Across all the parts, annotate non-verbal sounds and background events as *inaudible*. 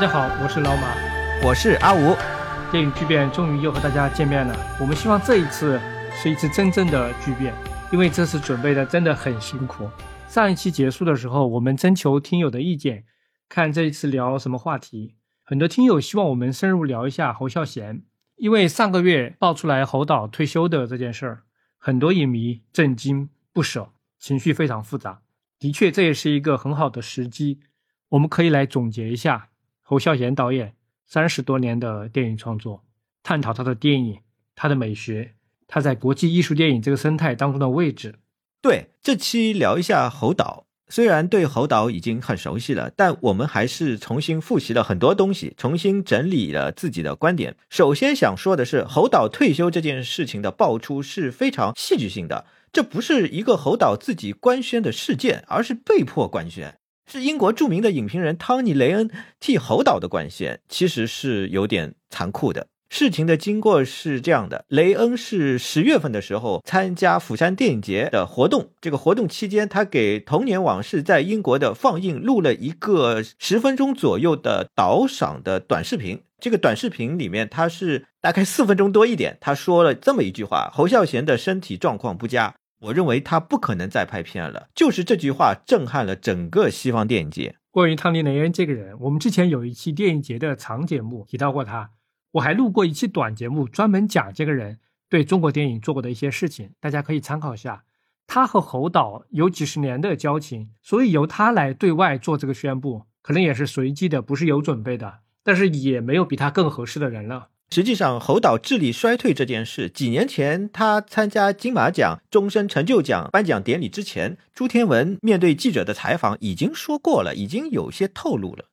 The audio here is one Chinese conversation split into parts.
家好，我是老马，我是阿吴。电影巨变终于又和大家见面了。我们希望这一次是一次真正的巨变，因为这次准备的真的很辛苦。上一期结束的时候，我们征求听友的意见，看这一次聊什么话题。很多听友希望我们深入聊一下侯孝贤，因为上个月爆出来侯导退休的这件事儿，很多影迷震惊不舍，情绪非常复杂。的确，这也是一个很好的时机，我们可以来总结一下侯孝贤导演三十多年的电影创作，探讨他的电影、他的美学、他在国际艺术电影这个生态当中的位置。对，这期聊一下侯导。虽然对侯导已经很熟悉了，但我们还是重新复习了很多东西，重新整理了自己的观点。首先想说的是，侯导退休这件事情的爆出是非常戏剧性的，这不是一个侯导自己官宣的事件，而是被迫官宣，是英国著名的影评人汤尼·雷恩替侯导的官宣，其实是有点残酷的。事情的经过是这样的：雷恩是十月份的时候参加釜山电影节的活动，这个活动期间，他给《童年往事》在英国的放映录了一个十分钟左右的导赏的短视频。这个短视频里面，他是大概四分钟多一点，他说了这么一句话：“侯孝贤的身体状况不佳，我认为他不可能再拍片了。”就是这句话震撼了整个西方电影界。关于汤尼·雷恩这个人，我们之前有一期电影节的长节目提到过他。我还录过一期短节目，专门讲这个人对中国电影做过的一些事情，大家可以参考一下。他和侯导有几十年的交情，所以由他来对外做这个宣布，可能也是随机的，不是有准备的。但是也没有比他更合适的人了。实际上，侯导智力衰退这件事，几年前他参加金马奖终身成就奖颁奖典礼之前，朱天文面对记者的采访已经说过了，已经有些透露了。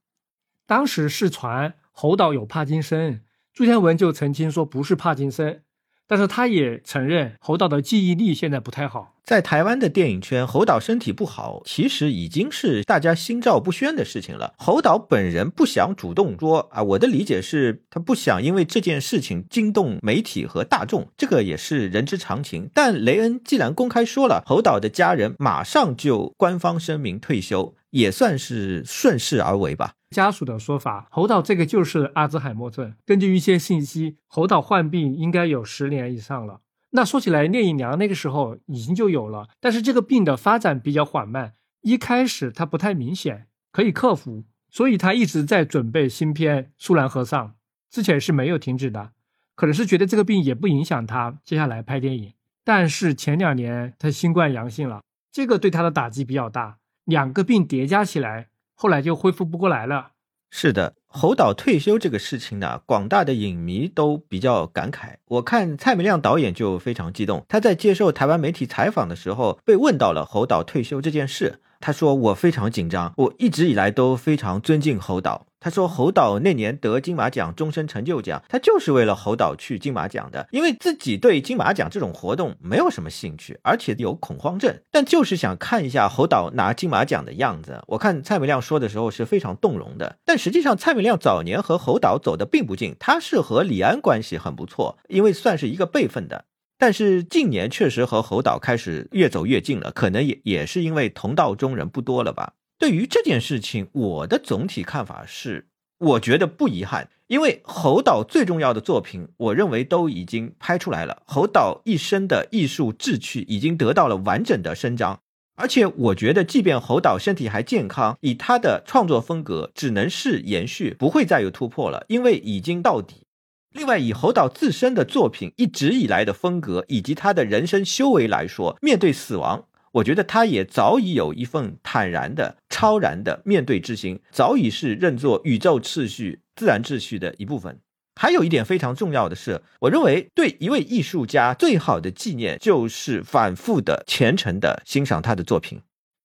当时是传侯导有帕金森。朱天文就曾经说不是帕金森，但是他也承认侯导的记忆力现在不太好。在台湾的电影圈，侯导身体不好，其实已经是大家心照不宣的事情了。侯导本人不想主动说啊，我的理解是他不想因为这件事情惊动媒体和大众，这个也是人之常情。但雷恩既然公开说了，侯导的家人马上就官方声明退休，也算是顺势而为吧。家属的说法，侯导这个就是阿兹海默症。根据一些信息，侯导患病应该有十年以上了。那说起来，聂隐娘那个时候已经就有了，但是这个病的发展比较缓慢，一开始它不太明显，可以克服，所以他一直在准备新片《苏兰和尚》，之前是没有停止的，可能是觉得这个病也不影响他接下来拍电影。但是前两年他新冠阳性了，这个对他的打击比较大，两个病叠加起来。后来就恢复不过来了。是的，侯导退休这个事情呢，广大的影迷都比较感慨。我看蔡明亮导演就非常激动，他在接受台湾媒体采访的时候，被问到了侯导退休这件事。他说：“我非常紧张，我一直以来都非常尊敬侯导。”他说：“侯导那年得金马奖终身成就奖，他就是为了侯导去金马奖的，因为自己对金马奖这种活动没有什么兴趣，而且有恐慌症，但就是想看一下侯导拿金马奖的样子。”我看蔡明亮说的时候是非常动容的，但实际上蔡明亮早年和侯导走的并不近，他是和李安关系很不错，因为算是一个辈分的。但是近年确实和侯导开始越走越近了，可能也也是因为同道中人不多了吧。对于这件事情，我的总体看法是，我觉得不遗憾，因为侯导最重要的作品，我认为都已经拍出来了。侯导一生的艺术志趣已经得到了完整的伸张，而且我觉得，即便侯导身体还健康，以他的创作风格，只能是延续，不会再有突破了，因为已经到底。另外，以侯导自身的作品一直以来的风格，以及他的人生修为来说，面对死亡，我觉得他也早已有一份坦然的、超然的面对之心，早已是认作宇宙秩序、自然秩序的一部分。还有一点非常重要的是，我认为对一位艺术家最好的纪念，就是反复的、虔诚的欣赏他的作品。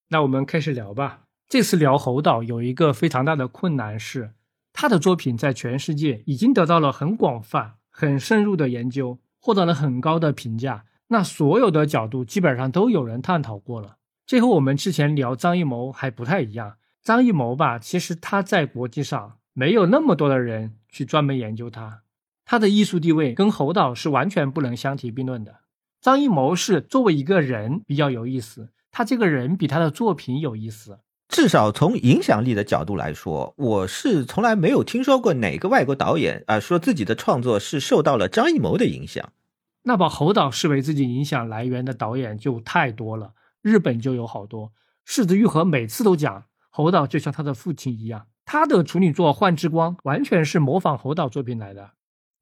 那我们开始聊吧。这次聊侯导有一个非常大的困难是。他的作品在全世界已经得到了很广泛、很深入的研究，获得了很高的评价。那所有的角度基本上都有人探讨过了。这和我们之前聊张艺谋还不太一样。张艺谋吧，其实他在国际上没有那么多的人去专门研究他，他的艺术地位跟侯导是完全不能相提并论的。张艺谋是作为一个人比较有意思，他这个人比他的作品有意思。至少从影响力的角度来说，我是从来没有听说过哪个外国导演啊说自己的创作是受到了张艺谋的影响。那把侯导视为自己影响来源的导演就太多了，日本就有好多。柿子玉和每次都讲侯导就像他的父亲一样，他的处女作《幻之光》完全是模仿侯导作品来的，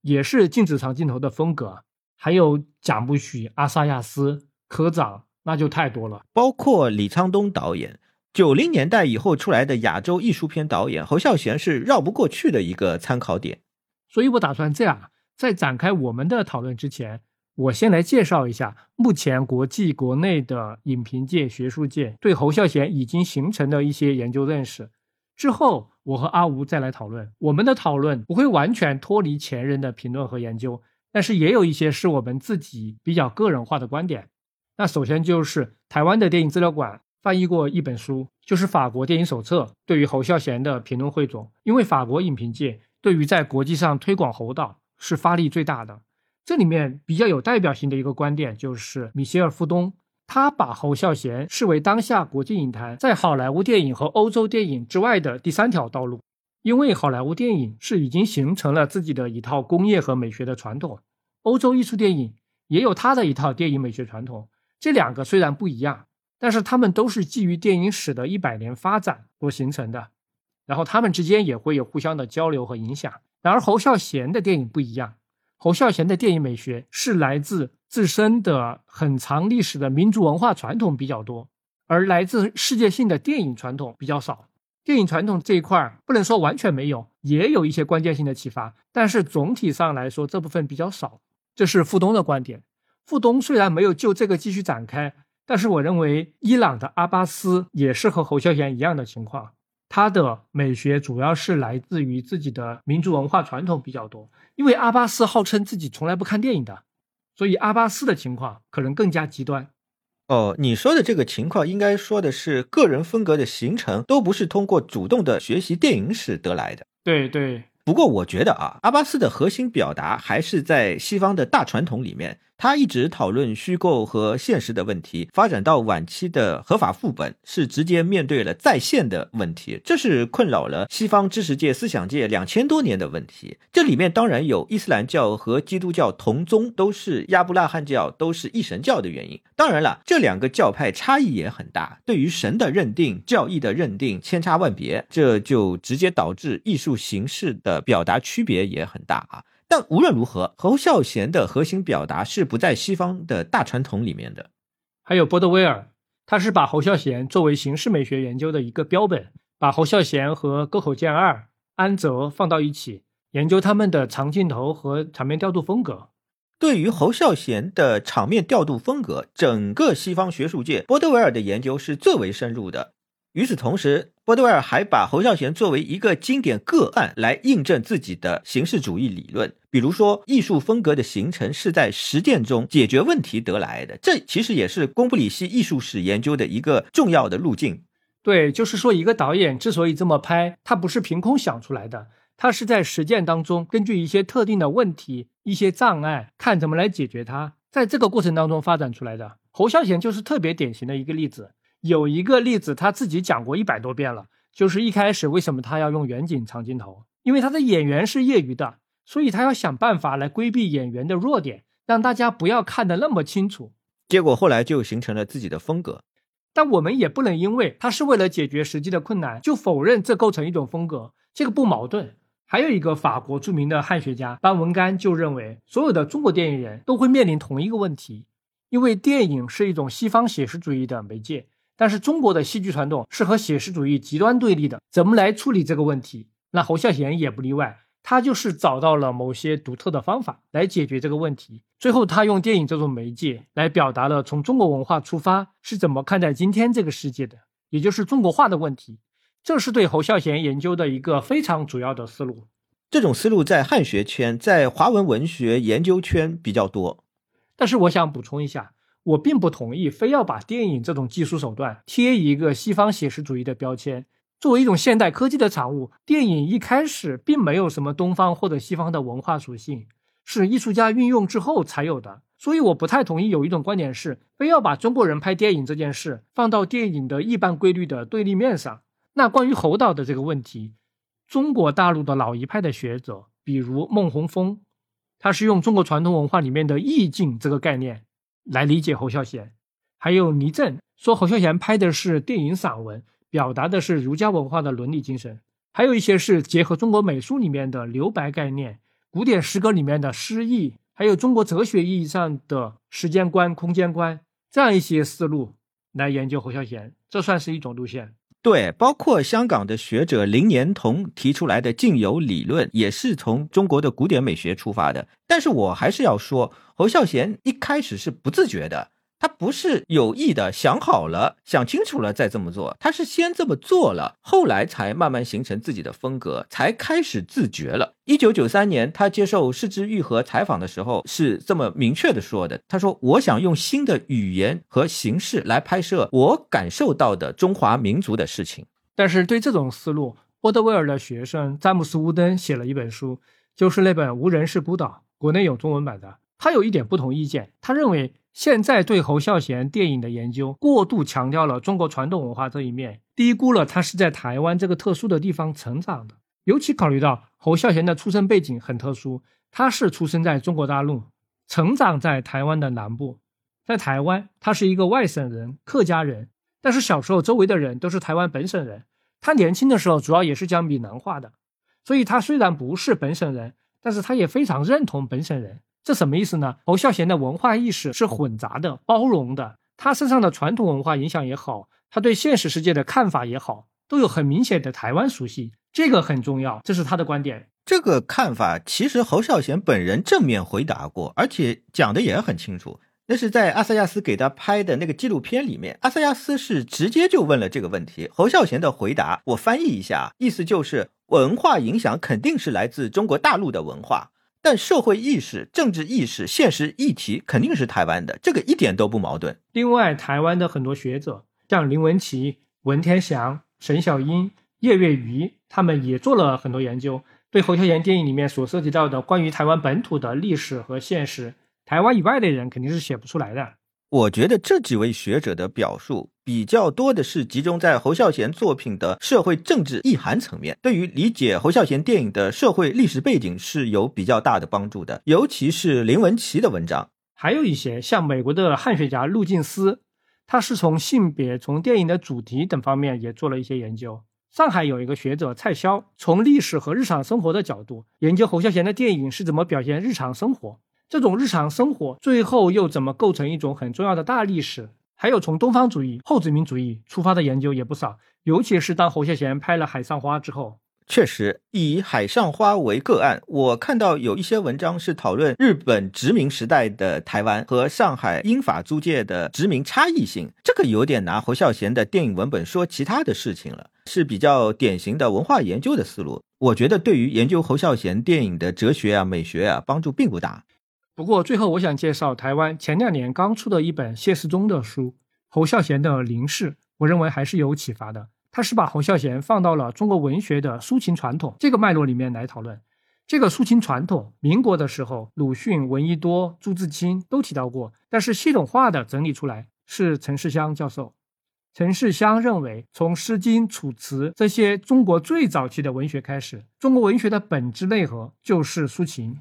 也是静止长镜头的风格。还有贾木许、阿萨亚斯、科长，那就太多了。包括李沧东导演，九零年代以后出来的亚洲艺术片导演，侯孝贤是绕不过去的一个参考点。所以我打算这样，在展开我们的讨论之前，我先来介绍一下目前国际国内的影评界、学术界对侯孝贤已经形成的一些研究认识。之后，我和阿吴再来讨论。我们的讨论不会完全脱离前人的评论和研究。但是也有一些是我们自己比较个人化的观点。那首先就是台湾的电影资料馆翻译过一本书，就是《法国电影手册》，对于侯孝贤的评论汇总。因为法国影评界对于在国际上推广侯导是发力最大的。这里面比较有代表性的一个观点就是米歇尔·富东，他把侯孝贤视为当下国际影坛在好莱坞电影和欧洲电影之外的第三条道路。因为好莱坞电影是已经形成了自己的一套工业和美学的传统，欧洲艺术电影也有它的一套电影美学传统。这两个虽然不一样，但是他们都是基于电影史的一百年发展所形成的，然后他们之间也会有互相的交流和影响。然而侯孝贤的电影不一样，侯孝贤的电影美学是来自自身的很长历史的民族文化传统比较多，而来自世界性的电影传统比较少。电影传统这一块不能说完全没有，也有一些关键性的启发，但是总体上来说这部分比较少。这是傅东的观点。傅东虽然没有就这个继续展开，但是我认为伊朗的阿巴斯也是和侯孝贤一样的情况，他的美学主要是来自于自己的民族文化传统比较多。因为阿巴斯号称自己从来不看电影的，所以阿巴斯的情况可能更加极端。哦，你说的这个情况，应该说的是个人风格的形成，都不是通过主动的学习电影史得来的。对对，不过我觉得啊，阿巴斯的核心表达还是在西方的大传统里面。他一直讨论虚构和现实的问题，发展到晚期的合法副本是直接面对了在线的问题，这是困扰了西方知识界、思想界两千多年的问题。这里面当然有伊斯兰教和基督教同宗，都是亚布拉罕教，都是一神教的原因。当然了，这两个教派差异也很大，对于神的认定、教义的认定千差万别，这就直接导致艺术形式的表达区别也很大啊。但无论如何，侯孝贤的核心表达是不在西方的大传统里面的。还有波德威尔，他是把侯孝贤作为形式美学研究的一个标本，把侯孝贤和沟口健二、安泽放到一起，研究他们的长镜头和场面调度风格。对于侯孝贤的场面调度风格，整个西方学术界，波德维尔的研究是最为深入的。与此同时，波德维尔还把侯孝贤作为一个经典个案来印证自己的形式主义理论。比如说，艺术风格的形成是在实践中解决问题得来的，这其实也是贡布里希艺术史研究的一个重要的路径。对，就是说，一个导演之所以这么拍，他不是凭空想出来的，他是在实践当中根据一些特定的问题、一些障碍，看怎么来解决它，在这个过程当中发展出来的。侯孝贤就是特别典型的一个例子。有一个例子，他自己讲过一百多遍了，就是一开始为什么他要用远景长镜头，因为他的演员是业余的。所以他要想办法来规避演员的弱点，让大家不要看得那么清楚。结果后来就形成了自己的风格。但我们也不能因为他是为了解决实际的困难，就否认这构成一种风格，这个不矛盾。还有一个法国著名的汉学家班文干就认为，所有的中国电影人都会面临同一个问题，因为电影是一种西方写实主义的媒介，但是中国的戏剧传统是和写实主义极端对立的，怎么来处理这个问题？那侯孝贤也不例外。他就是找到了某些独特的方法来解决这个问题。最后，他用电影这种媒介来表达了从中国文化出发是怎么看待今天这个世界的，也就是中国化的问题。这是对侯孝贤研究的一个非常主要的思路。这种思路在汉学圈、在华文文学研究圈比较多。但是，我想补充一下，我并不同意非要把电影这种技术手段贴一个西方写实主义的标签。作为一种现代科技的产物，电影一开始并没有什么东方或者西方的文化属性。是艺术家运用之后才有的。所以我不太同意有一种观点是，非要把中国人拍电影这件事放到电影的一般规律的对立面上。那关于侯导的这个问题，中国大陆的老一派的学者，比如孟宏峰，他是用中国传统文化里面的意境这个概念来理解侯孝贤；还有倪震说侯孝贤拍的是电影散文，表达的是儒家文化的伦理精神；还有一些是结合中国美术里面的留白概念、古典诗歌里面的诗意。还有中国哲学意义上的时间观、空间观这样一些思路来研究侯孝贤，这算是一种路线。对，包括香港的学者林延彤提出来的镜游理论，也是从中国的古典美学出发的。但是我还是要说，侯孝贤一开始是不自觉的。他不是有意的想好了、想清楚了再这么做，他是先这么做了，后来才慢慢形成自己的风格，才开始自觉了。一九九三年，他接受失之愈合采访的时候是这么明确的说的：“他说，我想用新的语言和形式来拍摄我感受到的中华民族的事情。”但是对这种思路，波德威尔的学生詹姆斯·乌登写了一本书，就是那本《无人是孤岛》，国内有中文版的。他有一点不同意见，他认为。现在对侯孝贤电影的研究过度强调了中国传统文化这一面，低估了他是在台湾这个特殊的地方成长的。尤其考虑到侯孝贤的出生背景很特殊，他是出生在中国大陆，成长在台湾的南部，在台湾他是一个外省人、客家人，但是小时候周围的人都是台湾本省人。他年轻的时候主要也是讲闽南话的，所以他虽然不是本省人，但是他也非常认同本省人。这什么意思呢？侯孝贤的文化意识是混杂的、包容的，他身上的传统文化影响也好，他对现实世界的看法也好，都有很明显的台湾属性，这个很重要，这是他的观点。这个看法其实侯孝贤本人正面回答过，而且讲的也很清楚。那是在阿萨亚斯给他拍的那个纪录片里面，阿萨亚斯是直接就问了这个问题。侯孝贤的回答，我翻译一下，意思就是文化影响肯定是来自中国大陆的文化。但社会意识、政治意识、现实议题肯定是台湾的，这个一点都不矛盾。另外，台湾的很多学者，像林文琪、文天祥、沈小英、叶月余，他们也做了很多研究，对侯孝贤电影里面所涉及到的关于台湾本土的历史和现实，台湾以外的人肯定是写不出来的。我觉得这几位学者的表述比较多的是集中在侯孝贤作品的社会政治意涵层面，对于理解侯孝贤电影的社会历史背景是有比较大的帮助的。尤其是林文琪的文章，还有一些像美国的汉学家陆静思，他是从性别、从电影的主题等方面也做了一些研究。上海有一个学者蔡潇，从历史和日常生活的角度研究侯孝贤的电影是怎么表现日常生活。这种日常生活最后又怎么构成一种很重要的大历史？还有从东方主义、后殖民主义出发的研究也不少，尤其是当侯孝贤拍了《海上花》之后，确实以《海上花》为个案，我看到有一些文章是讨论日本殖民时代的台湾和上海英法租界的殖民差异性，这个有点拿侯孝贤的电影文本说其他的事情了，是比较典型的文化研究的思路。我觉得对于研究侯孝贤电影的哲学啊、美学啊，帮助并不大。不过，最后我想介绍台湾前两年刚出的一本谢世忠的书《侯孝贤的林氏》，我认为还是有启发的。他是把侯孝贤放到了中国文学的抒情传统这个脉络里面来讨论。这个抒情传统，民国的时候，鲁迅、闻一多、朱自清都提到过，但是系统化的整理出来是陈世香教授。陈世香认为，从《诗经》《楚辞》这些中国最早期的文学开始，中国文学的本质内核就是抒情。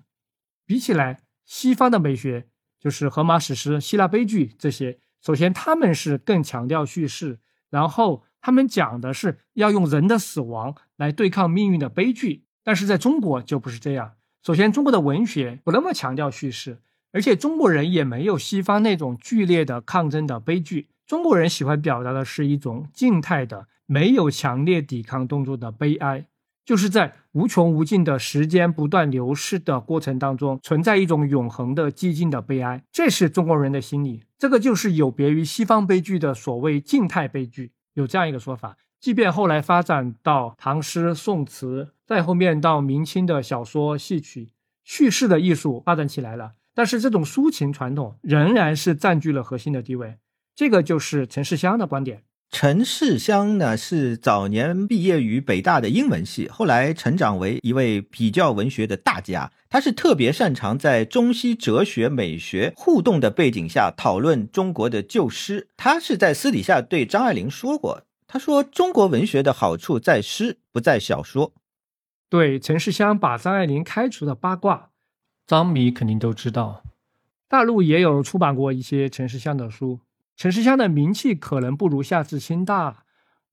比起来，西方的美学就是荷马史诗、希腊悲剧这些。首先，他们是更强调叙事，然后他们讲的是要用人的死亡来对抗命运的悲剧。但是在中国就不是这样。首先，中国的文学不那么强调叙事，而且中国人也没有西方那种剧烈的抗争的悲剧。中国人喜欢表达的是一种静态的、没有强烈抵抗动作的悲哀。就是在无穷无尽的时间不断流逝的过程当中，存在一种永恒的寂静的悲哀，这是中国人的心理。这个就是有别于西方悲剧的所谓静态悲剧，有这样一个说法。即便后来发展到唐诗宋词，再后面到明清的小说戏曲，叙事的艺术发展起来了，但是这种抒情传统仍然是占据了核心的地位。这个就是陈世香的观点。陈世香呢是早年毕业于北大的英文系，后来成长为一位比较文学的大家。他是特别擅长在中西哲学、美学互动的背景下讨论中国的旧诗。他是在私底下对张爱玲说过：“他说中国文学的好处在诗，不在小说。”对陈世香把张爱玲开除的八卦，张迷肯定都知道。大陆也有出版过一些陈世香的书。陈世香的名气可能不如夏志清大，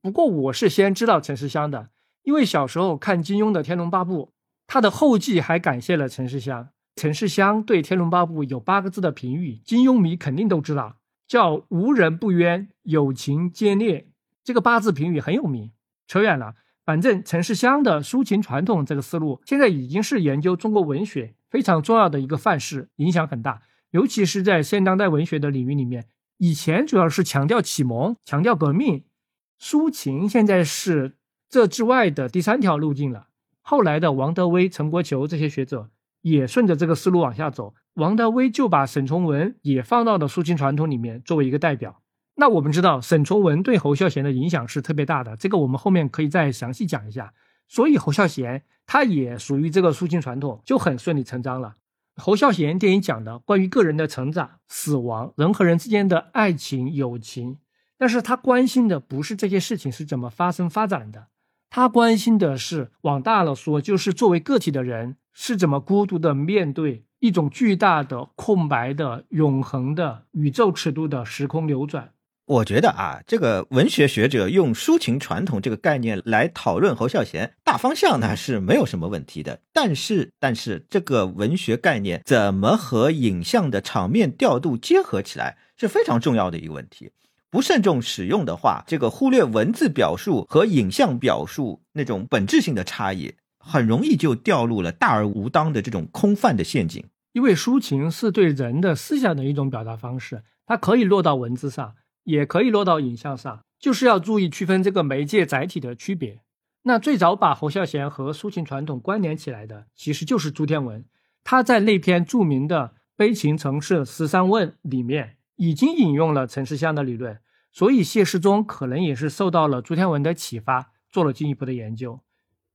不过我是先知道陈世香的，因为小时候看金庸的《天龙八部》，他的后记还感谢了陈世香。陈世香对《天龙八部》有八个字的评语，金庸迷肯定都知道，叫“无人不冤，有情皆烈”。这个八字评语很有名。扯远了，反正陈世香的抒情传统这个思路，现在已经是研究中国文学非常重要的一个范式，影响很大，尤其是在现当代文学的领域里面。以前主要是强调启蒙，强调革命，抒情现在是这之外的第三条路径了。后来的王德威、陈国球这些学者也顺着这个思路往下走。王德威就把沈从文也放到了抒情传统里面作为一个代表。那我们知道沈从文对侯孝贤的影响是特别大的，这个我们后面可以再详细讲一下。所以侯孝贤他也属于这个抒情传统，就很顺理成章了。侯孝贤电影讲的关于个人的成长、死亡、人和人之间的爱情、友情，但是他关心的不是这些事情是怎么发生发展的，他关心的是往大了说，就是作为个体的人是怎么孤独的面对一种巨大的空白的、永恒的宇宙尺度的时空流转。我觉得啊，这个文学学者用抒情传统这个概念来讨论侯孝贤，大方向呢是没有什么问题的。但是，但是这个文学概念怎么和影像的场面调度结合起来，是非常重要的一个问题。不慎重使用的话，这个忽略文字表述和影像表述那种本质性的差异，很容易就掉入了大而无当的这种空泛的陷阱。因为抒情是对人的思想的一种表达方式，它可以落到文字上。也可以落到影像上，就是要注意区分这个媒介载体的区别。那最早把侯孝贤和抒情传统关联起来的，其实就是朱天文。他在那篇著名的《悲情城市十三问》里面，已经引用了陈世香的理论。所以谢世忠可能也是受到了朱天文的启发，做了进一步的研究。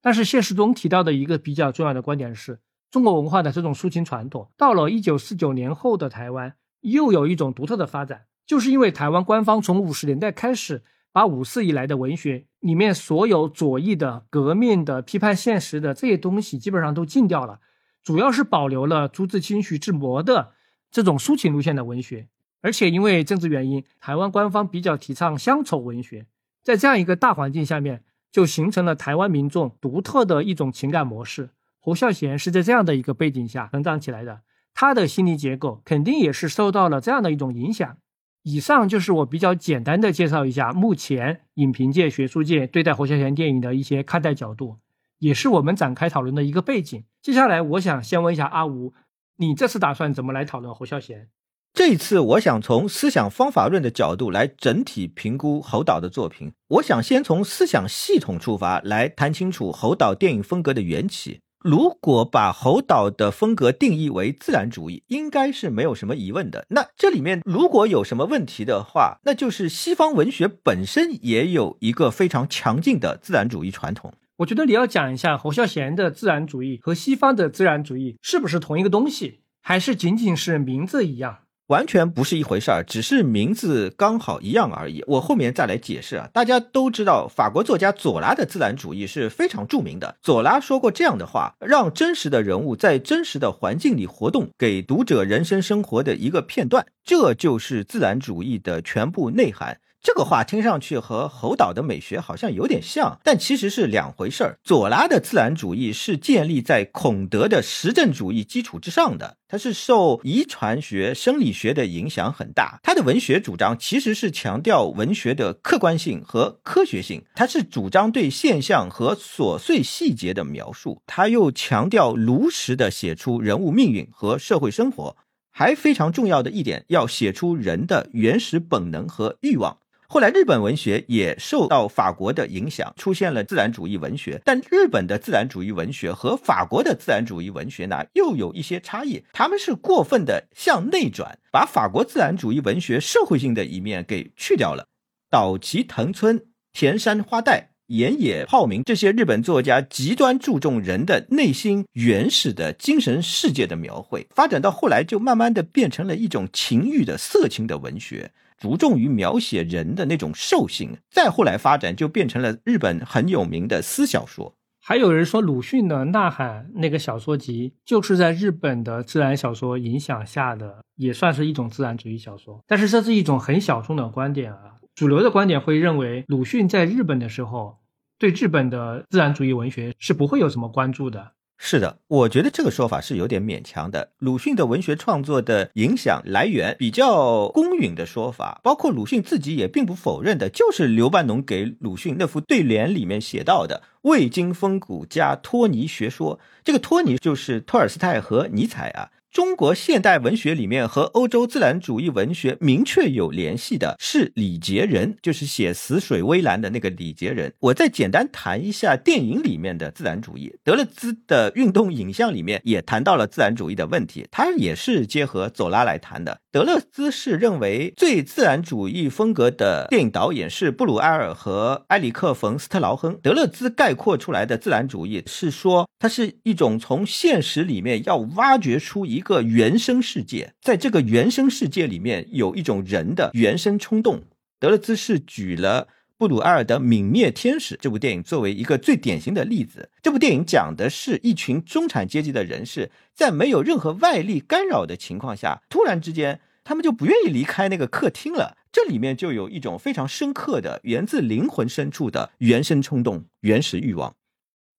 但是谢世忠提到的一个比较重要的观点是，中国文化的这种抒情传统，到了一九四九年后的台湾，又有一种独特的发展。就是因为台湾官方从五十年代开始，把五四以来的文学里面所有左翼的、革命的、批判现实的这些东西基本上都禁掉了，主要是保留了朱自清、徐志摩的这种抒情路线的文学。而且因为政治原因，台湾官方比较提倡乡愁文学，在这样一个大环境下面，就形成了台湾民众独特的一种情感模式。侯孝贤是在这样的一个背景下成长起来的，他的心理结构肯定也是受到了这样的一种影响。以上就是我比较简单的介绍一下目前影评界、学术界对待侯孝贤电影的一些看待角度，也是我们展开讨论的一个背景。接下来，我想先问一下阿吴，你这次打算怎么来讨论侯孝贤？这一次，我想从思想方法论的角度来整体评估侯导的作品。我想先从思想系统出发，来谈清楚侯导电影风格的缘起。如果把侯岛的风格定义为自然主义，应该是没有什么疑问的。那这里面如果有什么问题的话，那就是西方文学本身也有一个非常强劲的自然主义传统。我觉得你要讲一下侯孝贤的自然主义和西方的自然主义是不是同一个东西，还是仅仅是名字一样？完全不是一回事儿，只是名字刚好一样而已。我后面再来解释啊。大家都知道，法国作家左拉的自然主义是非常著名的。左拉说过这样的话：让真实的人物在真实的环境里活动，给读者人生生活的一个片段，这就是自然主义的全部内涵。这个话听上去和侯导的美学好像有点像，但其实是两回事儿。左拉的自然主义是建立在孔德的实证主义基础之上的，它是受遗传学、生理学的影响很大。他的文学主张其实是强调文学的客观性和科学性，他是主张对现象和琐碎细节的描述，他又强调如实的写出人物命运和社会生活，还非常重要的一点，要写出人的原始本能和欲望。后来，日本文学也受到法国的影响，出现了自然主义文学。但日本的自然主义文学和法国的自然主义文学呢，又有一些差异。他们是过分的向内转，把法国自然主义文学社会性的一面给去掉了。岛崎藤村、田山花代、岩野浩明这些日本作家极端注重人的内心原始的精神世界的描绘，发展到后来就慢慢的变成了一种情欲的色情的文学，着重于描写人的那种兽性。再后来发展就变成了日本很有名的私小说。还有人说鲁迅的《呐喊》那个小说集，就是在日本的自然小说影响下的，也算是一种自然主义小说。但是这是一种很小众的观点啊。主流的观点会认为，鲁迅在日本的时候，对日本的自然主义文学是不会有什么关注的。是的，我觉得这个说法是有点勉强的。鲁迅的文学创作的影响来源比较公允的说法，包括鲁迅自己也并不否认的，就是刘半农给鲁迅那副对联里面写到的“未经风骨加托尼学说”。这个托尼就是托尔斯泰和尼采啊。中国现代文学里面和欧洲自然主义文学明确有联系的是李杰仁，就是写《死水微澜》的那个李杰仁。我再简单谈一下电影里面的自然主义。德勒兹的运动影像里面也谈到了自然主义的问题，他也是结合走拉来谈的。德勒兹是认为最自然主义风格的电影导演是布鲁埃尔和埃里克·冯·斯特劳亨。德勒兹概括出来的自然主义是说，它是一种从现实里面要挖掘出一一个原生世界，在这个原生世界里面有一种人的原生冲动。德勒兹是举了。布鲁埃尔的《泯灭天使》这部电影作为一个最典型的例子。这部电影讲的是一群中产阶级的人士，在没有任何外力干扰的情况下，突然之间，他们就不愿意离开那个客厅了。这里面就有一种非常深刻的、源自灵魂深处的原生冲动、原始欲望。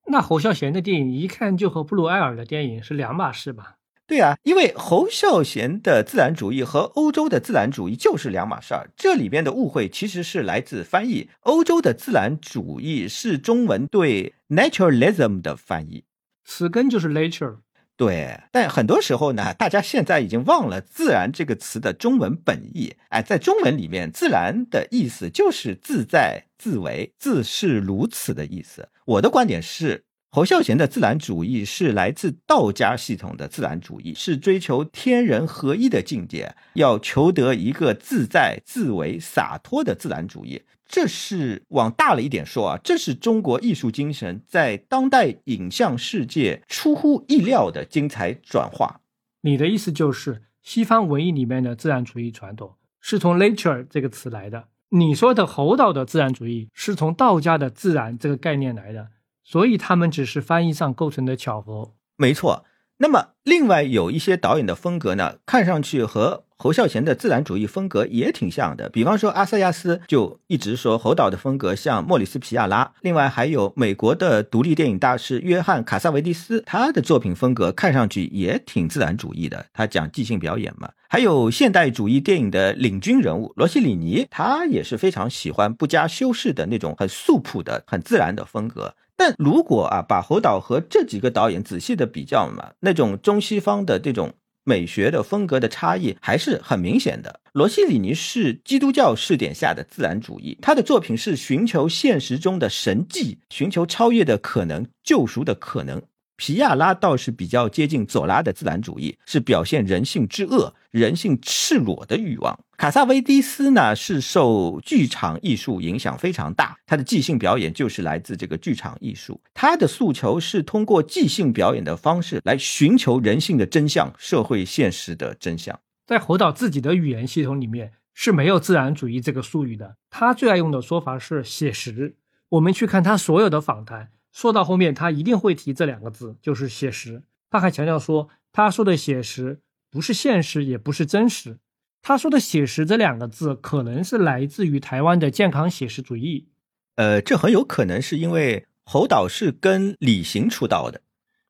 那侯孝贤的电影一看就和布鲁埃尔的电影是两码事吧？对啊，因为侯孝贤的自然主义和欧洲的自然主义就是两码事儿。这里边的误会其实是来自翻译。欧洲的自然主义是中文对 naturalism 的翻译，词根就是 nature。对，但很多时候呢，大家现在已经忘了“自然”这个词的中文本意。哎，在中文里面，“自然”的意思就是自在、自为、自是如此的意思。我的观点是。侯孝贤的自然主义是来自道家系统的自然主义，是追求天人合一的境界，要求得一个自在、自为、洒脱的自然主义。这是往大了一点说啊，这是中国艺术精神在当代影像世界出乎意料的精彩转化。你的意思就是，西方文艺里面的自然主义传统是从 nature 这个词来的，你说的侯导的自然主义是从道家的自然这个概念来的。所以他们只是翻译上构成的巧合，没错。那么，另外有一些导演的风格呢，看上去和侯孝贤的自然主义风格也挺像的。比方说，阿塞亚斯就一直说侯导的风格像莫里斯皮亚拉。另外，还有美国的独立电影大师约翰卡萨维蒂斯，他的作品风格看上去也挺自然主义的。他讲即兴表演嘛。还有现代主义电影的领军人物罗西里尼，他也是非常喜欢不加修饰的那种很素朴的、很自然的风格。但如果啊，把侯导和这几个导演仔细的比较嘛，那种中西方的这种美学的风格的差异还是很明显的。罗西里尼是基督教视点下的自然主义，他的作品是寻求现实中的神迹，寻求超越的可能、救赎的可能。皮亚拉倒是比较接近左拉的自然主义，是表现人性之恶、人性赤裸的欲望。卡萨维蒂斯呢，是受剧场艺术影响非常大，他的即兴表演就是来自这个剧场艺术。他的诉求是通过即兴表演的方式来寻求人性的真相、社会现实的真相。在侯导自己的语言系统里面是没有自然主义这个术语的，他最爱用的说法是写实。我们去看他所有的访谈。说到后面，他一定会提这两个字，就是写实。他还强调说，他说的写实不是现实，也不是真实。他说的写实这两个字，可能是来自于台湾的健康写实主义。呃，这很有可能是因为侯导是跟李行出道的。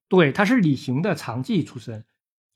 对，他是李行的长记出身。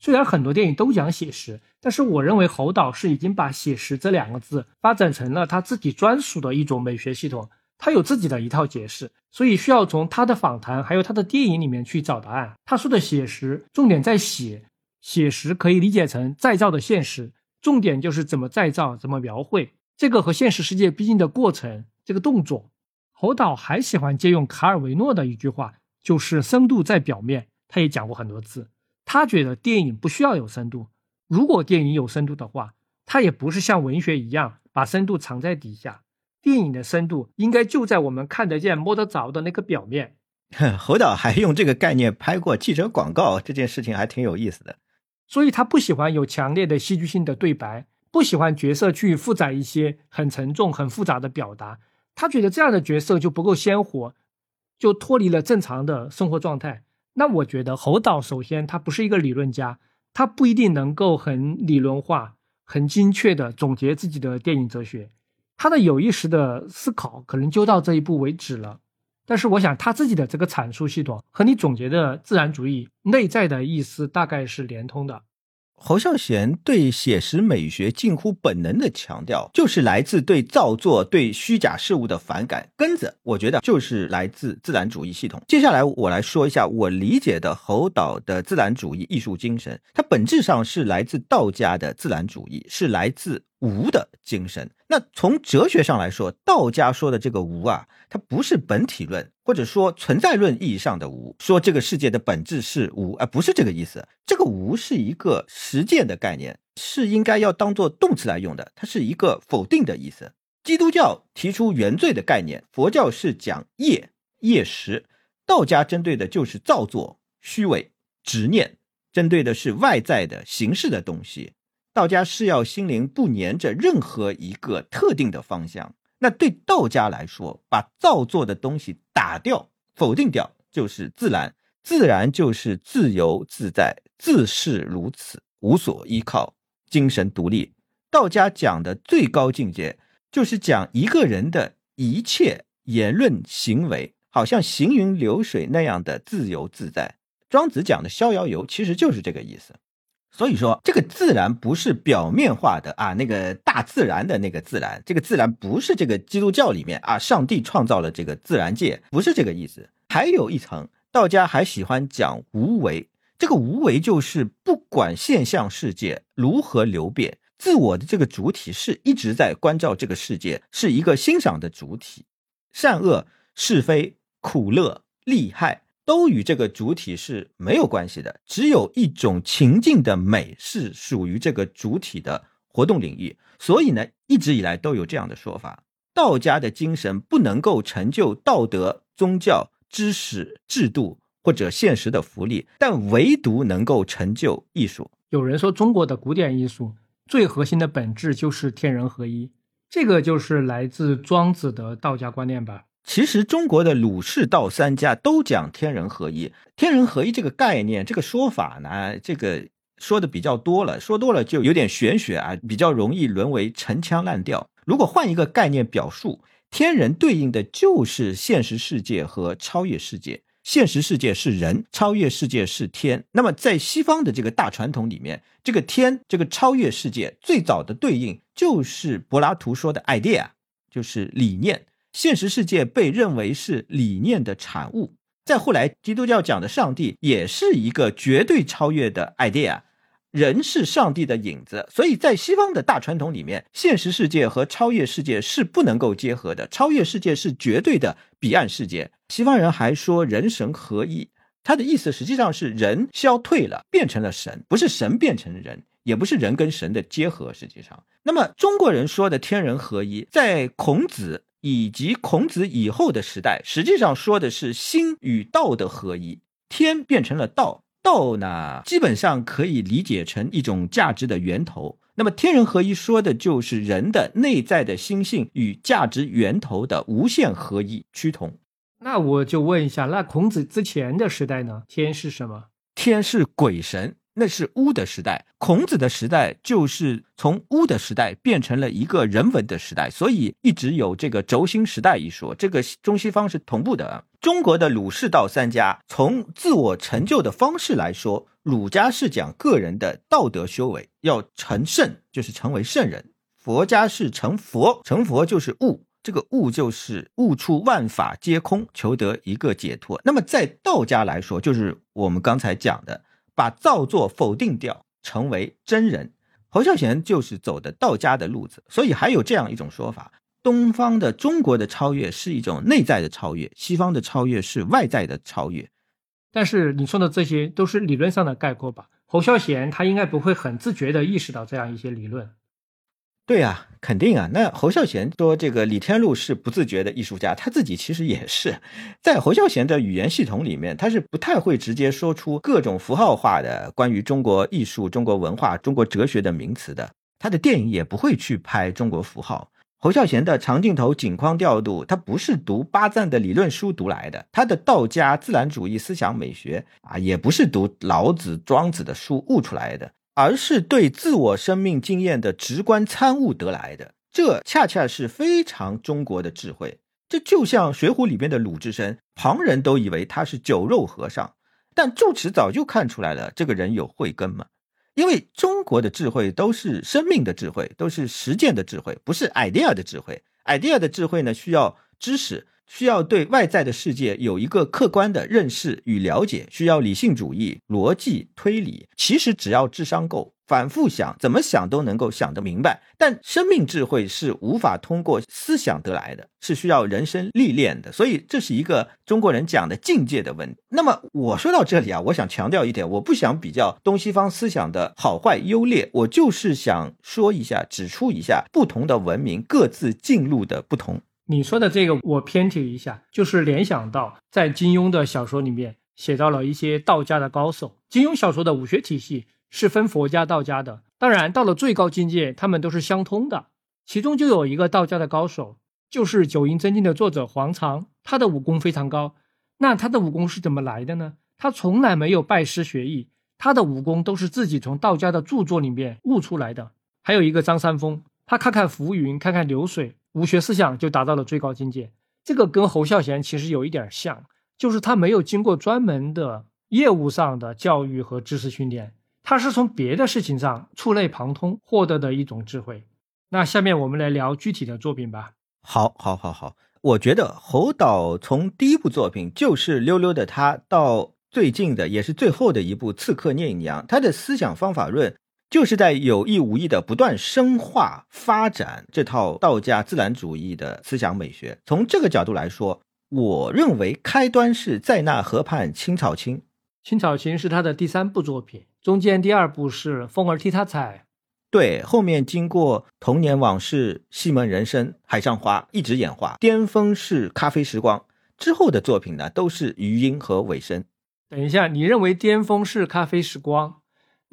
虽然很多电影都讲写实，但是我认为侯导是已经把写实这两个字发展成了他自己专属的一种美学系统。他有自己的一套解释，所以需要从他的访谈还有他的电影里面去找答案。他说的写实，重点在写，写实可以理解成再造的现实，重点就是怎么再造，怎么描绘这个和现实世界逼近的过程，这个动作。侯导还喜欢借用卡尔维诺的一句话，就是深度在表面。他也讲过很多次，他觉得电影不需要有深度，如果电影有深度的话，他也不是像文学一样把深度藏在底下。电影的深度应该就在我们看得见、摸得着的那个表面。*laughs* 侯导还用这个概念拍过汽车广告，这件事情还挺有意思的。所以他不喜欢有强烈的戏剧性的对白，不喜欢角色去负载一些很沉重、很复杂的表达。他觉得这样的角色就不够鲜活，就脱离了正常的生活状态。那我觉得侯导首先他不是一个理论家，他不一定能够很理论化、很精确的总结自己的电影哲学。他的有意识的思考可能就到这一步为止了。但是我想他自己的这个阐述系统和你总结的自然主义内在的意思大概是连通的。侯孝贤对写实美学近乎本能的强调，就是来自对造作、对虚假事物的反感。根子，我觉得就是来自自然主义系统。接下来我来说一下我理解的侯导的自然主义艺术精神，它本质上是来自道家的自然主义，是来自。无的精神，那从哲学上来说，道家说的这个无啊，它不是本体论或者说存在论意义上的无，说这个世界的本质是无，而不是这个意思。这个无是一个实践的概念，是应该要当做动词来用的，它是一个否定的意思。基督教提出原罪的概念，佛教是讲业业识，道家针对的就是造作、虚伪、执念，针对的是外在的形式的东西。道家是要心灵不粘着任何一个特定的方向。那对道家来说，把造作的东西打掉、否定掉，就是自然。自然就是自由自在，自是如此，无所依靠，精神独立。道家讲的最高境界，就是讲一个人的一切言论行为，好像行云流水那样的自由自在。庄子讲的逍遥游，其实就是这个意思。所以说，这个自然不是表面化的啊，那个大自然的那个自然，这个自然不是这个基督教里面啊，上帝创造了这个自然界，不是这个意思。还有一层，道家还喜欢讲无为，这个无为就是不管现象世界如何流变，自我的这个主体是一直在关照这个世界，是一个欣赏的主体，善恶是非苦乐利害。都与这个主体是没有关系的，只有一种情境的美是属于这个主体的活动领域。所以呢，一直以来都有这样的说法：道家的精神不能够成就道德、宗教、知识、制度或者现实的福利，但唯独能够成就艺术。有人说，中国的古典艺术最核心的本质就是天人合一，这个就是来自庄子的道家观念吧。其实中国的儒释道三家都讲天人合一。天人合一这个概念、这个说法呢，这个说的比较多了，说多了就有点玄学啊，比较容易沦为陈腔滥调。如果换一个概念表述，天人对应的就是现实世界和超越世界。现实世界是人，超越世界是天。那么在西方的这个大传统里面，这个天、这个超越世界最早的对应就是柏拉图说的 idea，就是理念。现实世界被认为是理念的产物，再后来，基督教讲的上帝也是一个绝对超越的 idea，人是上帝的影子，所以在西方的大传统里面，现实世界和超越世界是不能够结合的，超越世界是绝对的彼岸世界。西方人还说人神合一，他的意思实际上是人消退了，变成了神，不是神变成人，也不是人跟神的结合。实际上，那么中国人说的天人合一，在孔子。以及孔子以后的时代，实际上说的是心与道的合一，天变成了道，道呢基本上可以理解成一种价值的源头。那么天人合一说的就是人的内在的心性与价值源头的无限合一趋同。那我就问一下，那孔子之前的时代呢？天是什么？天是鬼神。那是巫的时代，孔子的时代就是从巫的时代变成了一个人文的时代，所以一直有这个轴心时代一说。这个中西方是同步的。中国的儒释道三家，从自我成就的方式来说，儒家是讲个人的道德修为要成圣，就是成为圣人；佛家是成佛，成佛就是悟，这个悟就是悟出万法皆空，求得一个解脱。那么在道家来说，就是我们刚才讲的。把造作否定掉，成为真人。侯孝贤就是走的道家的路子，所以还有这样一种说法：东方的中国的超越是一种内在的超越，西方的超越是外在的超越。但是你说的这些都是理论上的概括吧？侯孝贤他应该不会很自觉地意识到这样一些理论。对呀，肯定啊。那侯孝贤说这个李天禄是不自觉的艺术家，他自己其实也是。在侯孝贤的语言系统里面，他是不太会直接说出各种符号化的关于中国艺术、中国文化、中国哲学的名词的。他的电影也不会去拍中国符号。侯孝贤的长镜头、景框调度，他不是读巴赞的理论书读来的，他的道家自然主义思想美学啊，也不是读老子、庄子的书悟出来的。而是对自我生命经验的直观参悟得来的，这恰恰是非常中国的智慧。这就像《水浒》里边的鲁智深，旁人都以为他是酒肉和尚，但住持早就看出来了，这个人有慧根嘛。因为中国的智慧都是生命的智慧，都是实践的智慧，不是 idea 的智慧。idea 的智慧呢，需要知识。需要对外在的世界有一个客观的认识与了解，需要理性主义、逻辑推理。其实只要智商够，反复想，怎么想都能够想得明白。但生命智慧是无法通过思想得来的，是需要人生历练的。所以这是一个中国人讲的境界的问题。那么我说到这里啊，我想强调一点，我不想比较东西方思想的好坏优劣，我就是想说一下，指出一下不同的文明各自进入的不同。你说的这个，我偏题一下，就是联想到在金庸的小说里面写到了一些道家的高手。金庸小说的武学体系是分佛家、道家的，当然到了最高境界，他们都是相通的。其中就有一个道家的高手，就是《九阴真经》的作者黄裳，他的武功非常高。那他的武功是怎么来的呢？他从来没有拜师学艺，他的武功都是自己从道家的著作里面悟出来的。还有一个张三丰，他看看浮云，看看流水。武学思想就达到了最高境界，这个跟侯孝贤其实有一点像，就是他没有经过专门的业务上的教育和知识训练，他是从别的事情上触类旁通获得的一种智慧。那下面我们来聊具体的作品吧。好，好，好，好，我觉得侯导从第一部作品就是溜溜的他，到最近的也是最后的一部《刺客聂隐娘》，他的思想方法论。就是在有意无意的不断深化发展这套道家自然主义的思想美学。从这个角度来说，我认为开端是在那河畔青草青。青草青是他的第三部作品，中间第二部是风儿替他采。对，后面经过童年往事、西门人生、海上花一直演化，巅峰是咖啡时光之后的作品呢，都是余音和尾声。等一下，你认为巅峰是咖啡时光？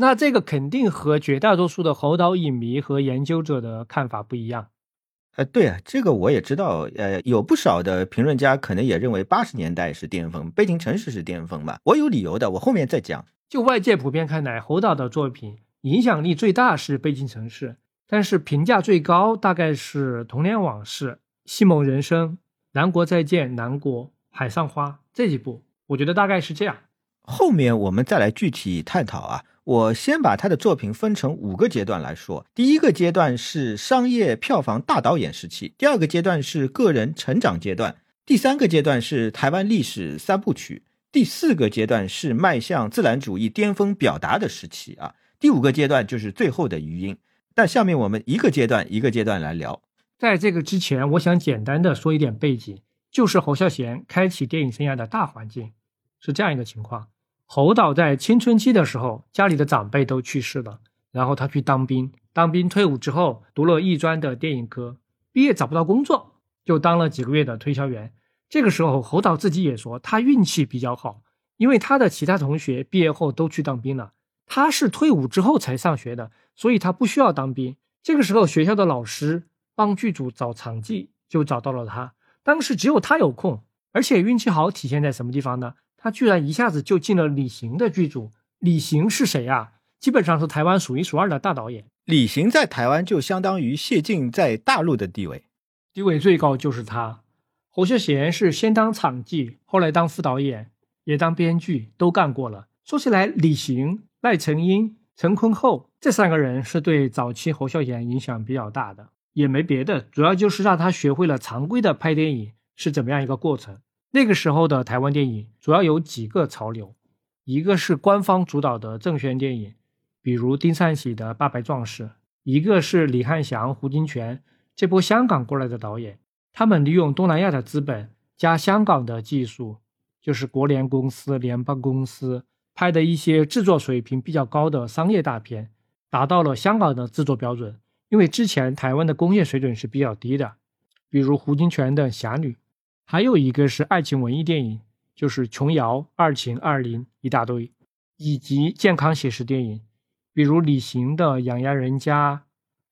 那这个肯定和绝大多数的猴岛影迷和研究者的看法不一样。呃，对啊，这个我也知道。呃，有不少的评论家可能也认为八十年代是巅峰，《北京城市》是巅峰嘛。我有理由的，我后面再讲。就外界普遍看来，侯导的作品影响力最大是《北京城市》，但是评价最高大概是《童年往事》《西蒙人生》《南国再见》《南国》《海上花》这几部，我觉得大概是这样。后面我们再来具体探讨啊。我先把他的作品分成五个阶段来说。第一个阶段是商业票房大导演时期，第二个阶段是个人成长阶段，第三个阶段是台湾历史三部曲，第四个阶段是迈向自然主义巅峰表达的时期啊，第五个阶段就是最后的余音。但下面我们一个阶段一个阶段来聊。在这个之前，我想简单的说一点背景，就是侯孝贤开启电影生涯的大环境是这样一个情况。侯导在青春期的时候，家里的长辈都去世了，然后他去当兵。当兵退伍之后，读了艺专的电影科，毕业找不到工作，就当了几个月的推销员。这个时候，侯导自己也说，他运气比较好，因为他的其他同学毕业后都去当兵了，他是退伍之后才上学的，所以他不需要当兵。这个时候，学校的老师帮剧组找场记，就找到了他。当时只有他有空，而且运气好体现在什么地方呢？他居然一下子就进了李行的剧组。李行是谁啊？基本上是台湾数一数二的大导演。李行在台湾就相当于谢晋在大陆的地位，地位最高就是他。侯孝贤是先当场记，后来当副导演，也当编剧，都干过了。说起来，李行、赖成英、陈坤厚这三个人是对早期侯孝贤影响比较大的，也没别的，主要就是让他学会了常规的拍电影是怎么样一个过程。那个时候的台湾电影主要有几个潮流，一个是官方主导的政宣电影，比如丁善喜的《八百壮士》；一个是李汉祥、胡金铨这波香港过来的导演，他们利用东南亚的资本加香港的技术，就是国联公司、联邦公司拍的一些制作水平比较高的商业大片，达到了香港的制作标准，因为之前台湾的工业水准是比较低的，比如胡金铨的《侠女》，还有一个是爱情文艺电影，就是琼瑶、二情、二零一大堆，以及健康写实电影，比如李行的《养鸭人家》、《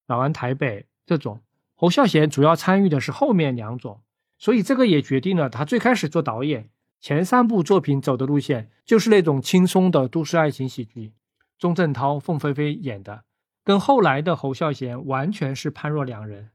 老安台北》这种。侯孝贤主要参与的是后面两种，所以这个也决定了他最开始做导演前三部作品走的路线就是那种轻松的都市爱情喜剧，钟镇涛、凤飞飞演的，跟后来的侯孝贤完全是判若两人。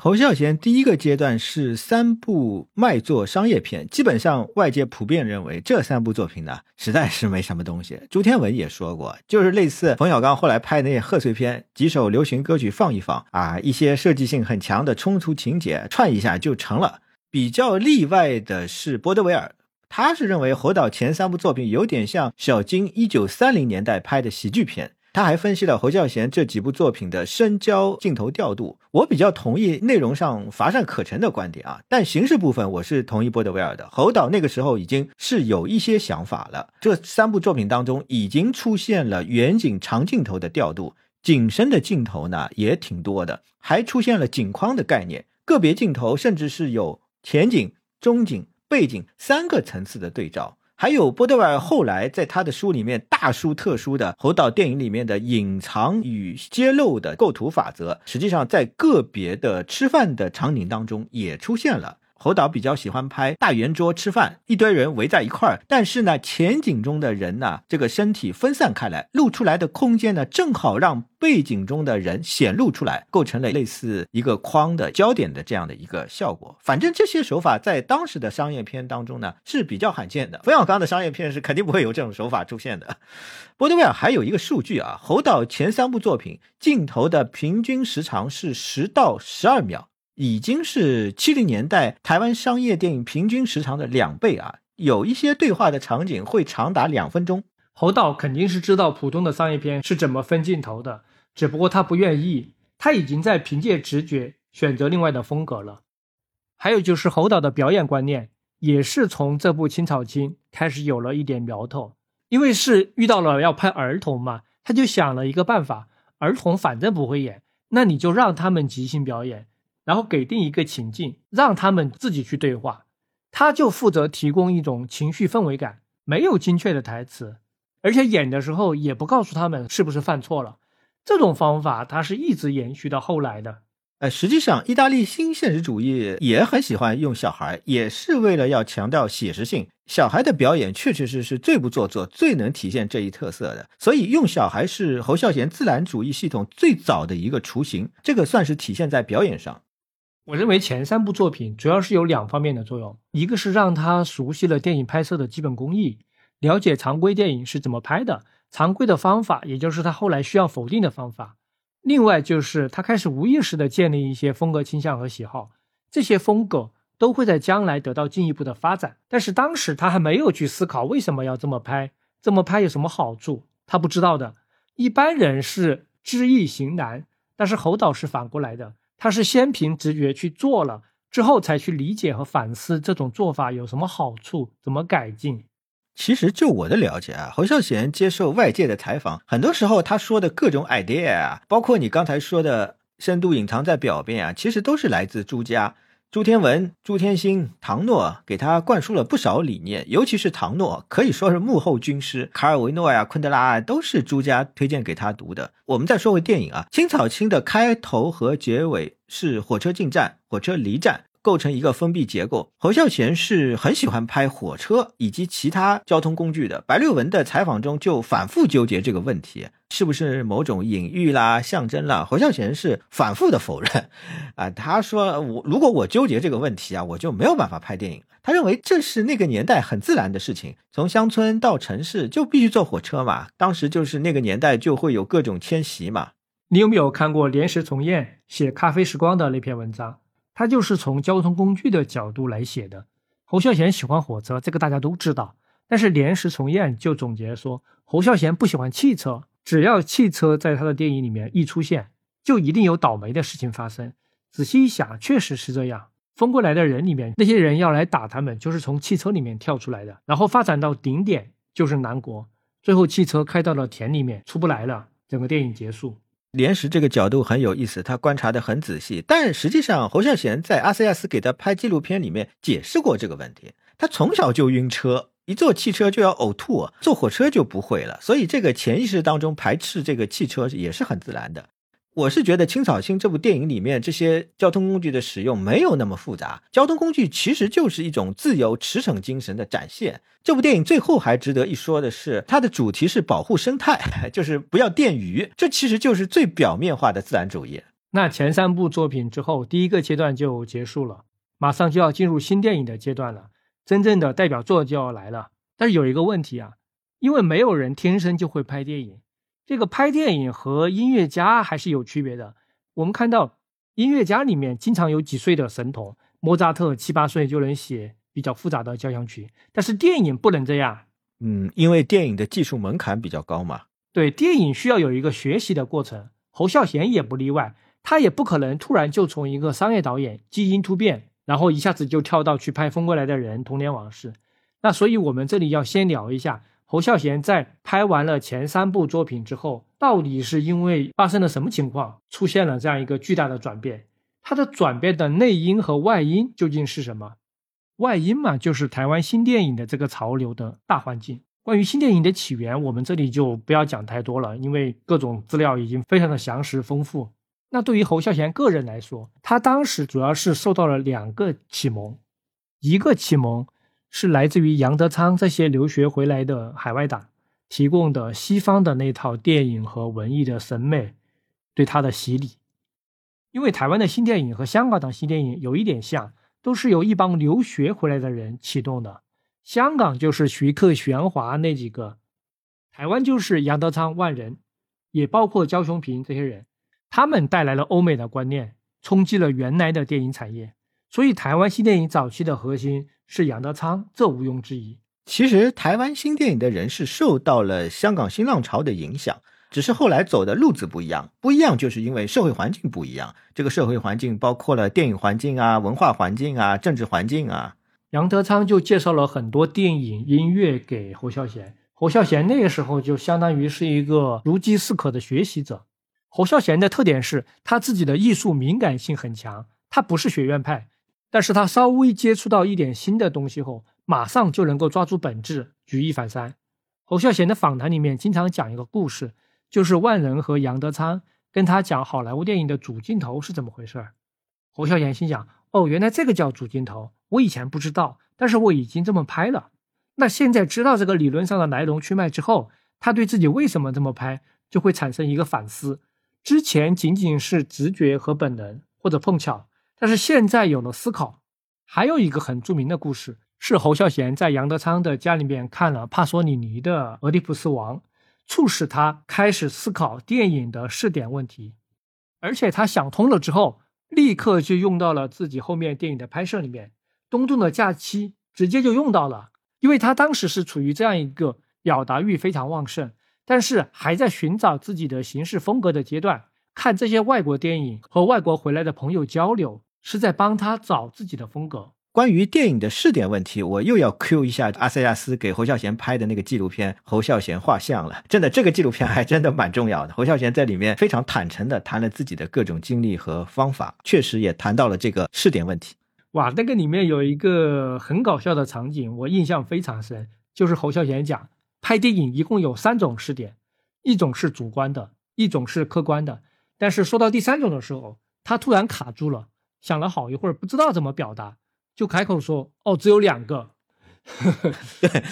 侯孝贤第一个阶段是三部卖座商业片，基本上外界普遍认为这三部作品呢，实在是没什么东西。朱天文也说过，就是类似冯小刚后来拍那些贺岁片，几首流行歌曲放一放啊，一些设计性很强的冲突情节串一下就成了。比较例外的是波德维尔，他是认为侯导前三部作品有点像小金一九三零年代拍的喜剧片。他还分析了侯孝贤这几部作品的深焦镜头调度，我比较同意内容上乏善可陈的观点啊，但形式部分我是同意波德维尔的。侯导那个时候已经是有一些想法了，这三部作品当中已经出现了远景长镜头的调度，景深的镜头呢也挺多的，还出现了景框的概念，个别镜头甚至是有前景、中景、背景三个层次的对照。还有波德维尔后来在他的书里面大书特书的侯导电影里面的隐藏与揭露的构图法则，实际上在个别的吃饭的场景当中也出现了。侯导比较喜欢拍大圆桌吃饭，一堆人围在一块儿，但是呢，前景中的人呢，这个身体分散开来，露出来的空间呢，正好让背景中的人显露出来，构成了类似一个框的焦点的这样的一个效果。反正这些手法在当时的商业片当中呢是比较罕见的。冯小刚的商业片是肯定不会有这种手法出现的。波德维尔还有一个数据啊，侯导前三部作品镜头的平均时长是十到十二秒。已经是七零年代台湾商业电影平均时长的两倍啊！有一些对话的场景会长达两分钟。侯导肯定是知道普通的商业片是怎么分镜头的，只不过他不愿意。他已经在凭借直觉选择另外的风格了。还有就是侯导的表演观念也是从这部《青草青》开始有了一点苗头，因为是遇到了要拍儿童嘛，他就想了一个办法：儿童反正不会演，那你就让他们即兴表演。然后给定一个情境，让他们自己去对话，他就负责提供一种情绪氛围感，没有精确的台词，而且演的时候也不告诉他们是不是犯错了。这种方法他是一直延续到后来的。呃，实际上，意大利新现实主义也很喜欢用小孩，也是为了要强调写实性。小孩的表演确确实实最不做作、最能体现这一特色的。所以，用小孩是侯孝贤自然主义系统最早的一个雏形，这个算是体现在表演上。我认为前三部作品主要是有两方面的作用，一个是让他熟悉了电影拍摄的基本工艺，了解常规电影是怎么拍的，常规的方法，也就是他后来需要否定的方法；另外就是他开始无意识的建立一些风格倾向和喜好，这些风格都会在将来得到进一步的发展。但是当时他还没有去思考为什么要这么拍，这么拍有什么好处，他不知道的。一般人是知易行难，但是侯导是反过来的。他是先凭直觉去做了，之后才去理解和反思这种做法有什么好处，怎么改进。其实就我的了解啊，侯孝贤接受外界的采访，很多时候他说的各种 idea 啊，包括你刚才说的深度隐藏在表面啊，其实都是来自朱家。朱天文、朱天心、唐诺给他灌输了不少理念，尤其是唐诺可以说是幕后军师。卡尔维诺呀、昆德拉啊，都是朱家推荐给他读的。我们再说回电影啊，《青草青》的开头和结尾是火车进站、火车离站。构成一个封闭结构。侯孝贤是很喜欢拍火车以及其他交通工具的。白六文的采访中就反复纠结这个问题，是不是某种隐喻啦、象征啦？侯孝贤是反复的否认。啊，他说我如果我纠结这个问题啊，我就没有办法拍电影。他认为这是那个年代很自然的事情，从乡村到城市就必须坐火车嘛。当时就是那个年代就会有各种迁徙嘛。你有没有看过连石从彦写《咖啡时光》的那篇文章？他就是从交通工具的角度来写的。侯孝贤喜欢火车，这个大家都知道。但是连石从彦就总结说，侯孝贤不喜欢汽车，只要汽车在他的电影里面一出现，就一定有倒霉的事情发生。仔细一想，确实是这样。疯过来的人里面，那些人要来打他们，就是从汽车里面跳出来的。然后发展到顶点就是南国，最后汽车开到了田里面，出不来了，整个电影结束。连石这个角度很有意思，他观察的很仔细。但实际上，侯孝贤在阿斯亚斯给他拍纪录片里面解释过这个问题。他从小就晕车，一坐汽车就要呕吐，坐火车就不会了。所以这个潜意识当中排斥这个汽车也是很自然的。我是觉得《青草星》这部电影里面这些交通工具的使用没有那么复杂，交通工具其实就是一种自由驰骋精神的展现。这部电影最后还值得一说的是，它的主题是保护生态，*laughs* 就是不要电鱼，这其实就是最表面化的自然主义。那前三部作品之后，第一个阶段就结束了，马上就要进入新电影的阶段了，真正的代表作就要来了。但是有一个问题啊，因为没有人天生就会拍电影。这个拍电影和音乐家还是有区别的。我们看到音乐家里面经常有几岁的神童，莫扎特七八岁就能写比较复杂的交响曲，但是电影不能这样。嗯，因为电影的技术门槛比较高嘛。对，电影需要有一个学习的过程。侯孝贤也不例外，他也不可能突然就从一个商业导演基因突变，然后一下子就跳到去拍《风过来的人》《童年往事》。那所以我们这里要先聊一下。侯孝贤在拍完了前三部作品之后，到底是因为发生了什么情况，出现了这样一个巨大的转变？他的转变的内因和外因究竟是什么？外因嘛，就是台湾新电影的这个潮流的大环境。关于新电影的起源，我们这里就不要讲太多了，因为各种资料已经非常的详实丰富。那对于侯孝贤个人来说，他当时主要是受到了两个启蒙，一个启蒙。是来自于杨德昌这些留学回来的海外党提供的西方的那套电影和文艺的审美对他的洗礼，因为台湾的新电影和香港的新电影有一点像，都是由一帮留学回来的人启动的。香港就是徐克、玄华那几个，台湾就是杨德昌、万人，也包括焦雄平这些人，他们带来了欧美的观念，冲击了原来的电影产业。所以，台湾新电影早期的核心是杨德昌，这毋庸置疑。其实，台湾新电影的人是受到了香港新浪潮的影响，只是后来走的路子不一样。不一样，就是因为社会环境不一样。这个社会环境包括了电影环境啊、文化环境啊、政治环境啊。杨德昌就介绍了很多电影音乐给侯孝贤，侯孝贤那个时候就相当于是一个如饥似渴的学习者。侯孝贤的特点是他自己的艺术敏感性很强，他不是学院派。但是他稍微接触到一点新的东西后，马上就能够抓住本质，举一反三。侯孝贤的访谈里面经常讲一个故事，就是万人和杨德昌跟他讲好莱坞电影的主镜头是怎么回事儿。侯孝贤心想：哦，原来这个叫主镜头，我以前不知道，但是我已经这么拍了。那现在知道这个理论上的来龙去脉之后，他对自己为什么这么拍就会产生一个反思。之前仅仅是直觉和本能，或者碰巧。但是现在有了思考，还有一个很著名的故事是侯孝贤在杨德昌的家里面看了帕索里尼的《俄狄浦斯王》，促使他开始思考电影的试点问题，而且他想通了之后，立刻就用到了自己后面电影的拍摄里面，《东东的假期》直接就用到了，因为他当时是处于这样一个表达欲非常旺盛，但是还在寻找自己的形式风格的阶段，看这些外国电影和外国回来的朋友交流。是在帮他找自己的风格。关于电影的试点问题，我又要 Q 一下阿塞亚斯给侯孝贤拍的那个纪录片《侯孝贤画像》了。真的，这个纪录片还真的蛮重要的。侯孝贤在里面非常坦诚的谈了自己的各种经历和方法，确实也谈到了这个试点问题。哇，那个里面有一个很搞笑的场景，我印象非常深，就是侯孝贤讲拍电影一共有三种试点，一种是主观的，一种是客观的。但是说到第三种的时候，他突然卡住了。想了好一会儿，不知道怎么表达，就开口说：“哦，只有两个。*laughs* ”对，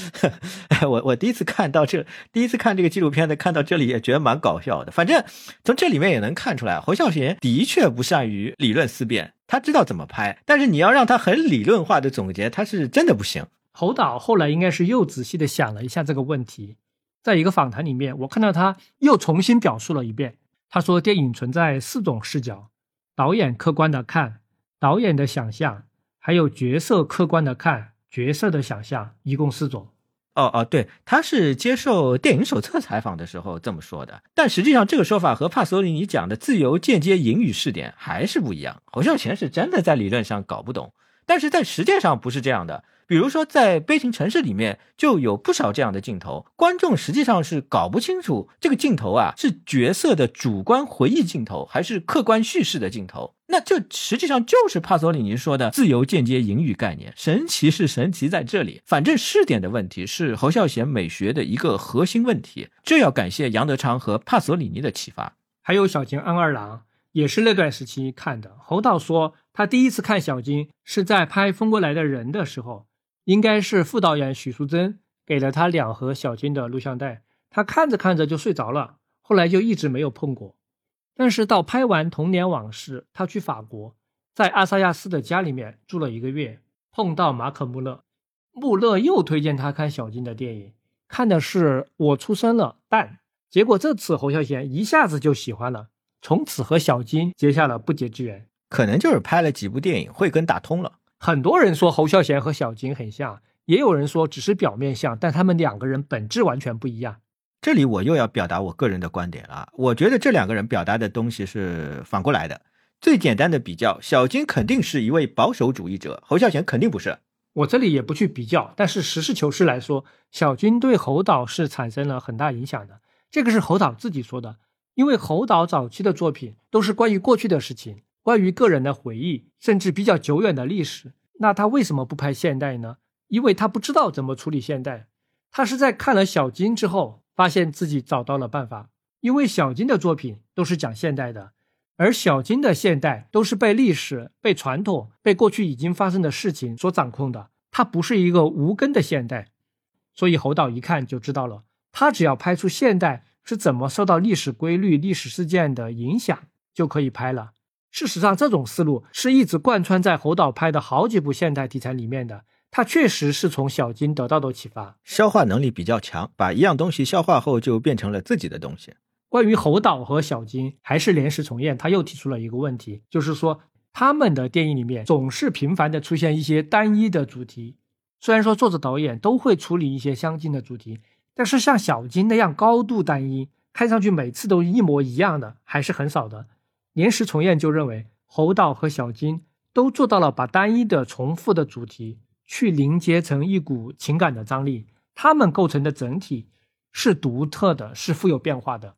*laughs* 我我第一次看到这，第一次看这个纪录片的，看到这里也觉得蛮搞笑的。反正从这里面也能看出来，侯孝贤的确不善于理论思辨，他知道怎么拍，但是你要让他很理论化的总结，他是真的不行。侯导后来应该是又仔细的想了一下这个问题，在一个访谈里面，我看到他又重新表述了一遍。他说，电影存在四种视角。导演客观的看导演的想象，还有角色客观的看角色的想象，一共四种。哦哦，对，他是接受电影手册采访的时候这么说的。但实际上，这个说法和帕索里尼讲的自由间接引语试点还是不一样。侯孝贤是真的在理论上搞不懂，但是在实践上不是这样的。比如说，在《悲情城市》里面就有不少这样的镜头，观众实际上是搞不清楚这个镜头啊是角色的主观回忆镜头，还是客观叙事的镜头。那这实际上就是帕索里尼说的自由间接隐语概念。神奇是神奇在这里，反正试点的问题是侯孝贤美学的一个核心问题，这要感谢杨德昌和帕索里尼的启发。还有小津安二郎也是那段时期看的。侯导说，他第一次看小金是在拍《风过来的人》的时候。应该是副导演许淑珍给了他两盒小金的录像带，他看着看着就睡着了，后来就一直没有碰过。但是到拍完《童年往事》，他去法国，在阿萨亚斯的家里面住了一个月，碰到马可穆勒，穆勒又推荐他看小金的电影，看的是《我出生了》，但结果这次侯孝贤一下子就喜欢了，从此和小金结下了不解之缘。可能就是拍了几部电影，慧根打通了。很多人说侯孝贤和小金很像，也有人说只是表面像，但他们两个人本质完全不一样。这里我又要表达我个人的观点了，我觉得这两个人表达的东西是反过来的。最简单的比较，小金肯定是一位保守主义者，侯孝贤肯定不是。我这里也不去比较，但是实事求是来说，小金对侯导是产生了很大影响的。这个是侯导自己说的，因为侯导早期的作品都是关于过去的事情。关于个人的回忆，甚至比较久远的历史，那他为什么不拍现代呢？因为他不知道怎么处理现代。他是在看了小金之后，发现自己找到了办法。因为小金的作品都是讲现代的，而小金的现代都是被历史、被传统、被过去已经发生的事情所掌控的。它不是一个无根的现代。所以侯导一看就知道了，他只要拍出现代是怎么受到历史规律、历史事件的影响，就可以拍了。事实上，这种思路是一直贯穿在侯导拍的好几部现代题材里面的。他确实是从小金得到的启发，消化能力比较强，把一样东西消化后就变成了自己的东西。关于侯导和小金，还是连石重彦，他又提出了一个问题，就是说他们的电影里面总是频繁的出现一些单一的主题。虽然说作者导演都会处理一些相近的主题，但是像小金那样高度单一，看上去每次都一模一样的，还是很少的。年石重彦就认为，侯导和小金都做到了把单一的、重复的主题去凝结成一股情感的张力，他们构成的整体是独特的，是富有变化的。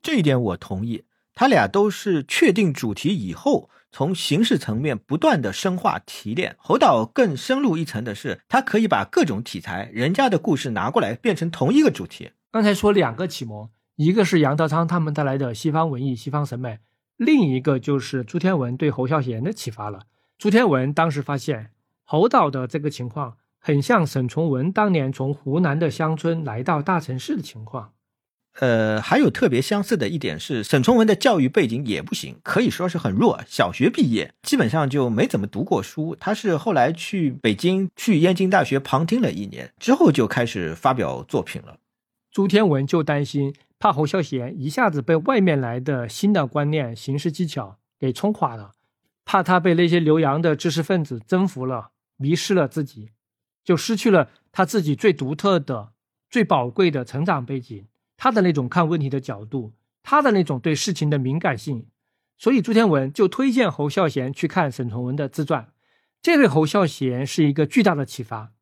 这一点我同意。他俩都是确定主题以后，从形式层面不断的深化提炼。侯导更深入一层的是，他可以把各种题材、人家的故事拿过来，变成同一个主题。刚才说两个启蒙，一个是杨德昌他们带来的西方文艺、西方审美。另一个就是朱天文对侯孝贤的启发了。朱天文当时发现侯导的这个情况很像沈从文当年从湖南的乡村来到大城市的情况。呃，还有特别相似的一点是，沈从文的教育背景也不行，可以说是很弱。小学毕业，基本上就没怎么读过书。他是后来去北京去燕京大学旁听了一年之后，就开始发表作品了。朱天文就担心。怕侯孝贤一下子被外面来的新的观念、行事技巧给冲垮了，怕他被那些留洋的知识分子征服了，迷失了自己，就失去了他自己最独特的、最宝贵的成长背景，他的那种看问题的角度，他的那种对事情的敏感性。所以朱天文就推荐侯孝贤去看沈从文的自传，这对侯孝贤是一个巨大的启发。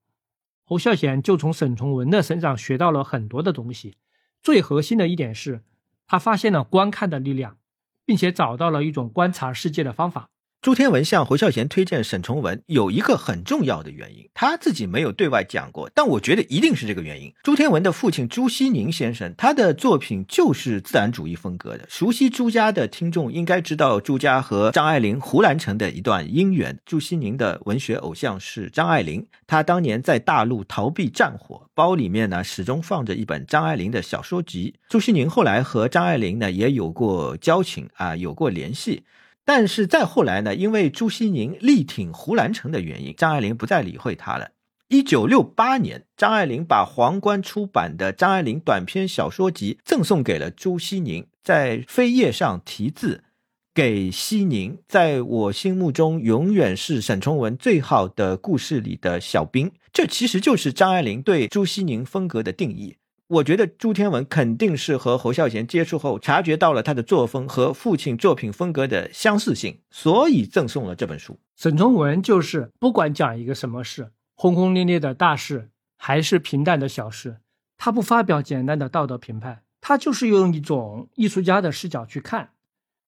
侯孝贤就从沈从文的身上学到了很多的东西。最核心的一点是，他发现了观看的力量，并且找到了一种观察世界的方法。朱天文向侯孝贤推荐沈从文有一个很重要的原因，他自己没有对外讲过，但我觉得一定是这个原因。朱天文的父亲朱西宁先生，他的作品就是自然主义风格的。熟悉朱家的听众应该知道朱家和张爱玲、胡兰成的一段姻缘。朱西宁的文学偶像是张爱玲，他当年在大陆逃避战火，包里面呢始终放着一本张爱玲的小说集。朱西宁后来和张爱玲呢也有过交情啊，有过联系。但是再后来呢，因为朱西宁力挺胡兰成的原因，张爱玲不再理会他了。一九六八年，张爱玲把皇冠出版的张爱玲短篇小说集赠送给了朱西宁，在扉页上题字：“给西宁，在我心目中永远是沈从文最好的故事里的小兵。”这其实就是张爱玲对朱西宁风格的定义。我觉得朱天文肯定是和侯孝贤接触后，察觉到了他的作风和父亲作品风格的相似性，所以赠送了这本书。沈从文就是不管讲一个什么事，轰轰烈烈的大事，还是平淡的小事，他不发表简单的道德评判，他就是用一种艺术家的视角去看，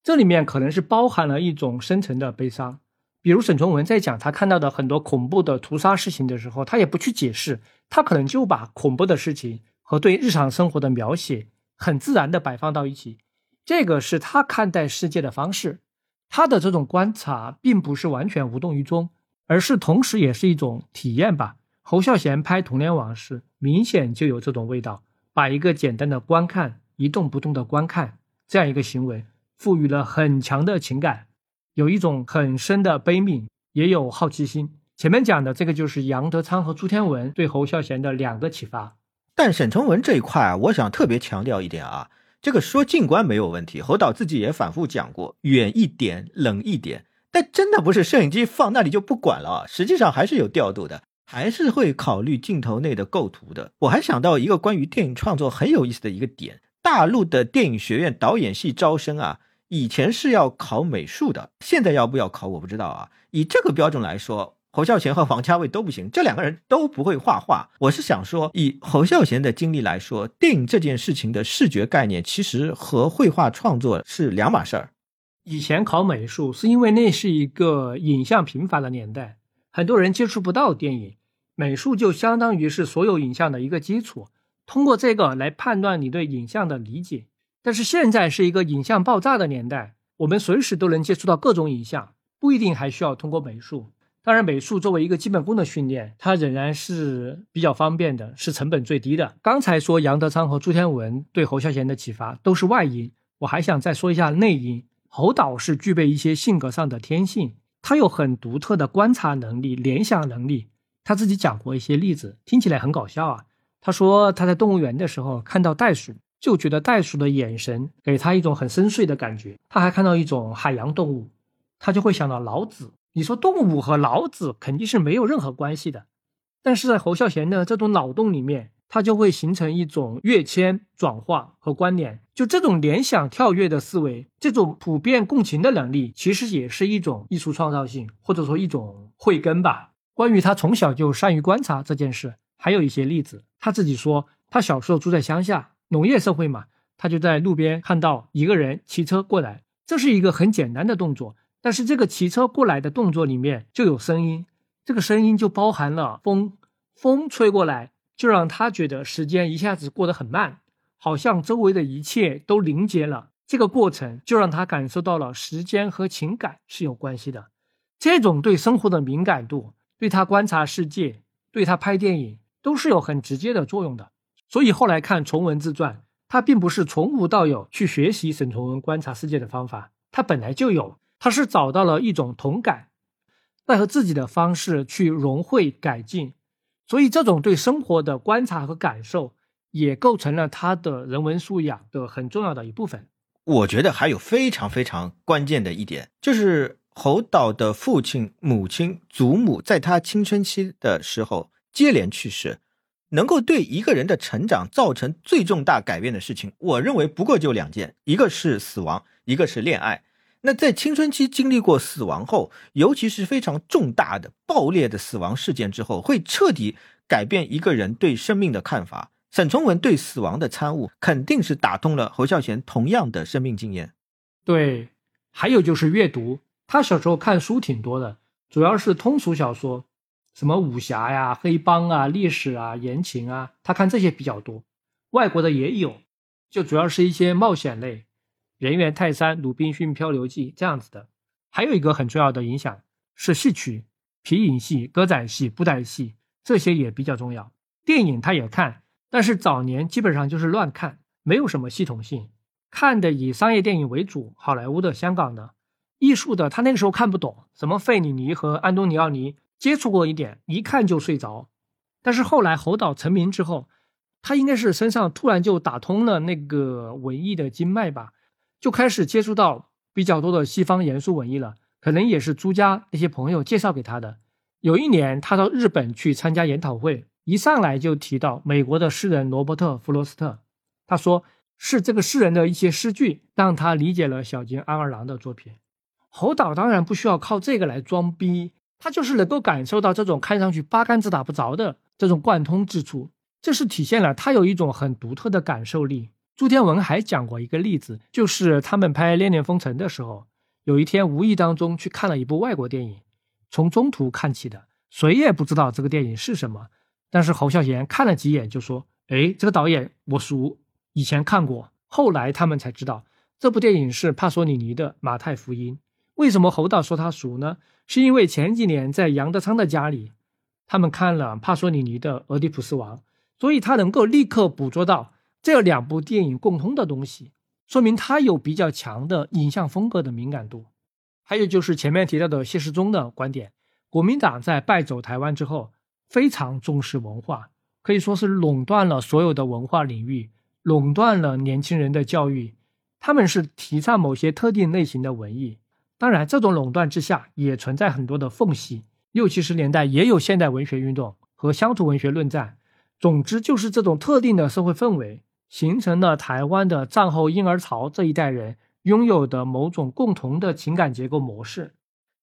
这里面可能是包含了一种深层的悲伤。比如沈从文在讲他看到的很多恐怖的屠杀事情的时候，他也不去解释，他可能就把恐怖的事情。和对日常生活的描写很自然的摆放到一起，这个是他看待世界的方式。他的这种观察并不是完全无动于衷，而是同时也是一种体验吧。侯孝贤拍童年往事，明显就有这种味道，把一个简单的观看、一动不动的观看这样一个行为，赋予了很强的情感，有一种很深的悲悯，也有好奇心。前面讲的这个就是杨德昌和朱天文对侯孝贤的两个启发。但沈从文这一块啊，我想特别强调一点啊，这个说静观没有问题，侯导自己也反复讲过，远一点，冷一点。但真的不是摄影机放那里就不管了，实际上还是有调度的，还是会考虑镜头内的构图的。我还想到一个关于电影创作很有意思的一个点，大陆的电影学院导演系招生啊，以前是要考美术的，现在要不要考我不知道啊。以这个标准来说。侯孝贤和王家卫都不行，这两个人都不会画画。我是想说，以侯孝贤的经历来说，电影这件事情的视觉概念其实和绘画创作是两码事儿。以前考美术是因为那是一个影像贫乏的年代，很多人接触不到电影，美术就相当于是所有影像的一个基础，通过这个来判断你对影像的理解。但是现在是一个影像爆炸的年代，我们随时都能接触到各种影像，不一定还需要通过美术。当然，美术作为一个基本功的训练，它仍然是比较方便的，是成本最低的。刚才说杨德昌和朱天文对侯孝贤的启发都是外因，我还想再说一下内因。侯导是具备一些性格上的天性，他有很独特的观察能力、联想能力。他自己讲过一些例子，听起来很搞笑啊。他说他在动物园的时候看到袋鼠，就觉得袋鼠的眼神给他一种很深邃的感觉。他还看到一种海洋动物，他就会想到老子。你说动物和老子肯定是没有任何关系的，但是在侯孝贤的这种脑洞里面，它就会形成一种跃迁、转化和关联。就这种联想跳跃的思维，这种普遍共情的能力，其实也是一种艺术创造性，或者说一种慧根吧。关于他从小就善于观察这件事，还有一些例子。他自己说，他小时候住在乡下，农业社会嘛，他就在路边看到一个人骑车过来，这是一个很简单的动作。但是这个骑车过来的动作里面就有声音，这个声音就包含了风，风吹过来就让他觉得时间一下子过得很慢，好像周围的一切都凝结了。这个过程就让他感受到了时间和情感是有关系的。这种对生活的敏感度，对他观察世界，对他拍电影都是有很直接的作用的。所以后来看崇文自传，他并不是从无到有去学习沈从文观察世界的方法，他本来就有。他是找到了一种同感，再和自己的方式去融汇改进，所以这种对生活的观察和感受，也构成了他的人文素养的很重要的一部分。我觉得还有非常非常关键的一点，就是侯导的父亲、母亲、祖母在他青春期的时候接连去世，能够对一个人的成长造成最重大改变的事情，我认为不过就两件，一个是死亡，一个是恋爱。那在青春期经历过死亡后，尤其是非常重大的、爆裂的死亡事件之后，会彻底改变一个人对生命的看法。沈从文对死亡的参悟，肯定是打通了侯孝贤同样的生命经验。对，还有就是阅读，他小时候看书挺多的，主要是通俗小说，什么武侠呀、黑帮啊、历史啊、言情啊，他看这些比较多。外国的也有，就主要是一些冒险类。人猿泰山、鲁滨逊漂流记这样子的，还有一个很重要的影响是戏曲、皮影戏、歌仔戏、布袋戏这些也比较重要。电影他也看，但是早年基本上就是乱看，没有什么系统性，看的以商业电影为主，好莱坞的、香港的，艺术的他那个时候看不懂，什么费里尼和安东尼奥尼接触过一点，一看就睡着。但是后来侯导成名之后，他应该是身上突然就打通了那个文艺的经脉吧。就开始接触到比较多的西方严肃文艺了，可能也是朱家那些朋友介绍给他的。有一年，他到日本去参加研讨会，一上来就提到美国的诗人罗伯特·弗罗斯特，他说是这个诗人的一些诗句让他理解了小津安二郎的作品。侯导当然不需要靠这个来装逼，他就是能够感受到这种看上去八竿子打不着的这种贯通之处，这是体现了他有一种很独特的感受力。朱天文还讲过一个例子，就是他们拍《恋恋风尘》的时候，有一天无意当中去看了一部外国电影，从中途看起的，谁也不知道这个电影是什么。但是侯孝贤看了几眼就说：“哎，这个导演我熟，以前看过。”后来他们才知道，这部电影是帕索里尼的《马太福音》。为什么侯导说他熟呢？是因为前几年在杨德昌的家里，他们看了帕索里尼的《俄狄浦斯王》，所以他能够立刻捕捉到这两部电影共通的东西，说明他有比较强的影像风格的敏感度。还有就是前面提到的谢世忠的观点，国民党在败走台湾之后。非常重视文化，可以说是垄断了所有的文化领域，垄断了年轻人的教育。他们是提倡某些特定类型的文艺，当然，这种垄断之下也存在很多的缝隙。六七十年代也有现代文学运动和乡土文学论战。总之，就是这种特定的社会氛围，形成了台湾的战后婴儿潮这一代人拥有的某种共同的情感结构模式。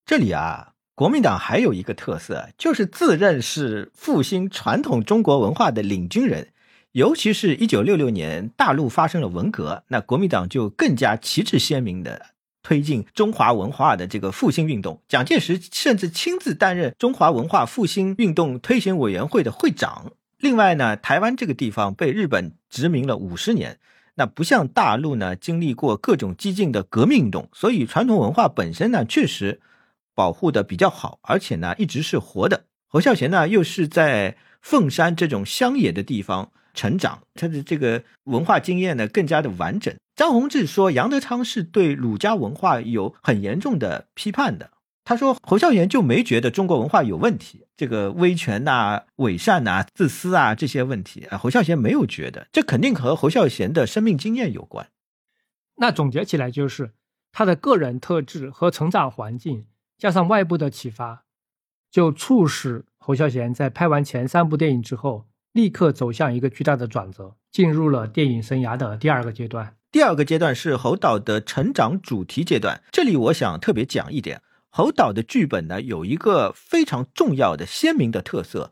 这里啊。国民党还有一个特色，就是自认是复兴传统中国文化的领军人。尤其是一九六六年大陆发生了文革，那国民党就更加旗帜鲜明的推进中华文化的这个复兴运动。蒋介石甚至亲自担任中华文化复兴运动推行委员会的会长。另外呢，台湾这个地方被日本殖民了五十年，那不像大陆呢经历过各种激进的革命运动，所以传统文化本身呢确实。保护的比较好，而且呢一直是活的。侯孝贤呢又是在凤山这种乡野的地方成长，他的这个文化经验呢更加的完整。张宏志说杨德昌是对儒家文化有很严重的批判的。他说侯孝贤就没觉得中国文化有问题，这个威权呐、伪善呐、自私啊这些问题啊，侯孝贤没有觉得，这肯定和侯孝贤的生命经验有关。那总结起来就是他的个人特质和成长环境。加上外部的启发，就促使侯孝贤在拍完前三部电影之后，立刻走向一个巨大的转折，进入了电影生涯的第二个阶段。第二个阶段是侯导的成长主题阶段。这里我想特别讲一点，侯导的剧本呢有一个非常重要的鲜明的特色，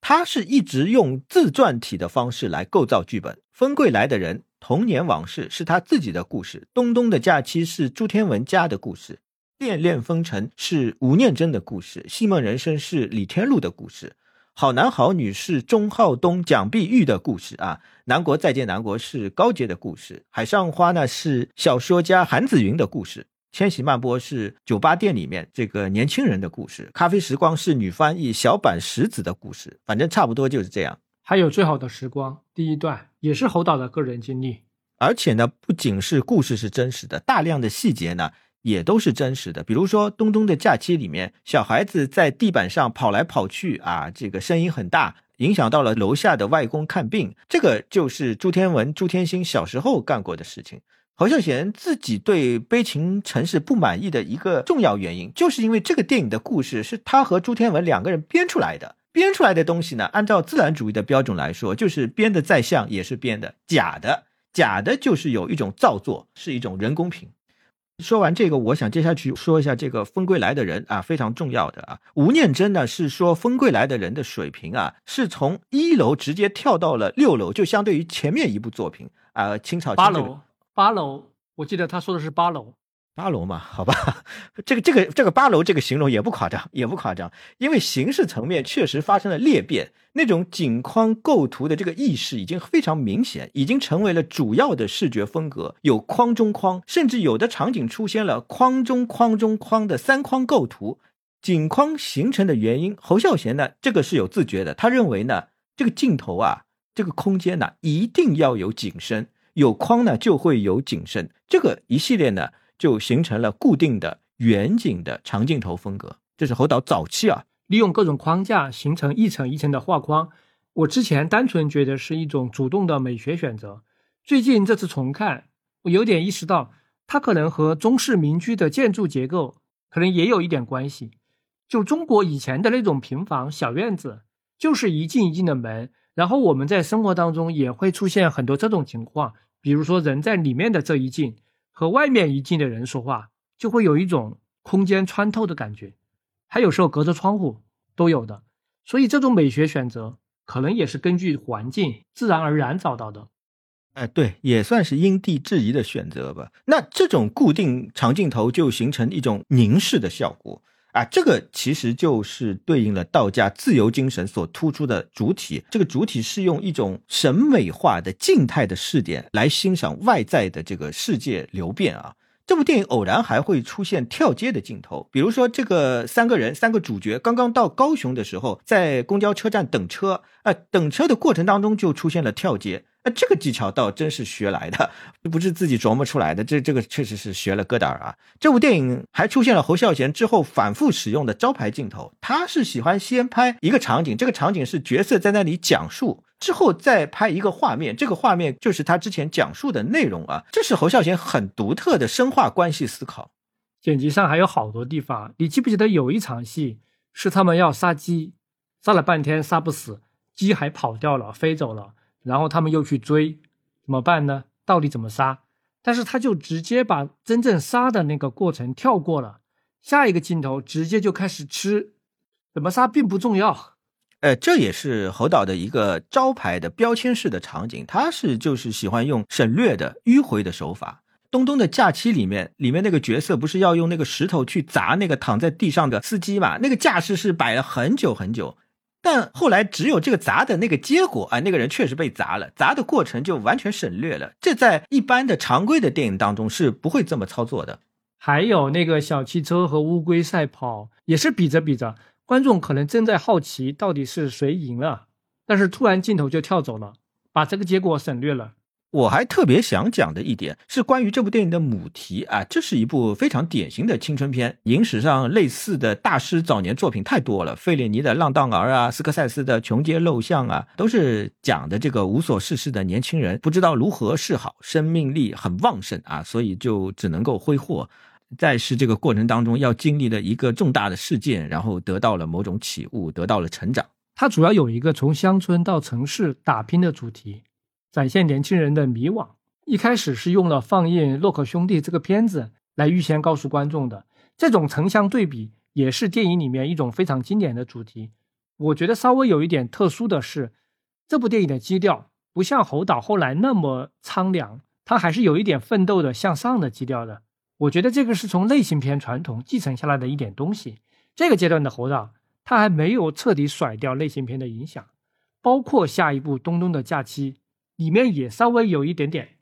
他是一直用自传体的方式来构造剧本。风贵来的人童年往事是他自己的故事，东东的假期是朱天文家的故事。恋恋风尘是吴念真的故事，戏梦人生是李天禄的故事，好男好女是钟浩东、蒋碧玉的故事啊。南国再见南国是高洁的故事，海上花呢是小说家韩子云的故事，千禧曼波是酒吧店里面这个年轻人的故事，咖啡时光是女翻译小坂石子的故事，反正差不多就是这样。还有最好的时光第一段也是侯导的个人经历，而且呢，不仅是故事是真实的，大量的细节呢。也都是真实的，比如说《东东的假期》里面，小孩子在地板上跑来跑去啊，这个声音很大，影响到了楼下的外公看病。这个就是朱天文、朱天心小时候干过的事情。侯孝贤自己对《悲情城市》不满意的一个重要原因，就是因为这个电影的故事是他和朱天文两个人编出来的，编出来的东西呢，按照自然主义的标准来说，就是编的再像也是编的，假的，假的就是有一种造作，是一种人工品。说完这个，我想接下去说一下这个风归来的人啊，非常重要的啊。吴念真呢是说风归来的人的水平啊，是从一楼直接跳到了六楼，就相对于前面一部作品啊，清朝八楼，八楼，我记得他说的是八楼。八楼嘛，好吧，这个这个这个八楼这个形容也不夸张，也不夸张，因为形式层面确实发生了裂变，那种景框构图的这个意识已经非常明显，已经成为了主要的视觉风格，有框中框，甚至有的场景出现了框中框中框的三框构图。景框形成的原因，侯孝贤呢，这个是有自觉的，他认为呢，这个镜头啊，这个空间呢，一定要有景深，有框呢就会有景深，这个一系列呢。就形成了固定的远景的长镜头风格，这是侯导早期啊，利用各种框架形成一层一层的画框。我之前单纯觉得是一种主动的美学选择，最近这次重看，我有点意识到，它可能和中式民居的建筑结构可能也有一点关系。就中国以前的那种平房小院子，就是一进一进的门。然后我们在生活当中也会出现很多这种情况，比如说人在里面的这一进和外面一进的人说话，就会有一种空间穿透的感觉，还有时候隔着窗户都有的。所以这种美学选择可能也是根据环境自然而然找到的。哎，对，也算是因地制宜的选择吧。那这种固定长镜头就形成一种凝视的效果。啊，这个其实就是对应了道家自由精神所突出的主体。这个主体是用一种审美化的静态的视点来欣赏外在的这个世界流变啊。这部电影偶然还会出现跳街的镜头，比如说这个三个人，三个主角刚刚到高雄的时候，在公交车站等车，啊，等车的过程当中就出现了跳街。那这个技巧倒真是学来的，不是自己琢磨出来的。这这个确实是学了疙瘩啊！这部电影还出现了侯孝贤之后反复使用的招牌镜头，他是喜欢先拍一个场景，这个场景是角色在那里讲述，之后再拍一个画面，这个画面就是他之前讲述的内容啊。这是侯孝贤很独特的深化关系思考。剪辑上还有好多地方，你记不记得有一场戏是他们要杀鸡，杀了半天杀不死，鸡还跑掉了，飞走了。然后他们又去追，怎么办呢？到底怎么杀？但是他就直接把真正杀的那个过程跳过了，下一个镜头直接就开始吃，怎么杀并不重要。呃，这也是侯导的一个招牌的标签式的场景，他是就是喜欢用省略的迂回的手法。东东的假期里面，里面那个角色不是要用那个石头去砸那个躺在地上的司机嘛？那个架势是摆了很久很久。但后来只有这个砸的那个结果啊，那个人确实被砸了，砸的过程就完全省略了。这在一般的常规的电影当中是不会这么操作的。还有那个小汽车和乌龟赛跑，也是比着比着，观众可能正在好奇到底是谁赢了，但是突然镜头就跳走了，把这个结果省略了。我还特别想讲的一点是关于这部电影的母题啊，这是一部非常典型的青春片。影史上类似的大师早年作品太多了，费列尼的《浪荡儿》啊，斯科塞斯的《穷街陋巷》啊，都是讲的这个无所事事的年轻人不知道如何是好，生命力很旺盛啊，所以就只能够挥霍，在是这个过程当中要经历了一个重大的事件，然后得到了某种启悟，得到了成长。它主要有一个从乡村到城市打拼的主题。展现年轻人的迷惘。一开始是用了放映《洛克兄弟》这个片子来预先告诉观众的。这种城乡对比也是电影里面一种非常经典的主题。我觉得稍微有一点特殊的是，这部电影的基调不像侯导后来那么苍凉，它还是有一点奋斗的向上的基调的。我觉得这个是从类型片传统继承下来的一点东西。这个阶段的侯导，他还没有彻底甩掉类型片的影响，包括下一部《东东的假期》。里面也稍微有一点点，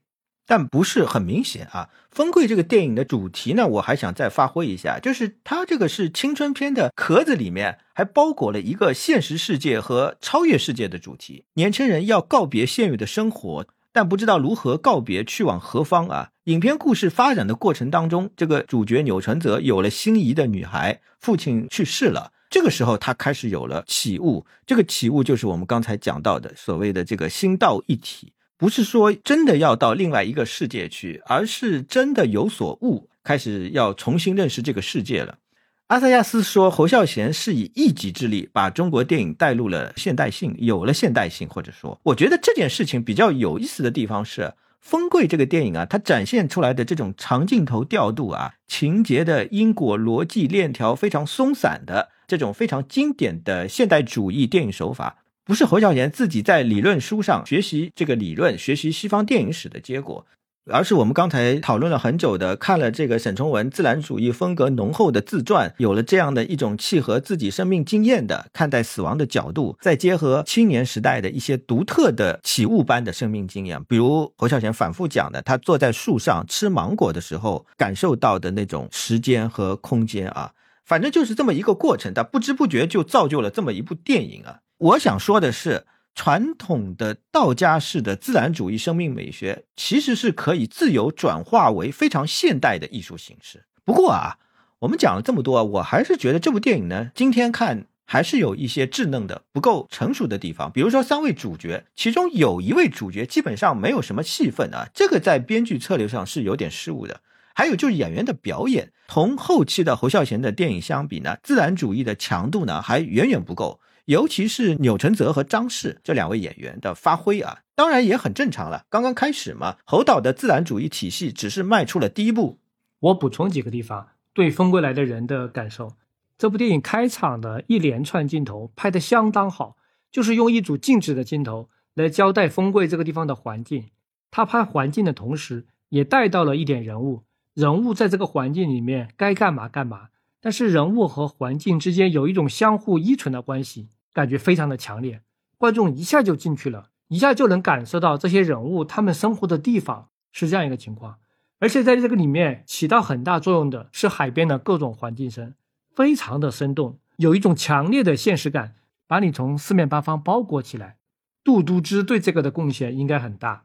但不是很明显啊。风贵这个电影的主题呢，我还想再发挥一下，就是它这个是青春片的壳子里面还包裹了一个现实世界和超越世界的主题。年轻人要告别现有的生活，但不知道如何告别，去往何方啊？影片故事发展的过程当中，这个主角钮承泽有了心仪的女孩，父亲去世了。这个时候，他开始有了起悟。这个起悟就是我们刚才讲到的所谓的这个心道一体，不是说真的要到另外一个世界去，而是真的有所悟，开始要重新认识这个世界了。阿萨亚斯说，侯孝贤是以一己之力把中国电影带入了现代性，有了现代性。或者说，我觉得这件事情比较有意思的地方是。《风贵》这个电影啊，它展现出来的这种长镜头调度啊，情节的因果逻辑链条非常松散的这种非常经典的现代主义电影手法，不是侯孝贤自己在理论书上学习这个理论、学习西方电影史的结果。而是我们刚才讨论了很久的，看了这个沈从文自然主义风格浓厚的自传，有了这样的一种契合自己生命经验的看待死亡的角度，再结合青年时代的一些独特的启悟般的生命经验，比如侯孝贤反复讲的，他坐在树上吃芒果的时候感受到的那种时间和空间啊，反正就是这么一个过程，他不知不觉就造就了这么一部电影啊。我想说的是。传统的道家式的自然主义生命美学，其实是可以自由转化为非常现代的艺术形式。不过啊，我们讲了这么多，我还是觉得这部电影呢，今天看还是有一些稚嫩的、不够成熟的地方。比如说三位主角，其中有一位主角基本上没有什么戏份啊，这个在编剧策略上是有点失误的。还有就是演员的表演，同后期的侯孝贤的电影相比呢，自然主义的强度呢还远远不够。尤其是钮承泽和张氏这两位演员的发挥啊，当然也很正常了。刚刚开始嘛，侯导的自然主义体系只是迈出了第一步。我补充几个地方对《风归来的人》的感受。这部电影开场的一连串镜头拍得相当好，就是用一组静止的镜头来交代风柜这个地方的环境。他拍环境的同时，也带到了一点人物。人物在这个环境里面该干嘛干嘛，但是人物和环境之间有一种相互依存的关系，感觉非常的强烈。观众一下就进去了，一下就能感受到这些人物他们生活的地方是这样一个情况。而且在这个里面起到很大作用的是海边的各种环境声，非常的生动，有一种强烈的现实感，把你从四面八方包裹起来。杜都之对这个的贡献应该很大。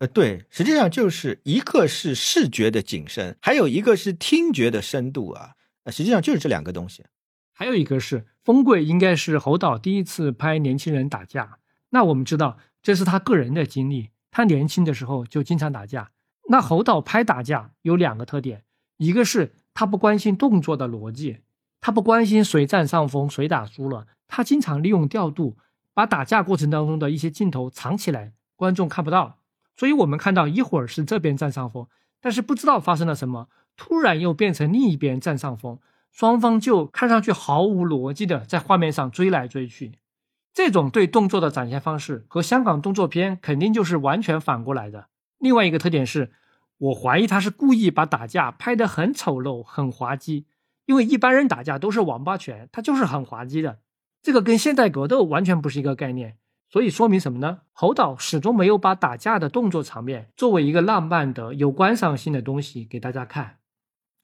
呃，对，实际上就是一个是视觉的景深，还有一个是听觉的深度啊。呃，实际上就是这两个东西。还有一个是风贵，应该是侯导第一次拍年轻人打架。那我们知道这是他个人的经历，他年轻的时候就经常打架。那侯导拍打架有两个特点，一个是他不关心动作的逻辑，他不关心谁占上风谁打输了，他经常利用调度把打架过程当中的一些镜头藏起来，观众看不到。所以我们看到一会儿是这边占上风，但是不知道发生了什么，突然又变成另一边占上风，双方就看上去毫无逻辑的在画面上追来追去。这种对动作的展现方式和香港动作片肯定就是完全反过来的。另外一个特点是，我怀疑他是故意把打架拍得很丑陋、很滑稽，因为一般人打架都是王八拳，他就是很滑稽的，这个跟现代格斗完全不是一个概念。所以说明什么呢？侯导始终没有把打架的动作场面作为一个浪漫的、有观赏性的东西给大家看。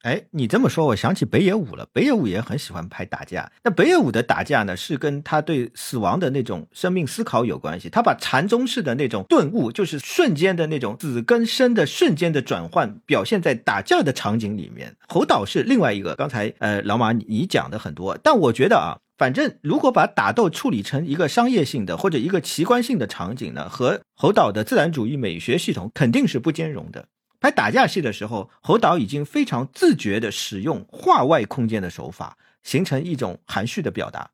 哎，你这么说，我想起北野武了。北野武也很喜欢拍打架。那北野武的打架呢，是跟他对死亡的那种生命思考有关系。他把禅宗式的那种顿悟，就是瞬间的那种死跟生的瞬间的转换，表现在打架的场景里面。侯导是另外一个。刚才呃，老马你讲的很多，但我觉得啊。反正，如果把打斗处理成一个商业性的或者一个奇观性的场景呢，和侯导的自然主义美学系统肯定是不兼容的。拍打架戏的时候，侯导已经非常自觉地使用画外空间的手法，形成一种含蓄的表达。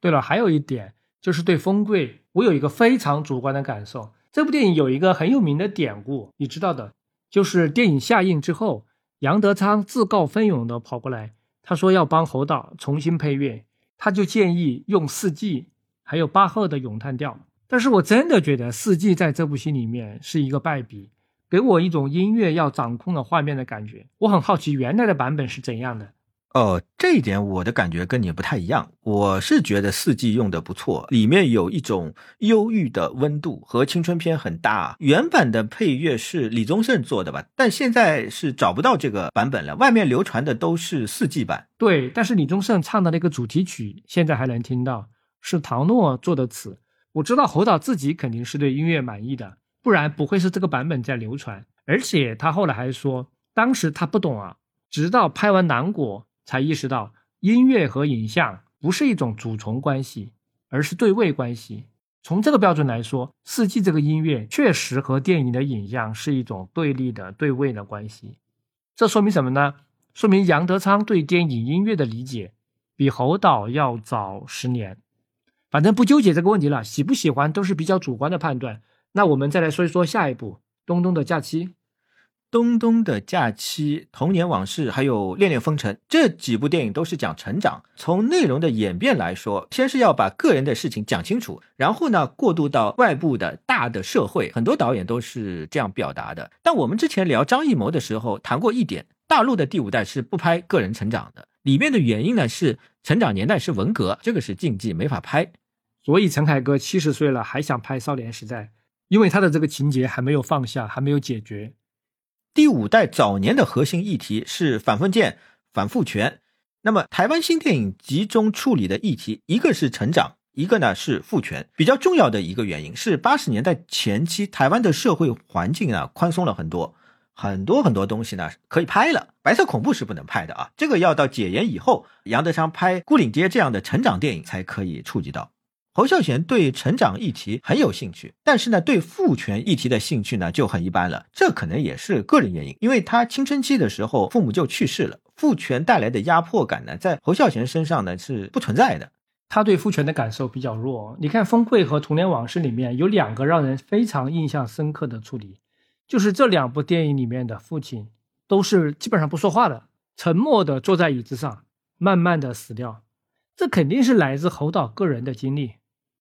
对了，还有一点就是对风贵，我有一个非常主观的感受。这部电影有一个很有名的典故，你知道的，就是电影下映之后，杨德昌自告奋勇地跑过来，他说要帮侯导重新配乐。他就建议用四季，还有巴赫的咏叹调，但是我真的觉得四季在这部戏里面是一个败笔，给我一种音乐要掌控了画面的感觉。我很好奇原来的版本是怎样的。哦，这一点我的感觉跟你不太一样。我是觉得四季用的不错，里面有一种忧郁的温度，和青春片很搭。原版的配乐是李宗盛做的吧？但现在是找不到这个版本了，外面流传的都是四季版。对，但是李宗盛唱的那个主题曲现在还能听到，是唐诺做的词。我知道侯导自己肯定是对音乐满意的，不然不会是这个版本在流传。而且他后来还说，当时他不懂啊，直到拍完《南国》。才意识到，音乐和影像不是一种主从关系，而是对位关系。从这个标准来说，《四季》这个音乐确实和电影的影像是一种对立的对位的关系。这说明什么呢？说明杨德昌对电影音乐的理解比侯导要早十年。反正不纠结这个问题了，喜不喜欢都是比较主观的判断。那我们再来说一说下一部《东东的假期》。东东的假期、童年往事，还有恋恋风尘这几部电影都是讲成长。从内容的演变来说，先是要把个人的事情讲清楚，然后呢过渡到外部的大的社会。很多导演都是这样表达的。但我们之前聊张艺谋的时候谈过一点，大陆的第五代是不拍个人成长的，里面的原因呢是成长年代是文革，这个是禁忌，没法拍。所以陈凯歌七十岁了还想拍少年时代，因为他的这个情节还没有放下，还没有解决。第五代早年的核心议题是反封建、反父权。那么，台湾新电影集中处理的议题，一个是成长，一个呢是父权。比较重要的一个原因是，八十年代前期台湾的社会环境啊宽松了很多，很多很多东西呢可以拍了。白色恐怖是不能拍的啊，这个要到解严以后，杨德昌拍《孤岭街》这样的成长电影才可以触及到。侯孝贤对成长议题很有兴趣，但是呢，对父权议题的兴趣呢就很一般了。这可能也是个人原因，因为他青春期的时候父母就去世了，父权带来的压迫感呢，在侯孝贤身上呢是不存在的。他对父权的感受比较弱。你看《风会》和《童年往事》里面有两个让人非常印象深刻的处理，就是这两部电影里面的父亲都是基本上不说话的，沉默的坐在椅子上，慢慢的死掉。这肯定是来自侯导个人的经历。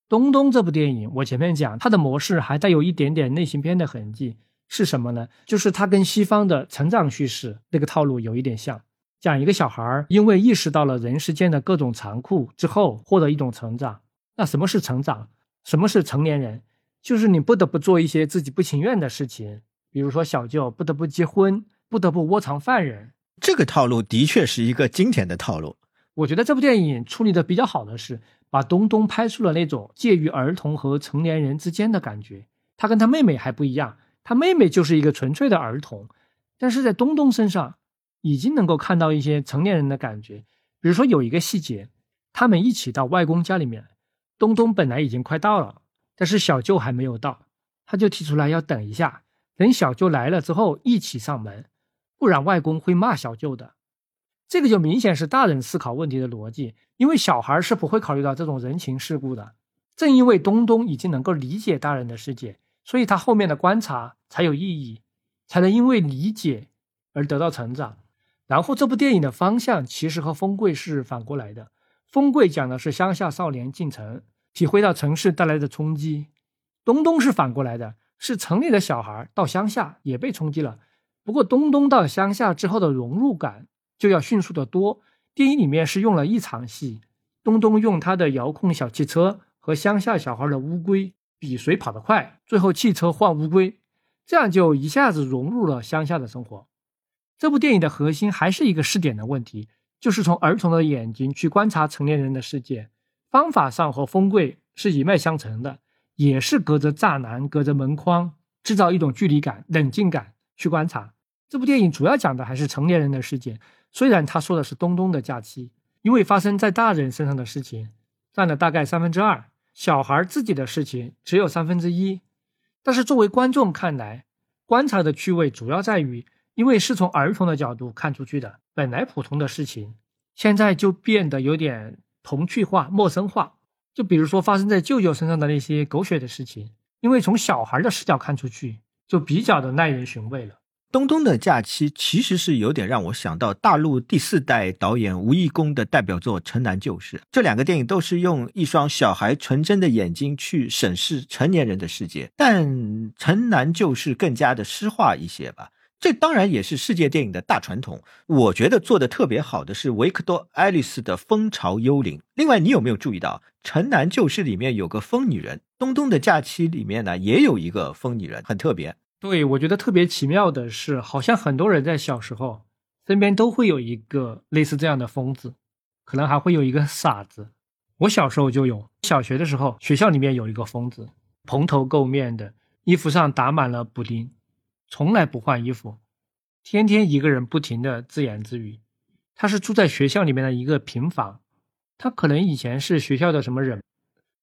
东东这部电影，我前面讲它的模式还带有一点点类型片的痕迹，是什么呢？就是它跟西方的成长叙事那个套路有一点像。讲一个小孩因为意识到了人世间的各种残酷之后，获得一种成长。那什么是成长？什么是成年人？就是你不得不做一些自己不情愿的事情，比如说小舅不得不结婚，不得不窝藏犯人。这个套路的确是一个经典的套路。我觉得这部电影处理的比较好的是，把东东拍出了那种介于儿童和成年人之间的感觉。他跟他妹妹还不一样，他妹妹就是一个纯粹的儿童，但是在东东身上。已经能够看到一些成年人的感觉，比如说有一个细节，他们一起到外公家里面，东东本来已经快到了，但是小舅还没有到，他就提出来要等一下，等小舅来了之后一起上门，不然外公会骂小舅的。这个就明显是大人思考问题的逻辑，因为小孩是不会考虑到这种人情世故的。正因为东东已经能够理解大人的世界，所以他后面的观察才有意义，才能因为理解而得到成长。然后这部电影的方向其实和《风贵》是反过来的，《风贵》讲的是乡下少年进城，体会到城市带来的冲击；东东是反过来的，是城里的小孩到乡下也被冲击了。不过东东到乡下之后的融入感就要迅速的多。电影里面是用了一场戏，东东用他的遥控小汽车和乡下小孩的乌龟比谁跑得快，最后汽车换乌龟，这样就一下子融入了乡下的生活。这部电影的核心还是一个试点的问题，就是从儿童的眼睛去观察成年人的世界。方法上和风贵是一脉相承的，也是隔着栅栏、隔着门框，制造一种距离感、冷静感去观察。这部电影主要讲的还是成年人的世界，虽然他说的是东东的假期，因为发生在大人身上的事情占了大概三分之二，小孩自己的事情只有三分之一。但是作为观众看来，观察的趣味主要在于。因为是从儿童的角度看出去的，本来普通的事情，现在就变得有点童趣化、陌生化。就比如说发生在舅舅身上的那些狗血的事情，因为从小孩的视角看出去，就比较的耐人寻味了。东东的假期其实是有点让我想到大陆第四代导演吴义公的代表作《城南旧事》。这两个电影都是用一双小孩纯真的眼睛去审视成年人的世界，但《城南旧事》更加的诗化一些吧。这当然也是世界电影的大传统。我觉得做的特别好的是维克多·爱丽丝的《蜂巢幽灵》。另外，你有没有注意到《城南旧事》里面有个疯女人，《东东的假期》里面呢也有一个疯女人，很特别。对，我觉得特别奇妙的是，好像很多人在小时候身边都会有一个类似这样的疯子，可能还会有一个傻子。我小时候就有，小学的时候学校里面有一个疯子，蓬头垢面的，衣服上打满了补丁。从来不换衣服，天天一个人不停的自言自语。他是住在学校里面的一个平房，他可能以前是学校的什么人，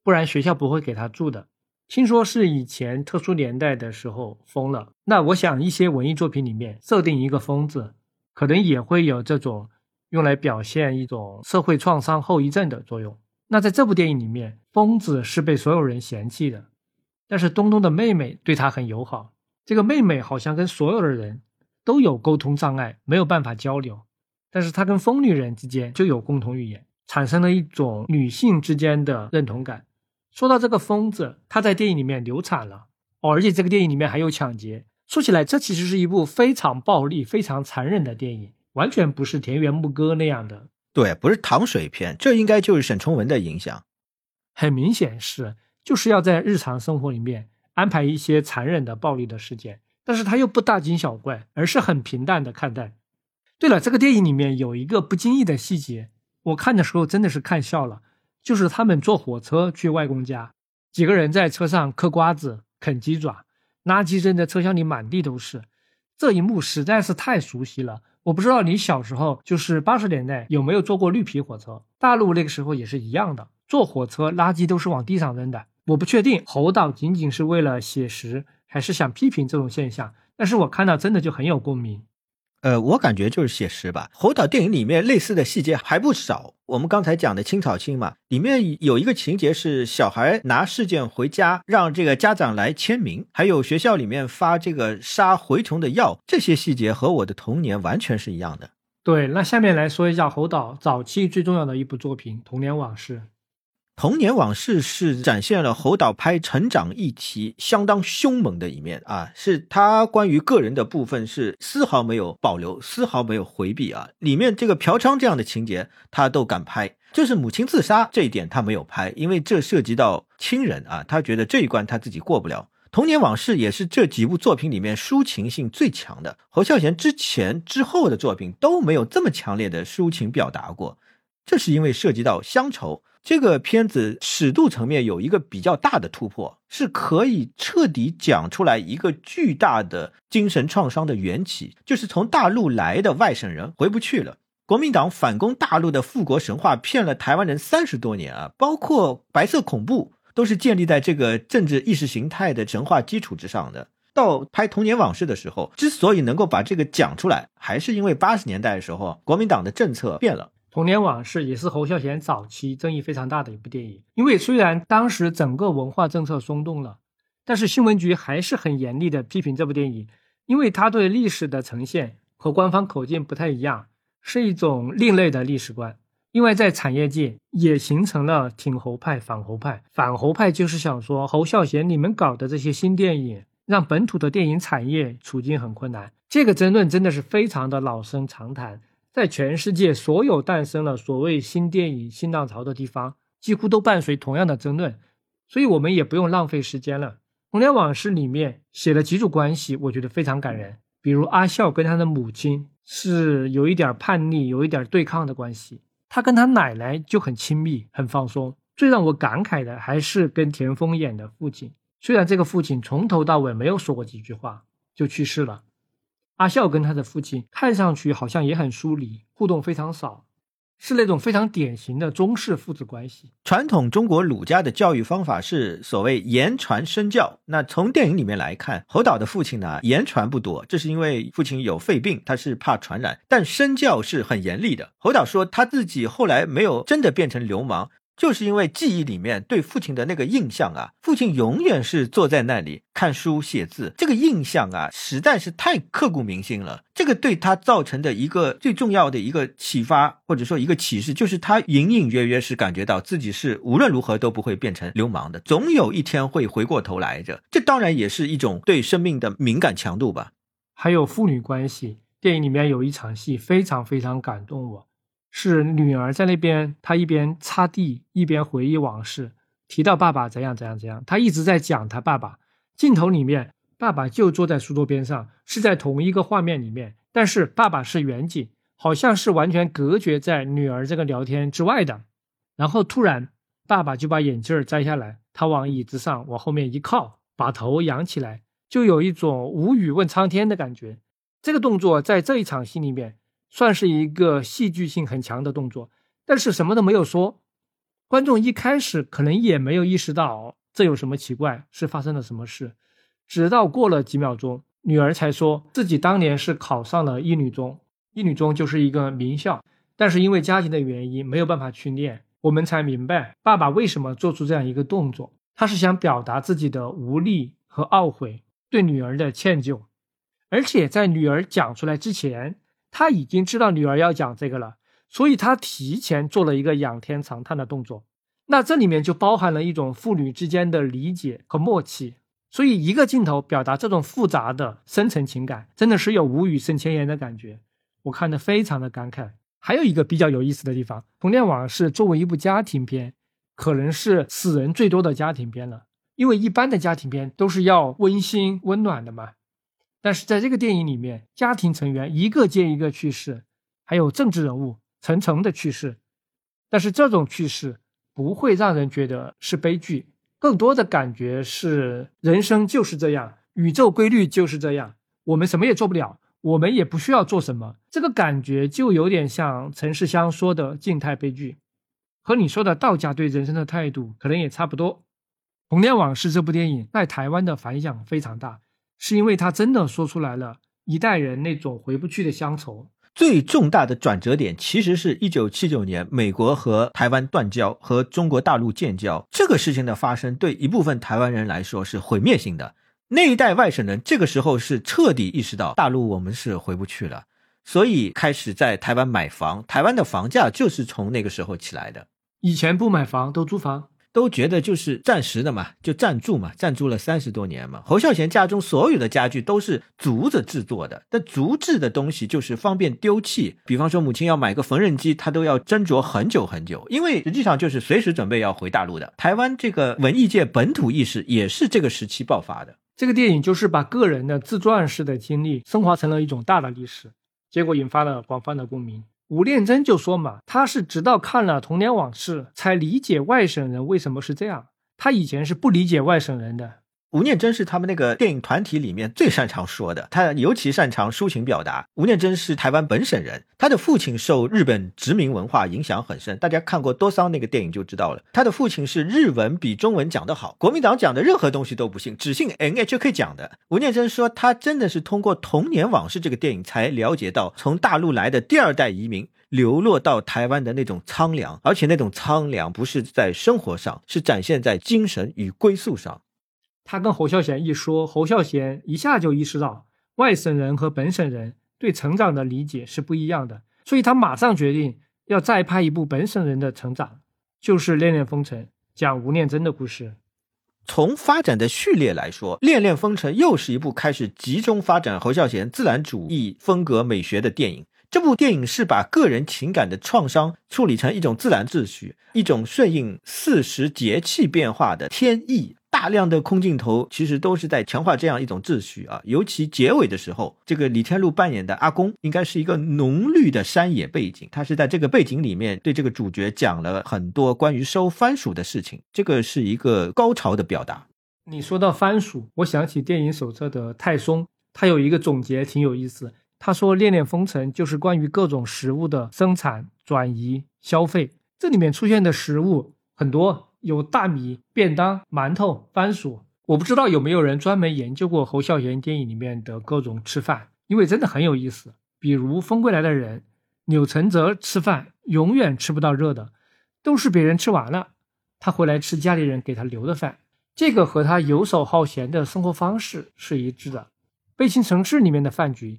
不然学校不会给他住的。听说是以前特殊年代的时候疯了。那我想一些文艺作品里面设定一个疯子，可能也会有这种用来表现一种社会创伤后遗症的作用。那在这部电影里面，疯子是被所有人嫌弃的，但是东东的妹妹对他很友好。这个妹妹好像跟所有的人都有沟通障碍，没有办法交流，但是她跟疯女人之间就有共同语言，产生了一种女性之间的认同感。说到这个疯子，他在电影里面流产了哦，而且这个电影里面还有抢劫。说起来，这其实是一部非常暴力、非常残忍的电影，完全不是田园牧歌那样的。对，不是糖水片，这应该就是沈从文的影响。很明显是，就是要在日常生活里面。安排一些残忍的暴力的事件，但是他又不大惊小怪，而是很平淡的看待。对了，这个电影里面有一个不经意的细节，我看的时候真的是看笑了，就是他们坐火车去外公家，几个人在车上嗑瓜子、啃鸡爪，垃圾扔在车厢里满地都是，这一幕实在是太熟悉了。我不知道你小时候就是八十年代有没有坐过绿皮火车，大陆那个时候也是一样的，坐火车垃圾都是往地上扔的。我不确定侯导仅仅是为了写实，还是想批评这种现象。但是我看到真的就很有共鸣。呃，我感觉就是写实吧。侯导电影里面类似的细节还不少。我们刚才讲的青草青嘛，里面有一个情节是小孩拿试卷回家，让这个家长来签名，还有学校里面发这个杀蛔虫的药，这些细节和我的童年完全是一样的。对，那下面来说一下侯导早期最重要的一部作品《童年往事》。童年往事是展现了侯导拍成长议题相当凶猛的一面啊，是他关于个人的部分是丝毫没有保留，丝毫没有回避啊。里面这个嫖娼这样的情节他都敢拍，就是母亲自杀这一点他没有拍，因为这涉及到亲人啊，他觉得这一关他自己过不了。童年往事也是这几部作品里面抒情性最强的，侯孝贤之前之后的作品都没有这么强烈的抒情表达过，这是因为涉及到乡愁。这个片子尺度层面有一个比较大的突破，是可以彻底讲出来一个巨大的精神创伤的缘起，就是从大陆来的外省人回不去了。国民党反攻大陆的复国神话骗了台湾人三十多年啊，包括白色恐怖都是建立在这个政治意识形态的神话基础之上的。到拍童年往事的时候，之所以能够把这个讲出来，还是因为八十年代的时候国民党的政策变了。童年往事也是侯孝贤早期争议非常大的一部电影，因为虽然当时整个文化政策松动了，但是新闻局还是很严厉的批评这部电影，因为它对历史的呈现和官方口径不太一样，是一种另类的历史观。另外，在产业界也形成了挺侯派、反侯派。反侯派就是想说侯孝贤你们搞的这些新电影，让本土的电影产业处境很困难。这个争论真的是非常的老生常谈。在全世界，所有诞生了所谓新电影新浪潮的地方，几乎都伴随同样的争论，所以我们也不用浪费时间了。《童年往事》里面写了几组关系，我觉得非常感人。比如阿孝跟他的母亲是有一点叛逆、有一点对抗的关系，他跟他奶奶就很亲密、很放松。最让我感慨的还是跟田丰演的父亲，虽然这个父亲从头到尾没有说过几句话，就去世了。阿孝跟他的父亲看上去好像也很疏离，互动非常少，是那种非常典型的中式父子关系。传统中国儒家的教育方法是所谓言传身教。那从电影里面来看，侯导的父亲呢言传不多，这是因为父亲有肺病，他是怕传染，但身教是很严厉的。侯导说他自己后来没有真的变成流氓。就是因为记忆里面对父亲的那个印象啊，父亲永远是坐在那里看书写字，这个印象啊实在是太刻骨铭心了。这个对他造成的一个最重要的一个启发，或者说一个启示，就是他隐隐约约是感觉到自己是无论如何都不会变成流氓的，总有一天会回过头来着。这当然也是一种对生命的敏感强度吧。还有父女关系，电影里面有一场戏非常非常感动我。是女儿在那边，她一边擦地一边回忆往事，提到爸爸怎样怎样怎样，她一直在讲她爸爸。镜头里面，爸爸就坐在书桌边上，是在同一个画面里面，但是爸爸是远景，好像是完全隔绝在女儿这个聊天之外的。然后突然，爸爸就把眼镜摘下来，他往椅子上往后面一靠，把头仰起来，就有一种无语问苍天的感觉。这个动作在这一场戏里面。算是一个戏剧性很强的动作，但是什么都没有说，观众一开始可能也没有意识到这有什么奇怪，是发生了什么事，直到过了几秒钟，女儿才说自己当年是考上了一女中，一女中就是一个名校，但是因为家庭的原因没有办法去念，我们才明白爸爸为什么做出这样一个动作，他是想表达自己的无力和懊悔，对女儿的歉疚，而且在女儿讲出来之前。他已经知道女儿要讲这个了，所以他提前做了一个仰天长叹的动作。那这里面就包含了一种父女之间的理解和默契。所以一个镜头表达这种复杂的深层情感，真的是有无语胜千言的感觉。我看的非常的感慨。还有一个比较有意思的地方，《童年往事》作为一部家庭片，可能是死人最多的家庭片了。因为一般的家庭片都是要温馨温暖的嘛。但是在这个电影里面，家庭成员一个接一个去世，还有政治人物层层的去世，但是这种去世不会让人觉得是悲剧，更多的感觉是人生就是这样，宇宙规律就是这样，我们什么也做不了，我们也不需要做什么，这个感觉就有点像陈世香说的静态悲剧，和你说的道家对人生的态度可能也差不多。《童年往事》这部电影在台湾的反响非常大。是因为他真的说出来了一代人那种回不去的乡愁。最重大的转折点，其实是一九七九年美国和台湾断交，和中国大陆建交。这个事情的发生，对一部分台湾人来说是毁灭性的。那一代外省人，这个时候是彻底意识到大陆我们是回不去了，所以开始在台湾买房。台湾的房价就是从那个时候起来的。以前不买房，都租房。都觉得就是暂时的嘛，就暂住嘛，暂住了三十多年嘛。侯孝贤家中所有的家具都是竹子制作的，但竹制的东西就是方便丢弃。比方说母亲要买个缝纫机，他都要斟酌很久很久，因为实际上就是随时准备要回大陆的。台湾这个文艺界本土意识也是这个时期爆发的。这个电影就是把个人的自传式的经历升华成了一种大的历史，结果引发了广泛的共鸣。吴念真就说嘛，他是直到看了《童年往事》才理解外省人为什么是这样，他以前是不理解外省人的。吴念真是他们那个电影团体里面最擅长说的，他尤其擅长抒情表达。吴念真是台湾本省人，他的父亲受日本殖民文化影响很深，大家看过多桑那个电影就知道了。他的父亲是日文比中文讲得好，国民党讲的任何东西都不信，只信 NHK 讲的。吴念真说，他真的是通过《童年往事》这个电影才了解到，从大陆来的第二代移民流落到台湾的那种苍凉，而且那种苍凉不是在生活上，是展现在精神与归宿上。他跟侯孝贤一说，侯孝贤一下就意识到外省人和本省人对成长的理解是不一样的，所以他马上决定要再拍一部本省人的成长，就是《恋恋风尘》，讲吴念真的故事。从发展的序列来说，《恋恋风尘》又是一部开始集中发展侯孝贤自然主义风格美学的电影。这部电影是把个人情感的创伤处理成一种自然秩序，一种顺应四时节气变化的天意。大量的空镜头其实都是在强化这样一种秩序啊，尤其结尾的时候，这个李天禄扮演的阿公应该是一个浓绿的山野背景，他是在这个背景里面对这个主角讲了很多关于收番薯的事情，这个是一个高潮的表达。你说到番薯，我想起电影手册的泰松，他有一个总结挺有意思，他说《恋恋风尘》就是关于各种食物的生产、转移、消费，这里面出现的食物很多。有大米、便当、馒头、番薯，我不知道有没有人专门研究过侯孝贤电影里面的各种吃饭，因为真的很有意思。比如《风归来的人》，钮承泽吃饭永远吃不到热的，都是别人吃完了，他回来吃家里人给他留的饭。这个和他游手好闲的生活方式是一致的。《悲情城市》里面的饭局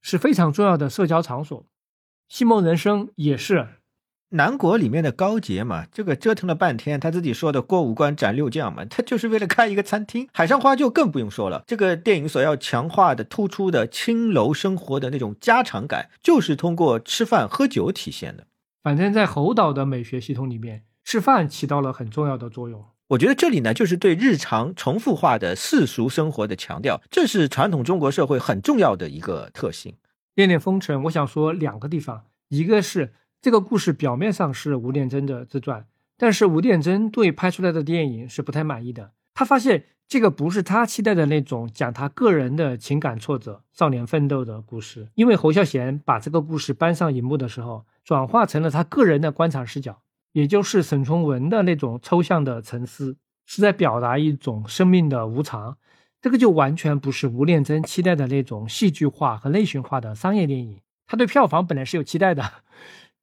是非常重要的社交场所，《戏梦人生》也是。南国里面的高洁嘛，这个折腾了半天，他自己说的过五关斩六将嘛，他就是为了开一个餐厅。海上花就更不用说了，这个电影所要强化的、突出的青楼生活的那种家常感，就是通过吃饭喝酒体现的。反正，在侯导的美学系统里面，吃饭起到了很重要的作用。我觉得这里呢，就是对日常重复化的世俗生活的强调，这是传统中国社会很重要的一个特性。恋恋风尘，我想说两个地方，一个是。这个故事表面上是吴念真的自传，但是吴念真对拍出来的电影是不太满意的。他发现这个不是他期待的那种讲他个人的情感挫折、少年奋斗的故事。因为侯孝贤把这个故事搬上荧幕的时候，转化成了他个人的观察视角，也就是沈从文的那种抽象的沉思，是在表达一种生命的无常。这个就完全不是吴念真期待的那种戏剧化和类型化的商业电影。他对票房本来是有期待的。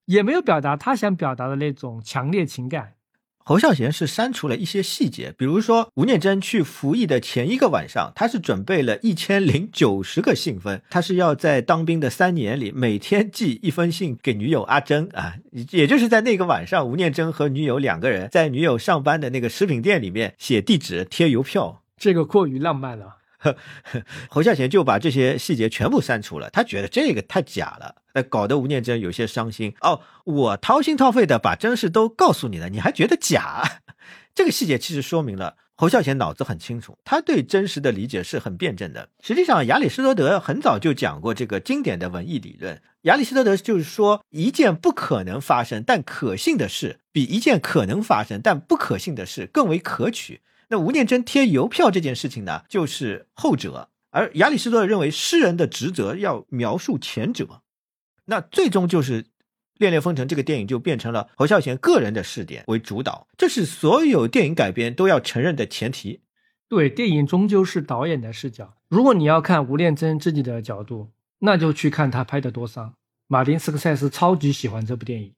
也没有表达他想表达的那种强烈情感。侯孝贤是删除了一些细节，比如说吴念真去服役的前一个晚上，他是准备了一千零九十个信封，他是要在当兵的三年里每天寄一封信给女友阿珍啊，*laughs* 也就是在那个晚上，吴念真和女友两个人在女友上班的那个食品店里面写地址、贴邮票，这个过于浪漫了。*laughs* 侯孝贤就把这些细节全部删除了，他觉得这个太假了，那搞得吴念真有些伤心。哦，我掏心掏肺的把真事都告诉你了，你还觉得假？*laughs* 这个细节其实说明了侯孝贤脑子很清楚，他对真实的理解是很辩证的。实际上，亚里士多德很早就讲过这个经典的文艺理论。亚里士多德就是说，一件不可能发生但可信的事，比一件可能发生但不可信的事更为可取。那吴念真贴邮票这件事情呢，就是后者；而亚里士多德认为诗人的职责要描述前者。那最终就是《恋恋风尘》这个电影就变成了侯孝贤个人的视点为主导，这是所有电影改编都要承认的前提。对，电影终究是导演的视角。如果你要看吴念真自己的角度，那就去看他拍的多伤。马丁斯科塞斯超级喜欢这部电影。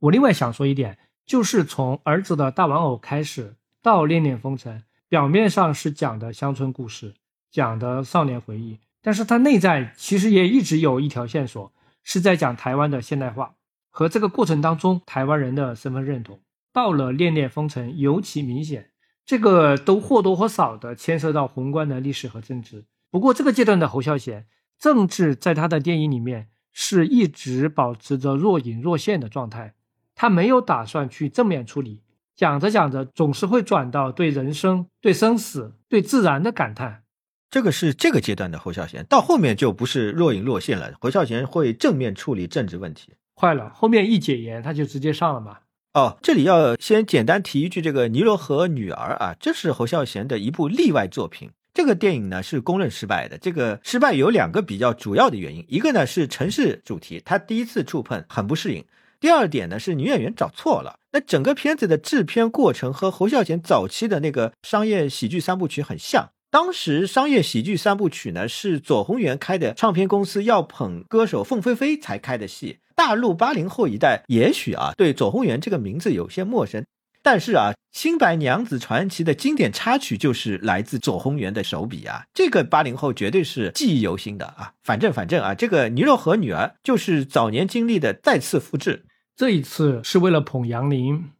我另外想说一点，就是从儿子的大玩偶开始到《恋恋风尘》，表面上是讲的乡村故事，讲的少年回忆，但是它内在其实也一直有一条线索，是在讲台湾的现代化和这个过程当中台湾人的身份认同。到了《恋恋风尘》尤其明显，这个都或多或少的牵涉到宏观的历史和政治。不过这个阶段的侯孝贤，政治在他的电影里面是一直保持着若隐若现的状态。他没有打算去正面处理，讲着讲着总是会转到对人生、对生死、对自然的感叹。这个是这个阶段的侯孝贤，到后面就不是若隐若现了。侯孝贤会正面处理政治问题。坏了，后面一解严他就直接上了嘛。哦，这里要先简单提一句，这个《尼罗河女儿》啊，这是侯孝贤的一部例外作品。这个电影呢是公认失败的。这个失败有两个比较主要的原因，一个呢是城市主题，他第一次触碰很不适应。第二点呢是女演员找错了，那整个片子的制片过程和侯孝贤早期的那个商业喜剧三部曲很像。当时商业喜剧三部曲呢是左宏元开的唱片公司要捧歌手凤飞飞才开的戏。大陆八零后一代也许啊对左宏元这个名字有些陌生，但是啊《新白娘子传奇》的经典插曲就是来自左宏元的手笔啊，这个八零后绝对是记忆犹新的啊。反正反正啊，这个《尼若河女儿》就是早年经历的再次复制。这一次是为了捧杨林，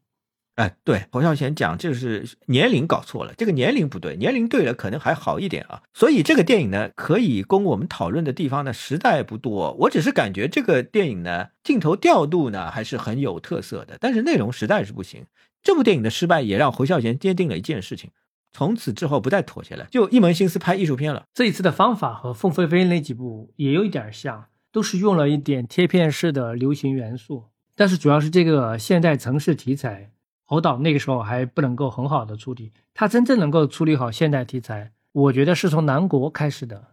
哎，对，侯孝贤讲就是年龄搞错了，这个年龄不对，年龄对了可能还好一点啊。所以这个电影呢，可以供我们讨论的地方呢，实在不多。我只是感觉这个电影呢，镜头调度呢还是很有特色的，但是内容实在是不行。这部电影的失败也让侯孝贤坚定了一件事情，从此之后不再妥协了，就一门心思拍艺术片了。这一次的方法和凤飞飞那几部也有一点像，都是用了一点贴片式的流行元素。但是主要是这个现代城市题材，侯导那个时候还不能够很好的处理。他真正能够处理好现代题材，我觉得是从南国开始的。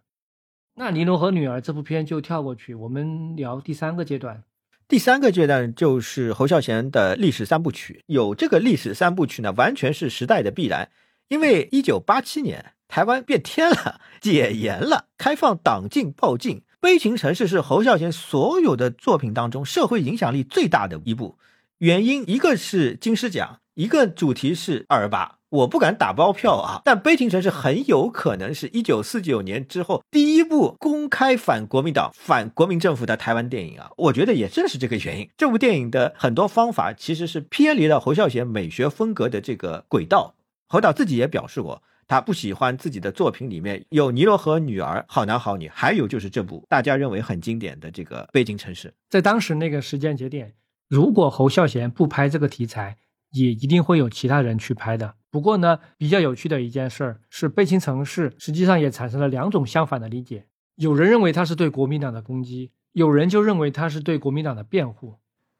那《尼罗河女儿》这部片就跳过去，我们聊第三个阶段。第三个阶段就是侯孝贤的历史三部曲。有这个历史三部曲呢，完全是时代的必然。因为一九八七年台湾变天了，解严了，开放党禁报禁。《悲情城市》是侯孝贤所有的作品当中社会影响力最大的一部，原因一个是金狮奖，一个主题是二二八。我不敢打包票啊，但《悲情城市》很有可能是一九四九年之后第一部公开反国民党、反国民政府的台湾电影啊。我觉得也正是这个原因，这部电影的很多方法其实是偏离了侯孝贤美学风格的这个轨道。侯导自己也表示过。他不喜欢自己的作品里面有尼罗河女儿、好男好女，还有就是这部大家认为很经典的这个《悲情城市》。在当时那个时间节点，如果侯孝贤不拍这个题材，也一定会有其他人去拍的。不过呢，比较有趣的一件事儿是，《悲情城市》实际上也产生了两种相反的理解：有人认为它是对国民党的攻击，有人就认为它是对国民党的辩护。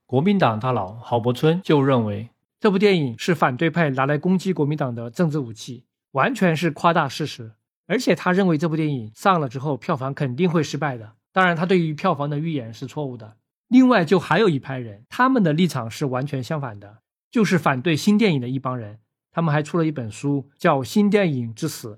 国民党大佬郝柏村就认为这部电影是反对派拿来攻击国民党的政治武器。完全是夸大事实，而且他认为这部电影上了之后票房肯定会失败的。当然，他对于票房的预言是错误的。另外，就还有一派人，他们的立场是完全相反的，就是反对新电影的一帮人。他们还出了一本书，叫《新电影之死》。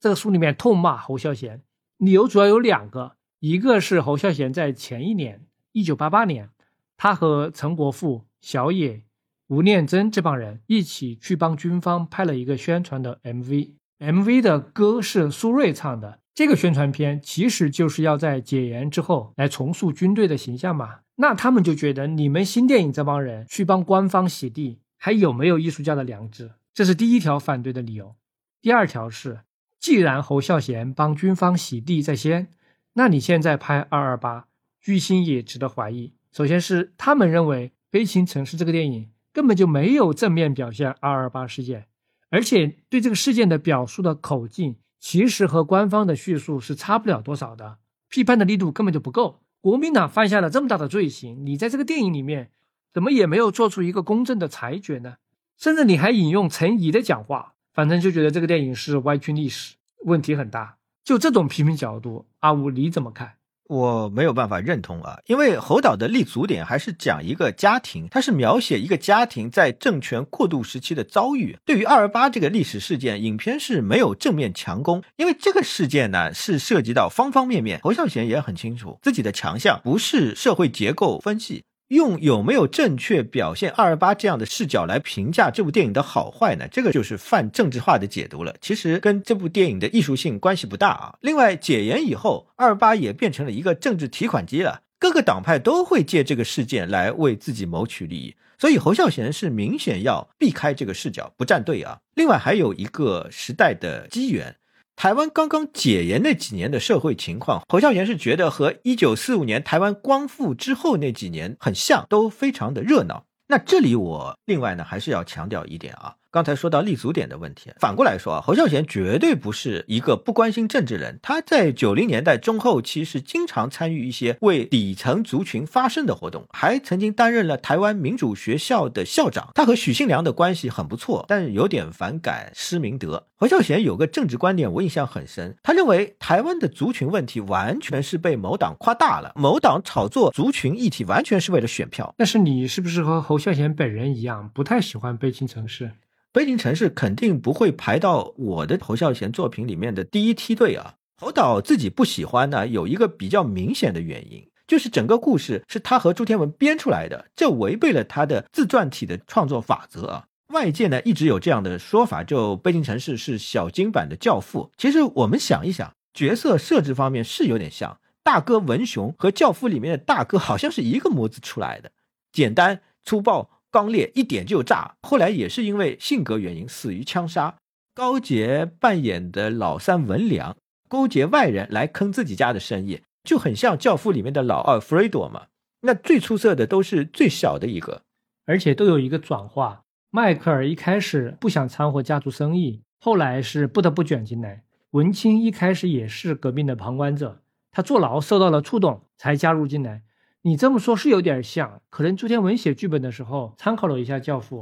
这个书里面痛骂侯孝贤，理由主要有两个：一个是侯孝贤在前一年，一九八八年，他和陈国富、小野。吴念真这帮人一起去帮军方拍了一个宣传的 MV，MV 的歌是苏芮唱的。这个宣传片其实就是要在解严之后来重塑军队的形象嘛。那他们就觉得你们新电影这帮人去帮官方洗地，还有没有艺术家的良知？这是第一条反对的理由。第二条是，既然侯孝贤帮军方洗地在先，那你现在拍二二八，居心也值得怀疑。首先是他们认为《悲情城市》这个电影。根本就没有正面表现二二八事件，而且对这个事件的表述的口径，其实和官方的叙述是差不了多少的，批判的力度根本就不够。国民党犯下了这么大的罪行，你在这个电影里面怎么也没有做出一个公正的裁决呢？甚至你还引用陈仪的讲话，反正就觉得这个电影是歪曲历史，问题很大。就这种批评角度，阿武你怎么看？我没有办法认同啊，因为侯导的立足点还是讲一个家庭，他是描写一个家庭在政权过渡时期的遭遇。对于二二八这个历史事件，影片是没有正面强攻，因为这个事件呢是涉及到方方面面。侯孝贤也很清楚自己的强项不是社会结构分析。用有没有正确表现二二八这样的视角来评价这部电影的好坏呢？这个就是泛政治化的解读了。其实跟这部电影的艺术性关系不大啊。另外，解严以后，二二八也变成了一个政治提款机了，各个党派都会借这个事件来为自己谋取利益。所以侯孝贤是明显要避开这个视角，不站队啊。另外还有一个时代的机缘。台湾刚刚解严那几年的社会情况，侯孝贤是觉得和一九四五年台湾光复之后那几年很像，都非常的热闹。那这里我另外呢还是要强调一点啊。刚才说到立足点的问题，反过来说啊，侯孝贤绝对不是一个不关心政治人。他在九零年代中后期是经常参与一些为底层族群发声的活动，还曾经担任了台湾民主学校的校长。他和许信良的关系很不错，但有点反感施明德。侯孝贤有个政治观点，我印象很深，他认为台湾的族群问题完全是被某党夸大了，某党炒作族群议题完全是为了选票。但是你是不是和侯孝贤本人一样，不太喜欢悲情城市？悲情城市肯定不会排到我的侯孝贤作品里面的第一梯队啊。侯导自己不喜欢呢，有一个比较明显的原因，就是整个故事是他和朱天文编出来的，这违背了他的自传体的创作法则啊。外界呢一直有这样的说法，就悲情城市是小金版的教父。其实我们想一想，角色设置方面是有点像大哥文雄和教父里面的大哥，好像是一个模子出来的，简单粗暴。刚烈一点就炸，后来也是因为性格原因死于枪杀。高杰扮演的老三文良勾结外人来坑自己家的生意，就很像《教父》里面的老二弗雷多嘛。那最出色的都是最小的一个，而且都有一个转化。迈克尔一开始不想掺和家族生意，后来是不得不卷进来。文清一开始也是革命的旁观者，他坐牢受到了触动才加入进来。你这么说，是有点像，可能朱天文写剧本的时候参考了一下《教父》，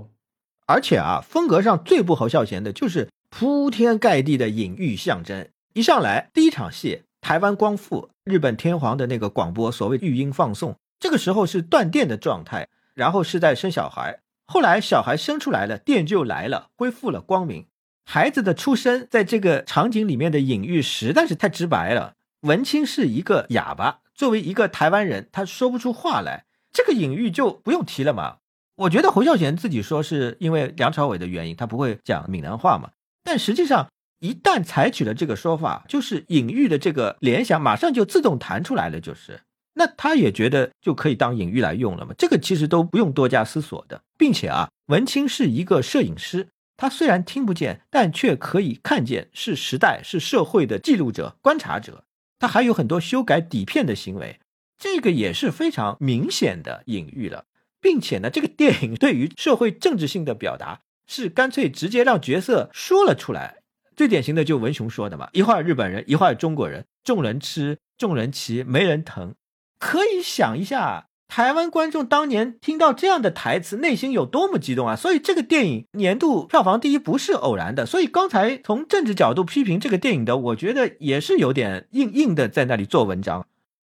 而且啊，风格上最不侯孝贤的就是铺天盖地的隐喻象征。一上来第一场戏，台湾光复，日本天皇的那个广播，所谓育婴放送，这个时候是断电的状态，然后是在生小孩，后来小孩生出来了，电就来了，恢复了光明。孩子的出生在这个场景里面的隐喻实在是太直白了。文清是一个哑巴。作为一个台湾人，他说不出话来，这个隐喻就不用提了嘛。我觉得侯孝贤自己说是因为梁朝伟的原因，他不会讲闽南话嘛。但实际上，一旦采取了这个说法，就是隐喻的这个联想马上就自动弹出来了，就是那他也觉得就可以当隐喻来用了嘛。这个其实都不用多加思索的，并且啊，文清是一个摄影师，他虽然听不见，但却可以看见，是时代，是社会的记录者、观察者。他还有很多修改底片的行为，这个也是非常明显的隐喻了，并且呢，这个电影对于社会政治性的表达是干脆直接让角色说了出来。最典型的就文雄说的嘛，一会儿日本人，一会儿中国人，众人吃，众人骑，没人疼。可以想一下。台湾观众当年听到这样的台词，内心有多么激动啊！所以这个电影年度票房第一不是偶然的。所以刚才从政治角度批评这个电影的，我觉得也是有点硬硬的在那里做文章。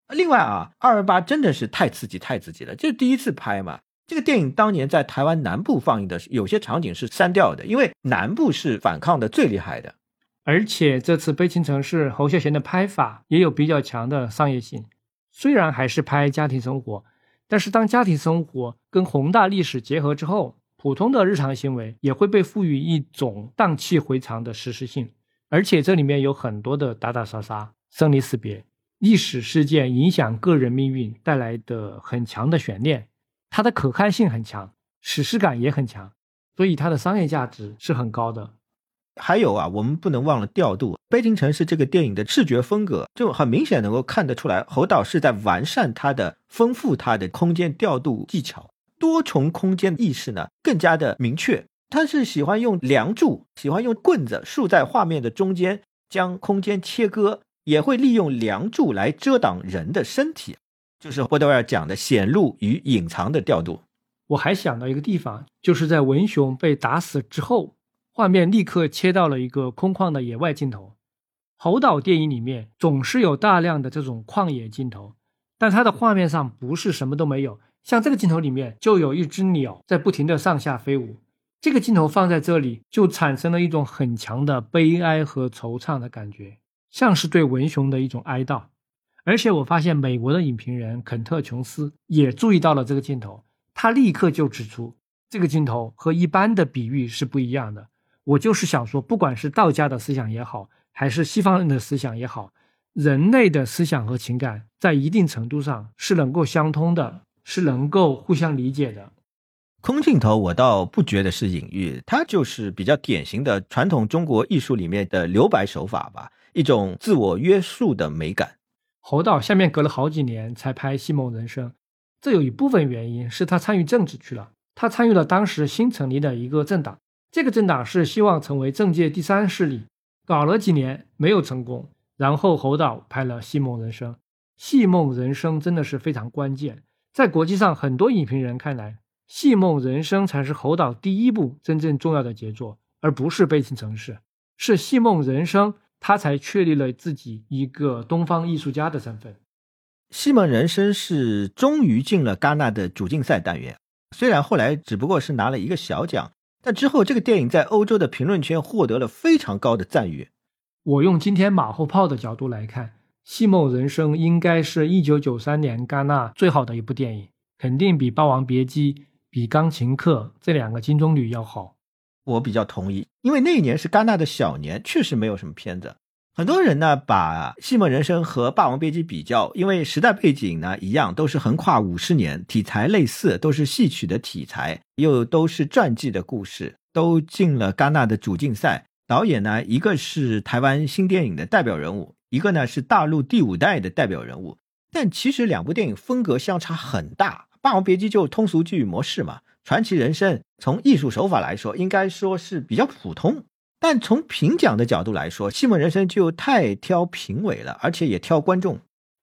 另外啊，二二八真的是太刺激太刺激了，这是第一次拍嘛。这个电影当年在台湾南部放映的，有些场景是删掉的，因为南部是反抗的最厉害的。而且这次《悲情城市》侯孝贤的拍法也有比较强的商业性，虽然还是拍家庭生活。但是，当家庭生活跟宏大历史结合之后，普通的日常行为也会被赋予一种荡气回肠的实时性。而且，这里面有很多的打打杀杀、生离死别、历史事件影响个人命运带来的很强的悬念，它的可看性很强，史诗感也很强，所以它的商业价值是很高的。还有啊，我们不能忘了调度《北京城市》这个电影的视觉风格，就很明显能够看得出来，侯导是在完善他的、丰富他的空间调度技巧，多重空间意识呢更加的明确。他是喜欢用梁柱，喜欢用棍子竖在画面的中间，将空间切割，也会利用梁柱来遮挡人的身体，就是波德维尔讲的显露与隐藏的调度。我还想到一个地方，就是在文雄被打死之后。画面立刻切到了一个空旷的野外镜头，侯导电影里面总是有大量的这种旷野镜头，但它的画面上不是什么都没有。像这个镜头里面就有一只鸟在不停的上下飞舞，这个镜头放在这里就产生了一种很强的悲哀和惆怅的感觉，像是对文雄的一种哀悼。而且我发现美国的影评人肯特·琼斯也注意到了这个镜头，他立刻就指出这个镜头和一般的比喻是不一样的。我就是想说，不管是道家的思想也好。还是西方人的思想也好，人类的思想和情感在一定程度上是能够相通的，是能够互相理解的。空镜头我倒不觉得是隐喻，它就是比较典型的传统中国艺术里面的留白手法吧，一种自我约束的美感。侯导下面隔了好几年才拍《西蒙人生》，这有一部分原因是他参与政治去了，他参与了当时新成立的一个政党，这个政党是希望成为政界第三势力。搞了几年没有成功，然后侯导拍了《戏梦人生》。《戏梦人生》真的是非常关键，在国际上很多影评人看来，《戏梦人生》才是侯导第一部真正重要的杰作，而不是《悲情城市》。是《戏梦人生》，他才确立了自己一个东方艺术家的身份。《戏梦人生》是终于进了戛纳的主竞赛单元，虽然后来只不过是拿了一个小奖。但之后，这个电影在欧洲的评论圈获得了非常高的赞誉。我用今天马后炮的角度来看，《戏梦人生》应该是一九九三年戛纳最好的一部电影，肯定比《霸王别姬》、比《钢琴课》这两个金棕榈要好。我比较同意，因为那一年是戛纳的小年，确实没有什么片子。很多人呢把《戏梦人生》和《霸王别姬》比较，因为时代背景呢一样，都是横跨五十年，题材类似，都是戏曲的题材，又都是传记的故事，都进了戛纳的主竞赛。导演呢，一个是台湾新电影的代表人物，一个呢是大陆第五代的代表人物。但其实两部电影风格相差很大，《霸王别姬》就通俗剧模式嘛，《传奇人生》从艺术手法来说，应该说是比较普通。但从评奖的角度来说，《戏梦人生》就太挑评委了，而且也挑观众。《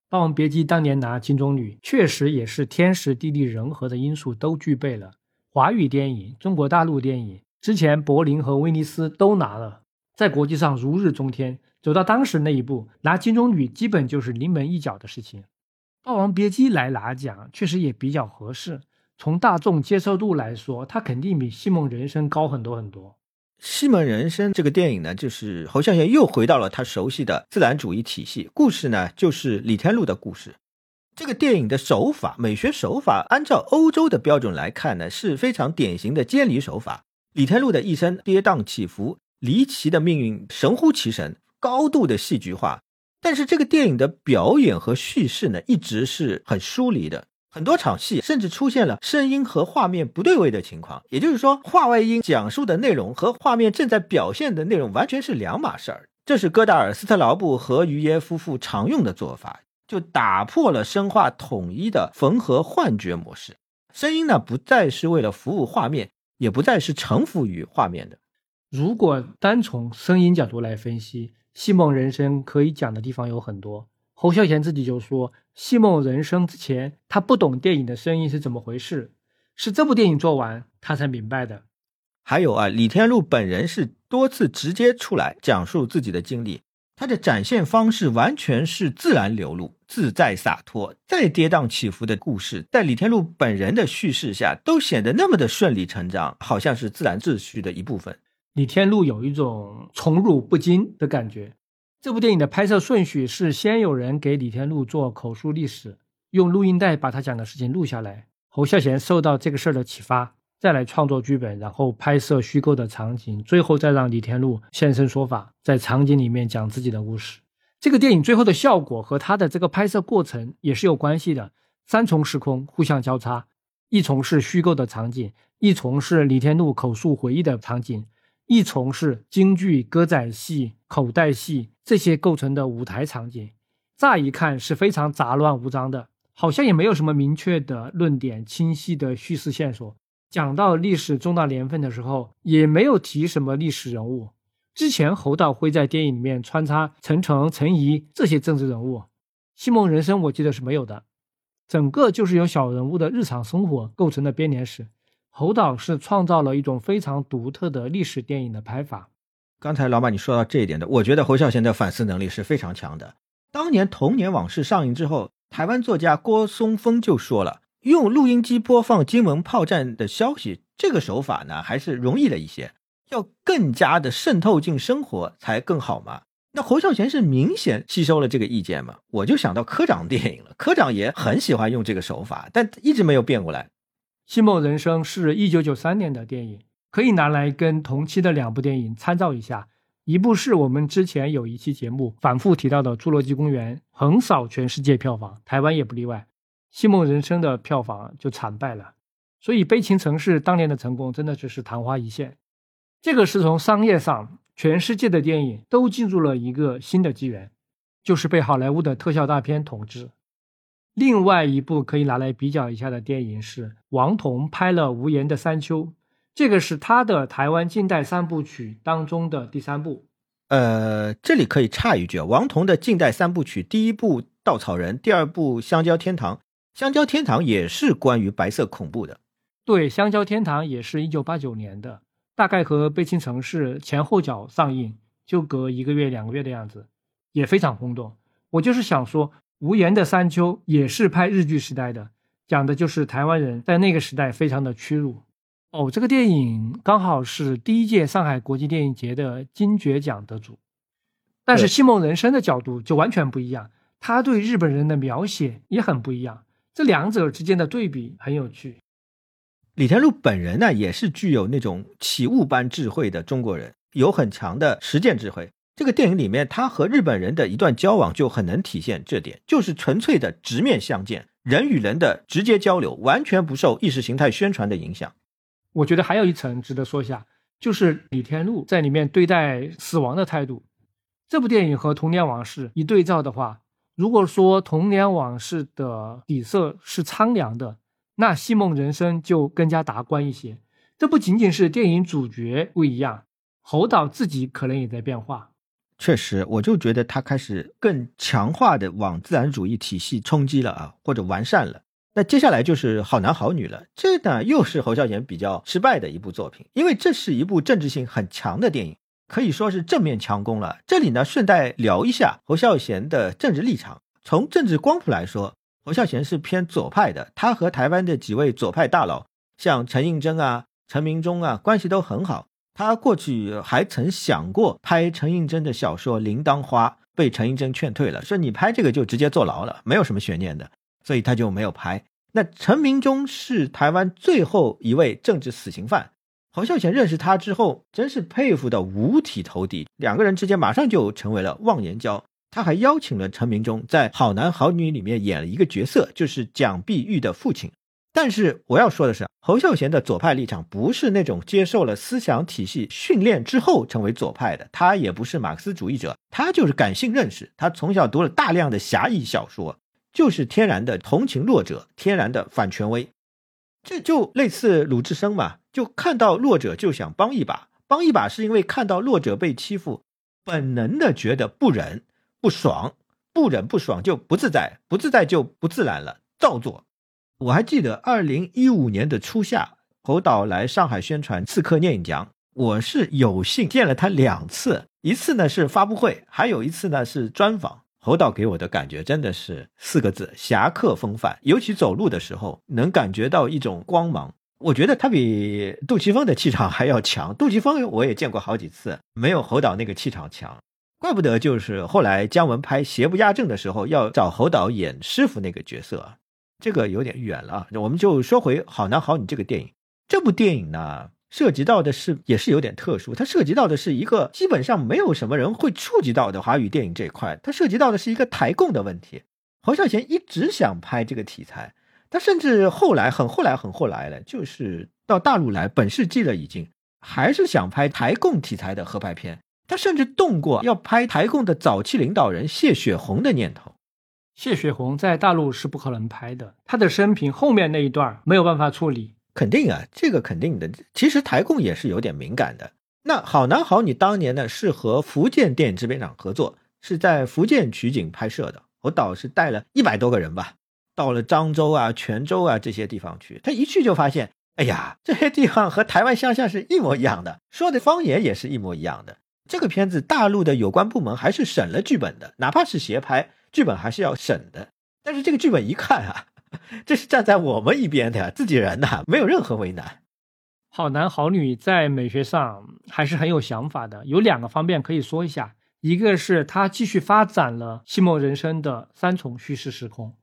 霸王别姬》当年拿金棕榈，确实也是天时地利人和的因素都具备了。华语电影、中国大陆电影之前柏林和威尼斯都拿了，在国际上如日中天。走到当时那一步，拿金棕榈基本就是临门一脚的事情。《霸王别姬》来拿奖，确实也比较合适。从大众接受度来说，它肯定比《戏梦人生》高很多很多。《西门人生》这个电影呢，就是侯孝贤又回到了他熟悉的自然主义体系。故事呢，就是李天禄的故事。这个电影的手法、美学手法，按照欧洲的标准来看呢，是非常典型的监离手法。李天禄的一生跌宕起伏，离奇的命运神乎其神，高度的戏剧化。但是这个电影的表演和叙事呢，一直是很疏离的。很多场戏甚至出现了声音和画面不对位的情况，也就是说，画外音讲述的内容和画面正在表现的内容完全是两码事儿。这是戈达尔、斯特劳布和于耶夫妇常用的做法，就打破了声画统一的缝合幻觉模式。声音呢，不再是为了服务画面，也不再是臣服于画面的。如果单从声音角度来分析，《戏梦人生》可以讲的地方有很多。侯孝贤自己就说，《戏梦人生》之前他不懂电影的声音是怎么回事，是这部电影做完他才明白的。还有啊，李天禄本人是多次直接出来讲述自己的经历，他的展现方式完全是自然流露、自在洒脱。再跌宕起伏的故事，在李天禄本人的叙事下，都显得那么的顺理成章，好像是自然秩序的一部分。李天禄有一种宠辱不惊的感觉。这部电影的拍摄顺序是：先有人给李天禄做口述历史，用录音带把他讲的事情录下来。侯孝贤受到这个事儿的启发，再来创作剧本，然后拍摄虚构的场景，最后再让李天禄现身说法，在场景里面讲自己的故事。这个电影最后的效果和他的这个拍摄过程也是有关系的。三重时空互相交叉，一重是虚构的场景，一重是李天禄口述回忆的场景。一重是京剧、歌仔戏、口袋戏这些构成的舞台场景，乍一看是非常杂乱无章的，好像也没有什么明确的论点、清晰的叙事线索。讲到历史重大年份的时候，也没有提什么历史人物。之前侯导会在电影里面穿插陈诚、陈怡这些政治人物，《戏梦人生》我记得是没有的，整个就是由小人物的日常生活构成的编年史。侯导是创造了一种非常独特的历史电影的拍法。刚才老马你说到这一点的，我觉得侯孝贤的反思能力是非常强的。当年《童年往事》上映之后，台湾作家郭松峰就说了，用录音机播放金门炮战的消息，这个手法呢还是容易了一些，要更加的渗透进生活才更好嘛。那侯孝贤是明显吸收了这个意见嘛？我就想到科长电影了，科长也很喜欢用这个手法，但一直没有变过来。《戏梦人生》是一九九三年的电影。可以拿来跟同期的两部电影参照一下，一部是我们之前有一期节目反复提到的《侏罗纪公园》，横扫全世界票房，台湾也不例外。《戏梦人生》的票房就惨败了，所以《悲情城市》当年的成功真的只是昙花一现。这个是从商业上，全世界的电影都进入了一个新的纪元，就是被好莱坞的特效大片统治。另外一部可以拿来比较一下的电影是王童拍了《无言的山丘》。这个是他的台湾近代三部曲当中的第三部。呃，这里可以插一句啊，王彤的近代三部曲，第一部《稻草人》，第二部《香蕉天堂》。《香蕉天堂》也是关于白色恐怖的。对，《香蕉天堂》也是一九八九年的，大概和《悲情城市》前后脚上映，就隔一个月两个月的样子，也非常轰动。我就是想说，《无言的山丘》也是拍日剧时代的，讲的就是台湾人在那个时代非常的屈辱。哦，这个电影刚好是第一届上海国际电影节的金爵奖得主，但是《戏梦人生》的角度就完全不一样，他对日本人的描写也很不一样，这两者之间的对比很有趣。李天禄本人呢，也是具有那种起雾般智慧的中国人，有很强的实践智慧。这个电影里面，他和日本人的一段交往就很能体现这点，就是纯粹的直面相见，人与人的直接交流，完全不受意识形态宣传的影响。我觉得还有一层值得说一下，就是李天禄在里面对待死亡的态度。这部电影和《童年往事》一对照的话，如果说《童年往事》的底色是苍凉的，那《戏梦人生》就更加达观一些。这不仅仅是电影主角不一样，侯导自己可能也在变化。确实，我就觉得他开始更强化的往自然主义体系冲击了啊，或者完善了。那接下来就是好男好女了，这呢又是侯孝贤比较失败的一部作品，因为这是一部政治性很强的电影，可以说是正面强攻了。这里呢顺带聊一下侯孝贤的政治立场。从政治光谱来说，侯孝贤是偏左派的，他和台湾的几位左派大佬，像陈映真啊、陈明忠啊，关系都很好。他过去还曾想过拍陈映真的小说《铃铛花》，被陈映真劝退了，说你拍这个就直接坐牢了，没有什么悬念的。所以他就没有拍。那陈明忠是台湾最后一位政治死刑犯，侯孝贤认识他之后，真是佩服的五体投地，两个人之间马上就成为了忘年交。他还邀请了陈明忠在《好男好女》里面演了一个角色，就是蒋碧玉的父亲。但是我要说的是，侯孝贤的左派立场不是那种接受了思想体系训练之后成为左派的，他也不是马克思主义者，他就是感性认识。他从小读了大量的侠义小说。就是天然的同情弱者，天然的反权威，这就类似鲁智深嘛，就看到弱者就想帮一把，帮一把是因为看到弱者被欺负，本能的觉得不忍不爽，不忍不爽就不自在，不自在就不自然了，照做。我还记得二零一五年的初夏，侯导来上海宣传《刺客聂隐娘》，我是有幸见了他两次，一次呢是发布会，还有一次呢是专访。侯导给我的感觉真的是四个字：侠客风范。尤其走路的时候，能感觉到一种光芒。我觉得他比杜琪峰的气场还要强。杜琪峰我也见过好几次，没有侯导那个气场强。怪不得就是后来姜文拍《邪不压正》的时候，要找侯导演师傅那个角色。这个有点远了，我们就说回《好男好女》这个电影。这部电影呢？涉及到的是也是有点特殊，它涉及到的是一个基本上没有什么人会触及到的华语电影这一块，它涉及到的是一个台共的问题。侯孝贤一直想拍这个题材，他甚至后来很后来很后来了，就是到大陆来本世纪了，已经还是想拍台共题材的合拍片。他甚至动过要拍台共的早期领导人谢雪红的念头。谢雪红在大陆是不可能拍的，他的生平后面那一段没有办法处理。肯定啊，这个肯定的。其实台共也是有点敏感的。那好男好女当年呢是和福建电影制片厂合作，是在福建取景拍摄的。我导是带了一百多个人吧，到了漳州啊、泉州啊这些地方去。他一去就发现，哎呀，这些地方和台湾乡下是一模一样的，说的方言也是一模一样的。这个片子大陆的有关部门还是审了剧本的，哪怕是协拍，剧本还是要审的。但是这个剧本一看啊，这是站在我们一边的自己人呐，没有任何为难。好男好女在美学上还是很有想法的，有两个方面可以说一下。一个是他继续发展了戏梦人生的三重叙事时空，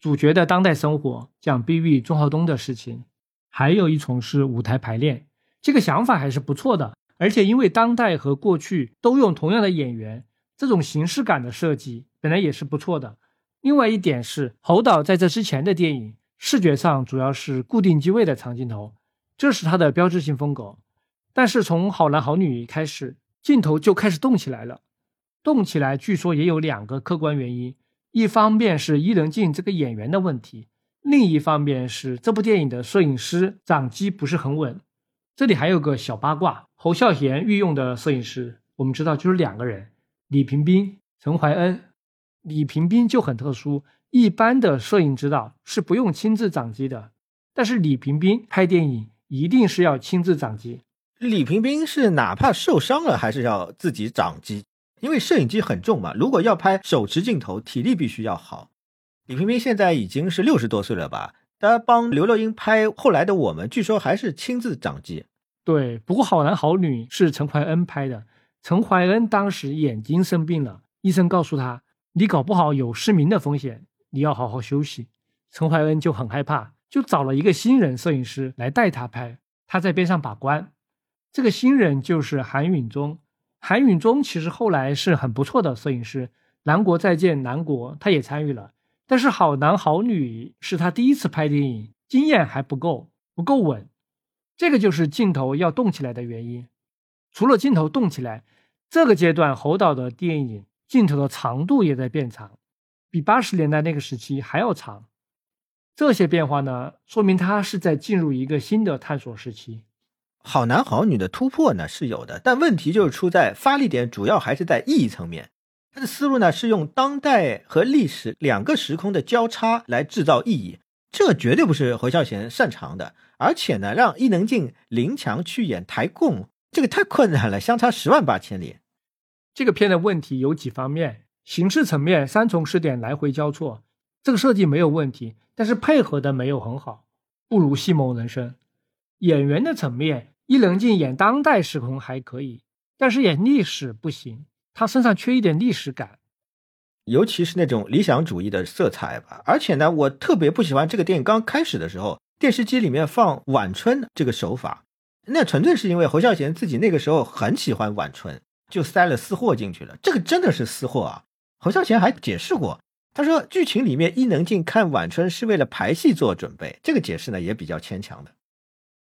主角的当代生活讲碧玉、钟浩东的事情，还有一重是舞台排练。这个想法还是不错的，而且因为当代和过去都用同样的演员，这种形式感的设计本来也是不错的。另外一点是，侯导在这之前的电影视觉上主要是固定机位的长镜头。这是他的标志性风格，但是从好男好女开始，镜头就开始动起来了。动起来，据说也有两个客观原因：一方面是伊能静这个演员的问题，另一方面是这部电影的摄影师掌机不是很稳。这里还有个小八卦：侯孝贤御用的摄影师，我们知道就是两个人，李平斌、陈怀恩。李平斌就很特殊，一般的摄影指导是不用亲自掌机的，但是李平斌拍电影。一定是要亲自掌机。李平斌是哪怕受伤了，还是要自己掌机，因为摄影机很重嘛。如果要拍手持镜头，体力必须要好。李平斌现在已经是六十多岁了吧？他帮刘若英拍后来的我们，据说还是亲自掌机。对，不过好男好女是陈怀恩拍的。陈怀恩当时眼睛生病了，医生告诉他，你搞不好有失明的风险，你要好好休息。陈怀恩就很害怕。就找了一个新人摄影师来带他拍，他在边上把关。这个新人就是韩允中。韩允中其实后来是很不错的摄影师，《南国再见南国》他也参与了。但是《好男好女》是他第一次拍电影，经验还不够，不够稳。这个就是镜头要动起来的原因。除了镜头动起来，这个阶段侯导的电影镜头的长度也在变长，比八十年代那个时期还要长。这些变化呢，说明他是在进入一个新的探索时期。好男好女的突破呢是有的，但问题就是出在发力点主要还是在意义层面。他的思路呢是用当代和历史两个时空的交叉来制造意义，这绝对不是侯孝贤擅长的。而且呢，让伊能静、林强去演台共，这个太困难了，相差十万八千里。这个片的问题有几方面：形式层面，三重视点来回交错。这个设计没有问题，但是配合的没有很好，不如《西蒙人生》。演员的层面，伊能静演当代时空还可以，但是演历史不行，她身上缺一点历史感，尤其是那种理想主义的色彩吧。而且呢，我特别不喜欢这个电影刚开始的时候，电视机里面放晚春这个手法，那纯粹是因为侯孝贤自己那个时候很喜欢晚春，就塞了私货进去了。这个真的是私货啊！侯孝贤还解释过。他说，剧情里面伊能静看晚春是为了排戏做准备，这个解释呢也比较牵强的。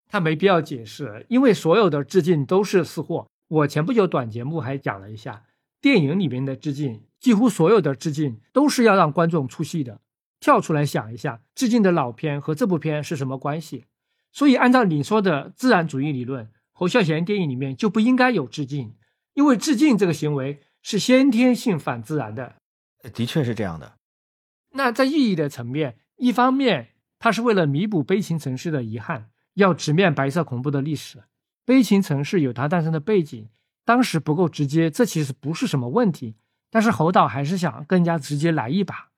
他没必要解释，因为所有的致敬都是私货。我前不久短节目还讲了一下，电影里面的致敬，几乎所有的致敬都是要让观众出戏的，跳出来想一下，致敬的老片和这部片是什么关系。所以按照你说的自然主义理论，侯孝贤电影里面就不应该有致敬，因为致敬这个行为是先天性反自然的。的确是这样的。那在意义的层面，一方面，它是为了弥补悲情城市的遗憾，要直面白色恐怖的历史。悲情城市有它诞生的背景，当时不够直接，这其实不是什么问题。但是侯导还是想更加直接来一把。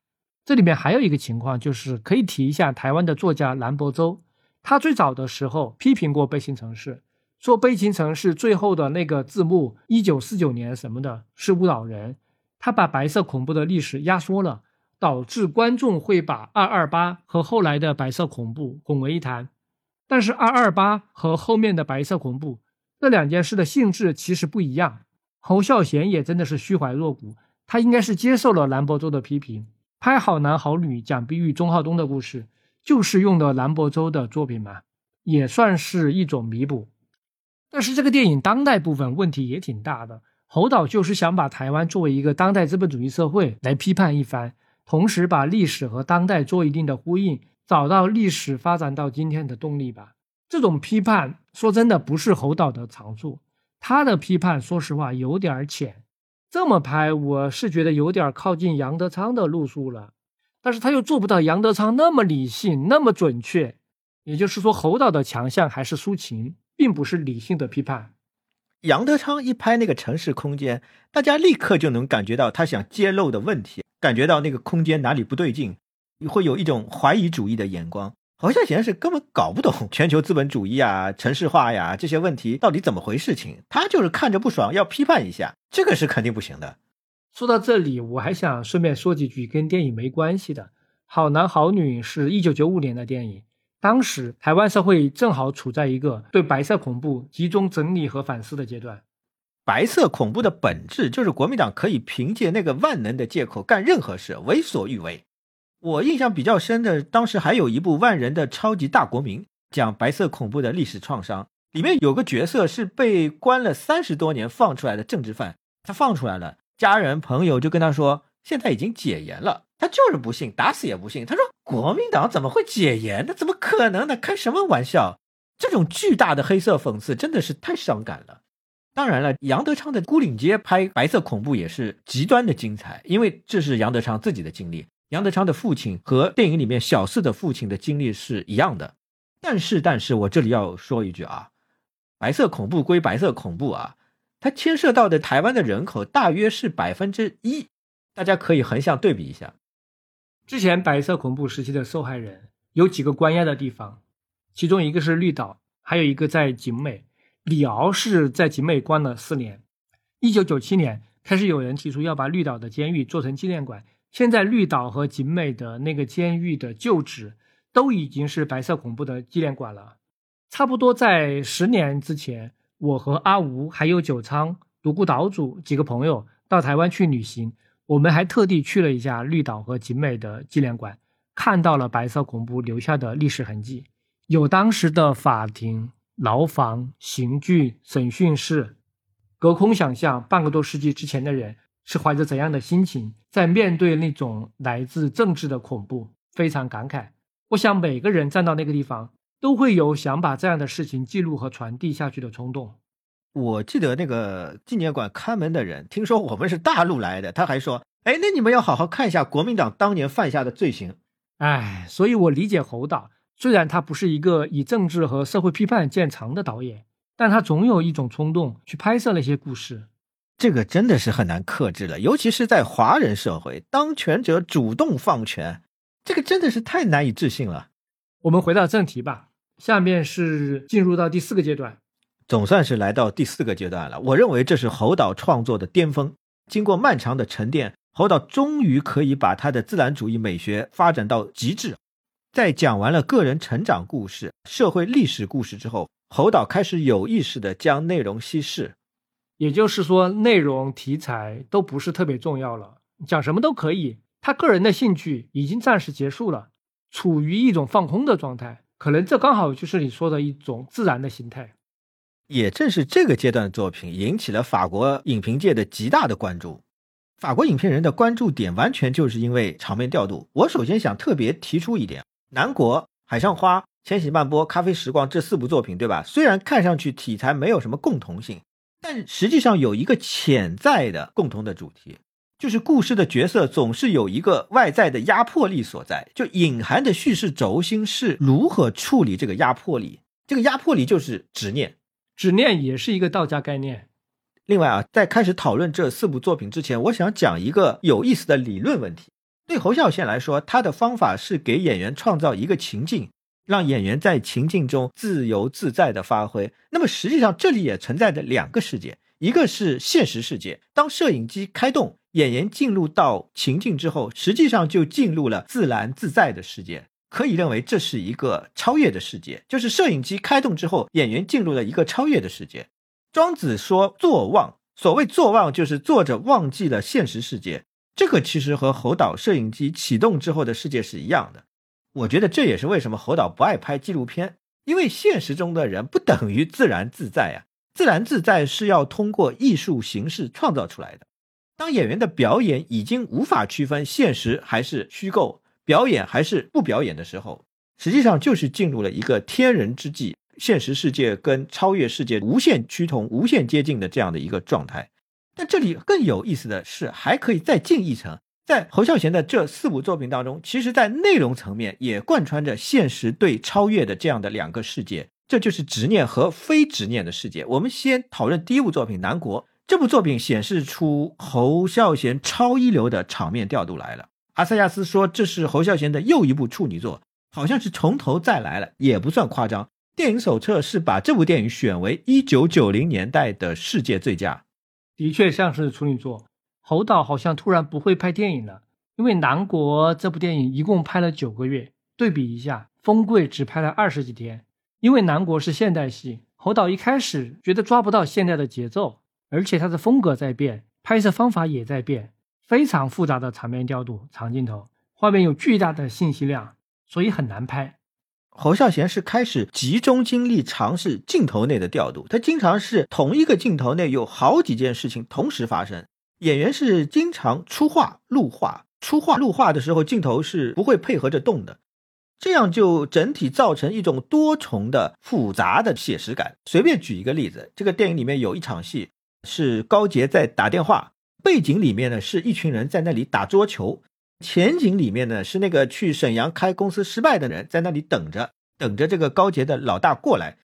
这里面还有一个情况，就是可以提一下台湾的作家兰博洲，他最早的时候批评过悲情城市，说悲情城市最后的那个字幕一九四九年什么的是误导人，他把白色恐怖的历史压缩了。导致观众会把二二八和后来的白色恐怖混为一谈，但是二二八和后面的白色恐怖这两件事的性质其实不一样。侯孝贤也真的是虚怀若谷，他应该是接受了兰博洲的批评，拍好男好女讲碧玉钟浩东的故事，就是用的兰博洲的作品嘛，也算是一种弥补。但是这个电影当代部分问题也挺大的，侯导就是想把台湾作为一个当代资本主义社会来批判一番。同时把历史和当代做一定的呼应，找到历史发展到今天的动力吧。这种批判说真的不是侯导的长处，他的批判说实话有点浅。这么拍我是觉得有点靠近杨德昌的路数了，但是他又做不到杨德昌那么理性那么准确。也就是说，侯导的强项还是抒情，并不是理性的批判。杨德昌一拍那个城市空间，大家立刻就能感觉到他想揭露的问题，感觉到那个空间哪里不对劲，会有一种怀疑主义的眼光。侯孝贤是根本搞不懂 *laughs* 全球资本主义啊、城市化呀这些问题到底怎么回事情，他就是看着不爽要批判一下，这个是肯定不行的。说到这里，我还想顺便说几句跟电影没关系的，《好男好女》是一九九五年的电影，当时台湾社会正好处在一个对白色恐怖集中整理和反思的阶段。白色恐怖的本质就是国民党可以凭借那个万能的借口干任何事，为所欲为。我印象比较深的，当时还有一部万人的超级大国民，讲白色恐怖的历史创伤。里面有个角色是被关了三十多年放出来的政治犯，他放出来了，家人朋友就跟他说，现在已经解严了，他就是不信，打死也不信。他说国民党怎么会解严？那怎么可能呢？开什么玩笑？这种巨大的黑色讽刺真的是太伤感了。当然了，杨德昌的《孤岭街》拍白色恐怖也是极端的精彩，因为这是杨德昌自己的经历。杨德昌的父亲和电影里面小四的父亲的经历是一样的，但是，但是我这里要说一句啊，白色恐怖归白色恐怖啊，它牵涉到的台湾的人口大约是百分之一，大家可以横向对比一下。之前白色恐怖时期的受害人有几个关押的地方，其中一个是绿岛，还有一个在景美。李敖是在景美关了四年。一九九七年开始有人提出要把绿岛的监狱做成纪念馆。现在绿岛和景美的那个监狱的旧址都已经是白色恐怖的纪念馆了。差不多在十年之前，我和阿吴还有九仓独孤岛主几个朋友到台湾去旅行，我们还特地去了一下绿岛和景美的纪念馆，看到了白色恐怖留下的历史痕迹，有当时的法庭、牢房、刑具、审讯室，隔空想象半个多世纪之前的人。是怀着怎样的心情在面对那种来自政治的恐怖？非常感慨。我想每个人站到那个地方，都会有想把这样的事情记录和传递下去的冲动。我记得那个纪念馆看门的人，听说我们是大陆来的，他还说：“哎，那你们要好好看一下国民党当年犯下的罪行。”哎，所以我理解侯导，虽然他不是一个以政治和社会批判见长的导演，但他总有一种冲动去拍摄那些故事。这个真的是很难克制了，尤其是在华人社会，当权者主动放权，这个真的是太难以置信了。我们回到正题吧，下面是进入到第四个阶段，总算是来到第四个阶段了。我认为这是侯导创作的巅峰，经过漫长的沉淀，侯导终于可以把他的自然主义美学发展到极致。在讲完了个人成长故事、社会历史故事之后，侯导开始有意识地将内容稀释。也就是说，内容题材都不是特别重要了，讲什么都可以。他个人的兴趣已经暂时结束了，处于一种放空的状态。可能这刚好就是你说的一种自然的形态。也正是这个阶段的作品引起了法国影评界的极大的关注。法国影评人的关注点完全就是因为场面调度。我首先想特别提出一点：《南国》《海上花》《千禧慢播》《咖啡时光》这四部作品，对吧？虽然看上去题材没有什么共同性。但实际上有一个潜在的共同的主题，就是故事的角色总是有一个外在的压迫力所在，就隐含的叙事轴心是如何处理这个压迫力。这个压迫力就是执念，执念也是一个道家概念。另外啊，在开始讨论这四部作品之前，我想讲一个有意思的理论问题。对侯孝贤来说，他的方法是给演员创造一个情境。让演员在情境中自由自在的发挥。那么实际上这里也存在着两个世界，一个是现实世界。当摄影机开动，演员进入到情境之后，实际上就进入了自然自在的世界。可以认为这是一个超越的世界，就是摄影机开动之后，演员进入了一个超越的世界。庄子说“坐忘”，所谓“坐忘”就是坐着忘记了现实世界。这个其实和侯导摄影机启动之后的世界是一样的。我觉得这也是为什么侯导不爱拍纪录片，因为现实中的人不等于自然自在呀。自然自在是要通过艺术形式创造出来的。当演员的表演已经无法区分现实还是虚构，表演还是不表演的时候，实际上就是进入了一个天人之际，现实世界跟超越世界无限趋同、无限接近的这样的一个状态。但这里更有意思的是，还可以再进一层。在侯孝贤的这四部作品当中，其实，在内容层面也贯穿着现实对超越的这样的两个世界，这就是执念和非执念的世界。我们先讨论第一部作品《南国》，这部作品显示出侯孝贤超一流的场面调度来了。阿塞亚斯说这是侯孝贤的又一部处女作，好像是从头再来了，也不算夸张。电影手册是把这部电影选为一九九零年代的世界最佳，的确像是处女作。侯导好像突然不会拍电影了，因为《南国》这部电影一共拍了九个月，对比一下，《风贵》只拍了二十几天。因为《南国》是现代戏，侯导一开始觉得抓不到现在的节奏，而且他的风格在变，拍摄方法也在变，非常复杂的场面调度、长镜头，画面有巨大的信息量，所以很难拍。侯孝贤是开始集中精力尝试镜头内的调度，他经常是同一个镜头内有好几件事情同时发生，演员是经常出画入画，出画入画的时候镜头是不会配合着动的，这样就整体造成一种多重的复杂的写实感。随便举一个例子，这个电影里面有一场戏是高杰在打电话，背景里面呢是一群人在那里打桌球。前景里面呢是那个去沈阳开公司失败的人，在那里等着，等着这个高杰的老大过来。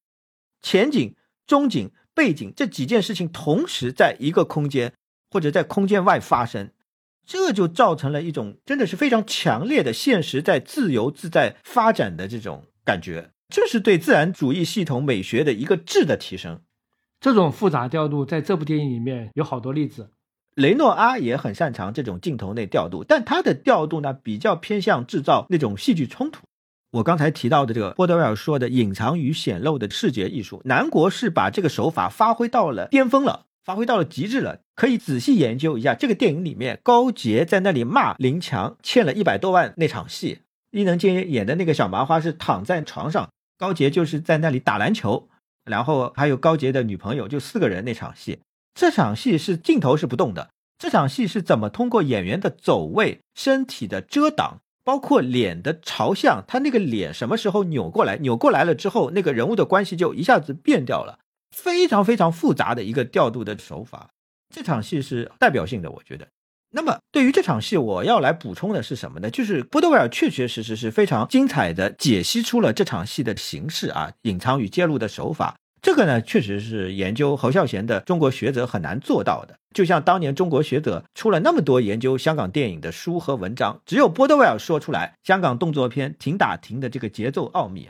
前景、中景、背景这几件事情同时在一个空间或者在空间外发生，这就造成了一种真的是非常强烈的现实在自由自在发展的这种感觉，这是对自然主义系统美学的一个质的提升。这种复杂调度在这部电影里面有好多例子。雷诺阿也很擅长这种镜头内调度，但他的调度呢比较偏向制造那种戏剧冲突。我刚才提到的这个波德维尔说的隐藏与显露的视觉艺术，南国是把这个手法发挥到了巅峰了，发挥到了极致了。可以仔细研究一下这个电影里面高杰在那里骂林强欠了一百多万那场戏，伊能静演的那个小麻花是躺在床上，高杰就是在那里打篮球，然后还有高杰的女朋友，就四个人那场戏。这场戏是镜头是不动的，这场戏是怎么通过演员的走位、身体的遮挡，包括脸的朝向，他那个脸什么时候扭过来？扭过来了之后，那个人物的关系就一下子变掉了，非常非常复杂的一个调度的手法。这场戏是代表性的，我觉得。那么对于这场戏，我要来补充的是什么呢？就是波德维尔确确实实是非常精彩的解析出了这场戏的形式啊，隐藏与揭露的手法。这个呢，确实是研究侯孝贤的中国学者很难做到的。就像当年中国学者出了那么多研究香港电影的书和文章，只有波德威尔说出来香港动作片停打停的这个节奏奥秘。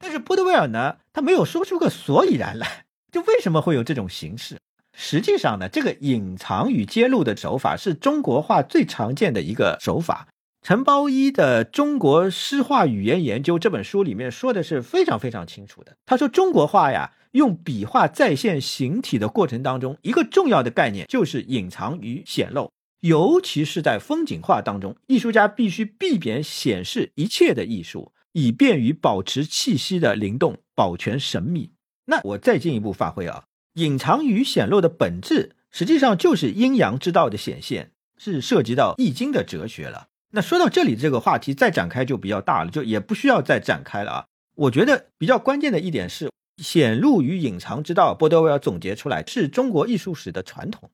但是波德威尔呢，他没有说出个所以然来，就为什么会有这种形式？实际上呢，这个隐藏与揭露的手法是中国画最常见的一个手法。陈包一的《中国诗画语言研究》这本书里面说的是非常非常清楚的。他说中国画呀。用笔画再现形体的过程当中，一个重要的概念就是隐藏与显露，尤其是在风景画当中，艺术家必须避免显示一切的艺术，以便于保持气息的灵动，保全神秘。那我再进一步发挥啊，隐藏与显露的本质，实际上就是阴阳之道的显现，是涉及到易经的哲学了。那说到这里，这个话题再展开就比较大了，就也不需要再展开了啊。我觉得比较关键的一点是。显露与隐藏之道，波德维尔总结出来是中国艺术史的传统。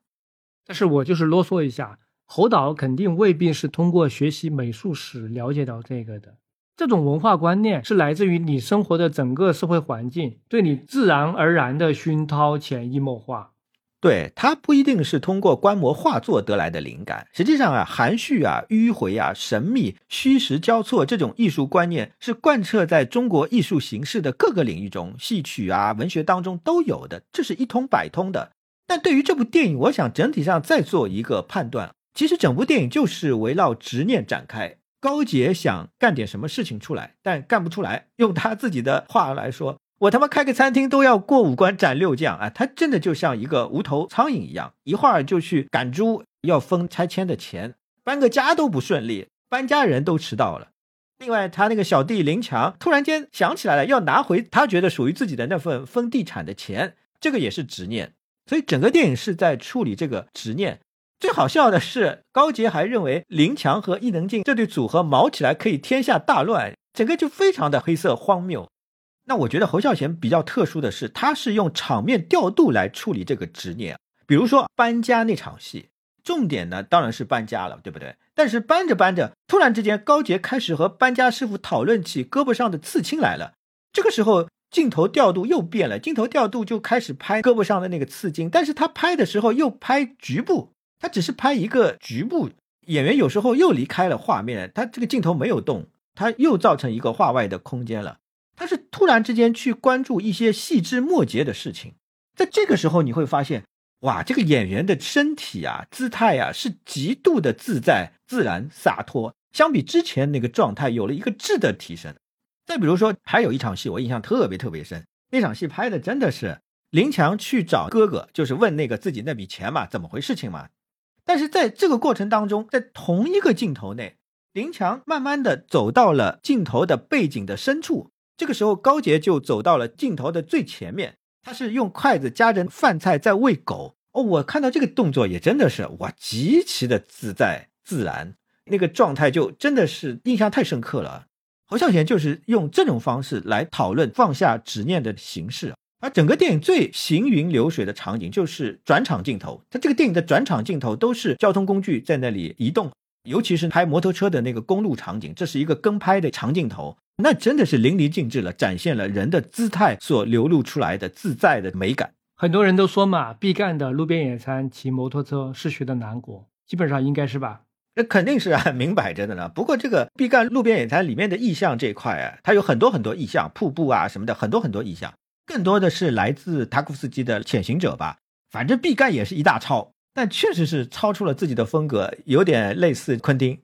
但是我就是啰嗦一下，侯导肯定未必是通过学习美术史了解到这个的。这种文化观念是来自于你生活的整个社会环境对你自然而然的熏陶、潜移默化。对它不一定是通过观摩画作得来的灵感，实际上啊，含蓄啊、迂回啊、神秘、虚实交错这种艺术观念是贯彻在中国艺术形式的各个领域中，戏曲啊、文学当中都有的，这是一通百通的。但对于这部电影，我想整体上再做一个判断，其实整部电影就是围绕执念展开。高杰想干点什么事情出来，但干不出来。用他自己的话来说。我他妈开个餐厅都要过五关斩六将啊！他真的就像一个无头苍蝇一样，一会儿就去赶猪，要分拆迁的钱，搬个家都不顺利，搬家人都迟到了。另外，他那个小弟林强突然间想起来了，要拿回他觉得属于自己的那份分地产的钱，这个也是执念。所以整个电影是在处理这个执念。最好笑的是，高杰还认为林强和伊能静这对组合毛起来可以天下大乱，整个就非常的黑色荒谬。那我觉得侯孝贤比较特殊的是，他是用场面调度来处理这个执念。比如说搬家那场戏，重点呢当然是搬家了，对不对？但是搬着搬着，突然之间高杰开始和搬家师傅讨论起胳膊上的刺青来了。这个时候镜头调度又变了，镜头调度就开始拍胳膊上的那个刺青，但是他拍的时候又拍局部，他只是拍一个局部，演员有时候又离开了画面，他这个镜头没有动，他又造成一个画外的空间了。他是突然之间去关注一些细枝末节的事情，在这个时候你会发现，哇，这个演员的身体啊、姿态啊是极度的自在、自然、洒脱，相比之前那个状态有了一个质的提升。再比如说，还有一场戏我印象特别特别深，那场戏拍的真的是林强去找哥哥，就是问那个自己那笔钱嘛，怎么回事情嘛。但是在这个过程当中，在同一个镜头内，林强慢慢的走到了镜头的背景的深处，这个时候高杰就走到了镜头的最前面，他是用筷子夹着饭菜在喂狗。哦，我看到这个动作也真的是哇，极其的自在自然，那个状态就真的是印象太深刻了。侯孝贤就是用这种方式来讨论放下执念的形式，而整个电影最行云流水的场景就是转场镜头。它这个电影的转场镜头都是交通工具在那里移动，尤其是拍摩托车的那个公路场景，这是一个跟拍的长镜头，那真的是淋漓尽致了，展现了人的姿态所流露出来的自在的美感。很多人都说嘛，毕赣的路边野餐骑摩托车是学的南国，基本上应该是吧。那肯定是啊 *laughs* 明摆着的呢。不过这个毕赣路边野餐里面的意象这一块啊，它有很多很多意象，瀑布啊什么的，很多很多意象，更多的是来自塔库斯基的《潜行者》吧。反正毕赣也是一大超，但确实是超出了自己的风格，有点类似昆汀。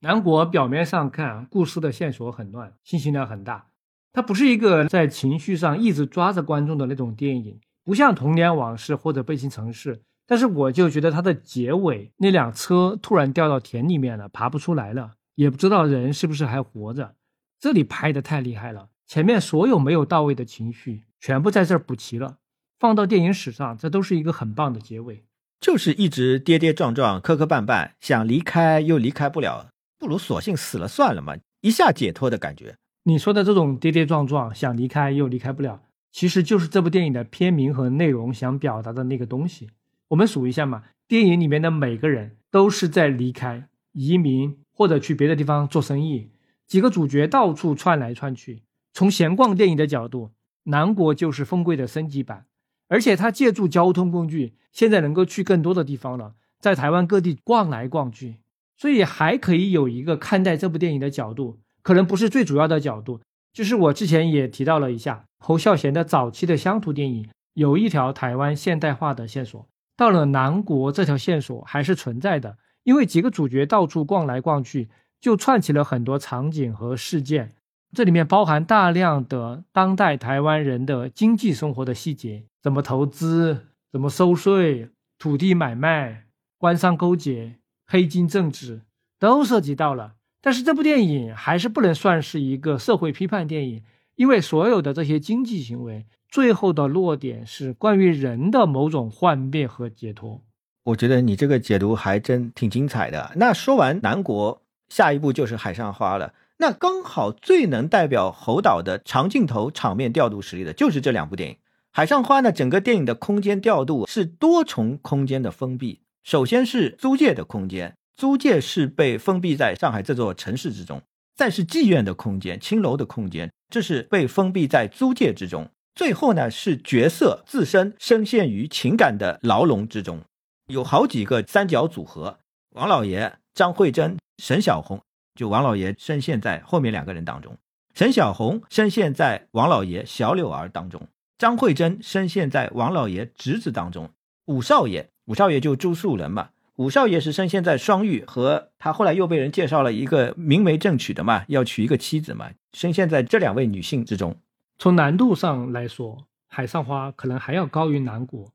南国表面上看，故事的线索很乱，信息量很大，它不是一个在情绪上一直抓着观众的那种电影，不像《童年往事》或者《背信城市》。但是我就觉得它的结尾那辆车突然掉到田里面了，爬不出来了，也不知道人是不是还活着。这里拍的太厉害了，前面所有没有到位的情绪全部在这儿补齐了。放到电影史上，这都是一个很棒的结尾。就是一直跌跌撞撞、磕磕绊绊，想离开又离开不了，不如索性死了算了嘛，一下解脱的感觉。你说的这种跌跌撞撞、想离开又离开不了，其实就是这部电影的片名和内容想表达的那个东西。我们数一下嘛，电影里面的每个人都是在离开、移民或者去别的地方做生意。几个主角到处窜来窜去。从闲逛电影的角度，南国就是风贵的升级版，而且他借助交通工具，现在能够去更多的地方了，在台湾各地逛来逛去。所以还可以有一个看待这部电影的角度，可能不是最主要的角度，就是我之前也提到了一下侯孝贤的早期的乡土电影，有一条台湾现代化的线索。到了南国，这条线索还是存在的，因为几个主角到处逛来逛去，就串起了很多场景和事件。这里面包含大量的当代台湾人的经济生活的细节，怎么投资，怎么收税，土地买卖，官商勾结，黑金政治，都涉及到了。但是这部电影还是不能算是一个社会批判电影，因为所有的这些经济行为。最后的落点是关于人的某种幻灭和解脱。我觉得你这个解读还真挺精彩的。那说完南国，下一步就是海上花了。那刚好最能代表侯导的长镜头场面调度实力的，就是这两部电影。海上花呢，整个电影的空间调度是多重空间的封闭。首先是租界的空间，租界是被封闭在上海这座城市之中；再是妓院的空间，青楼的空间，这是被封闭在租界之中。最后呢，是角色自身深陷于情感的牢笼之中，有好几个三角组合：王老爷、张慧珍、沈小红。就王老爷深陷在后面两个人当中，沈小红深陷在王老爷小柳儿当中，张慧珍深陷在王老爷侄子当中。五少爷，五少爷就朱树人嘛，五少爷是深陷在双玉和他后来又被人介绍了一个明媒正娶的嘛，要娶一个妻子嘛，深陷在这两位女性之中。从难度上来说，《海上花》可能还要高于《南国》。《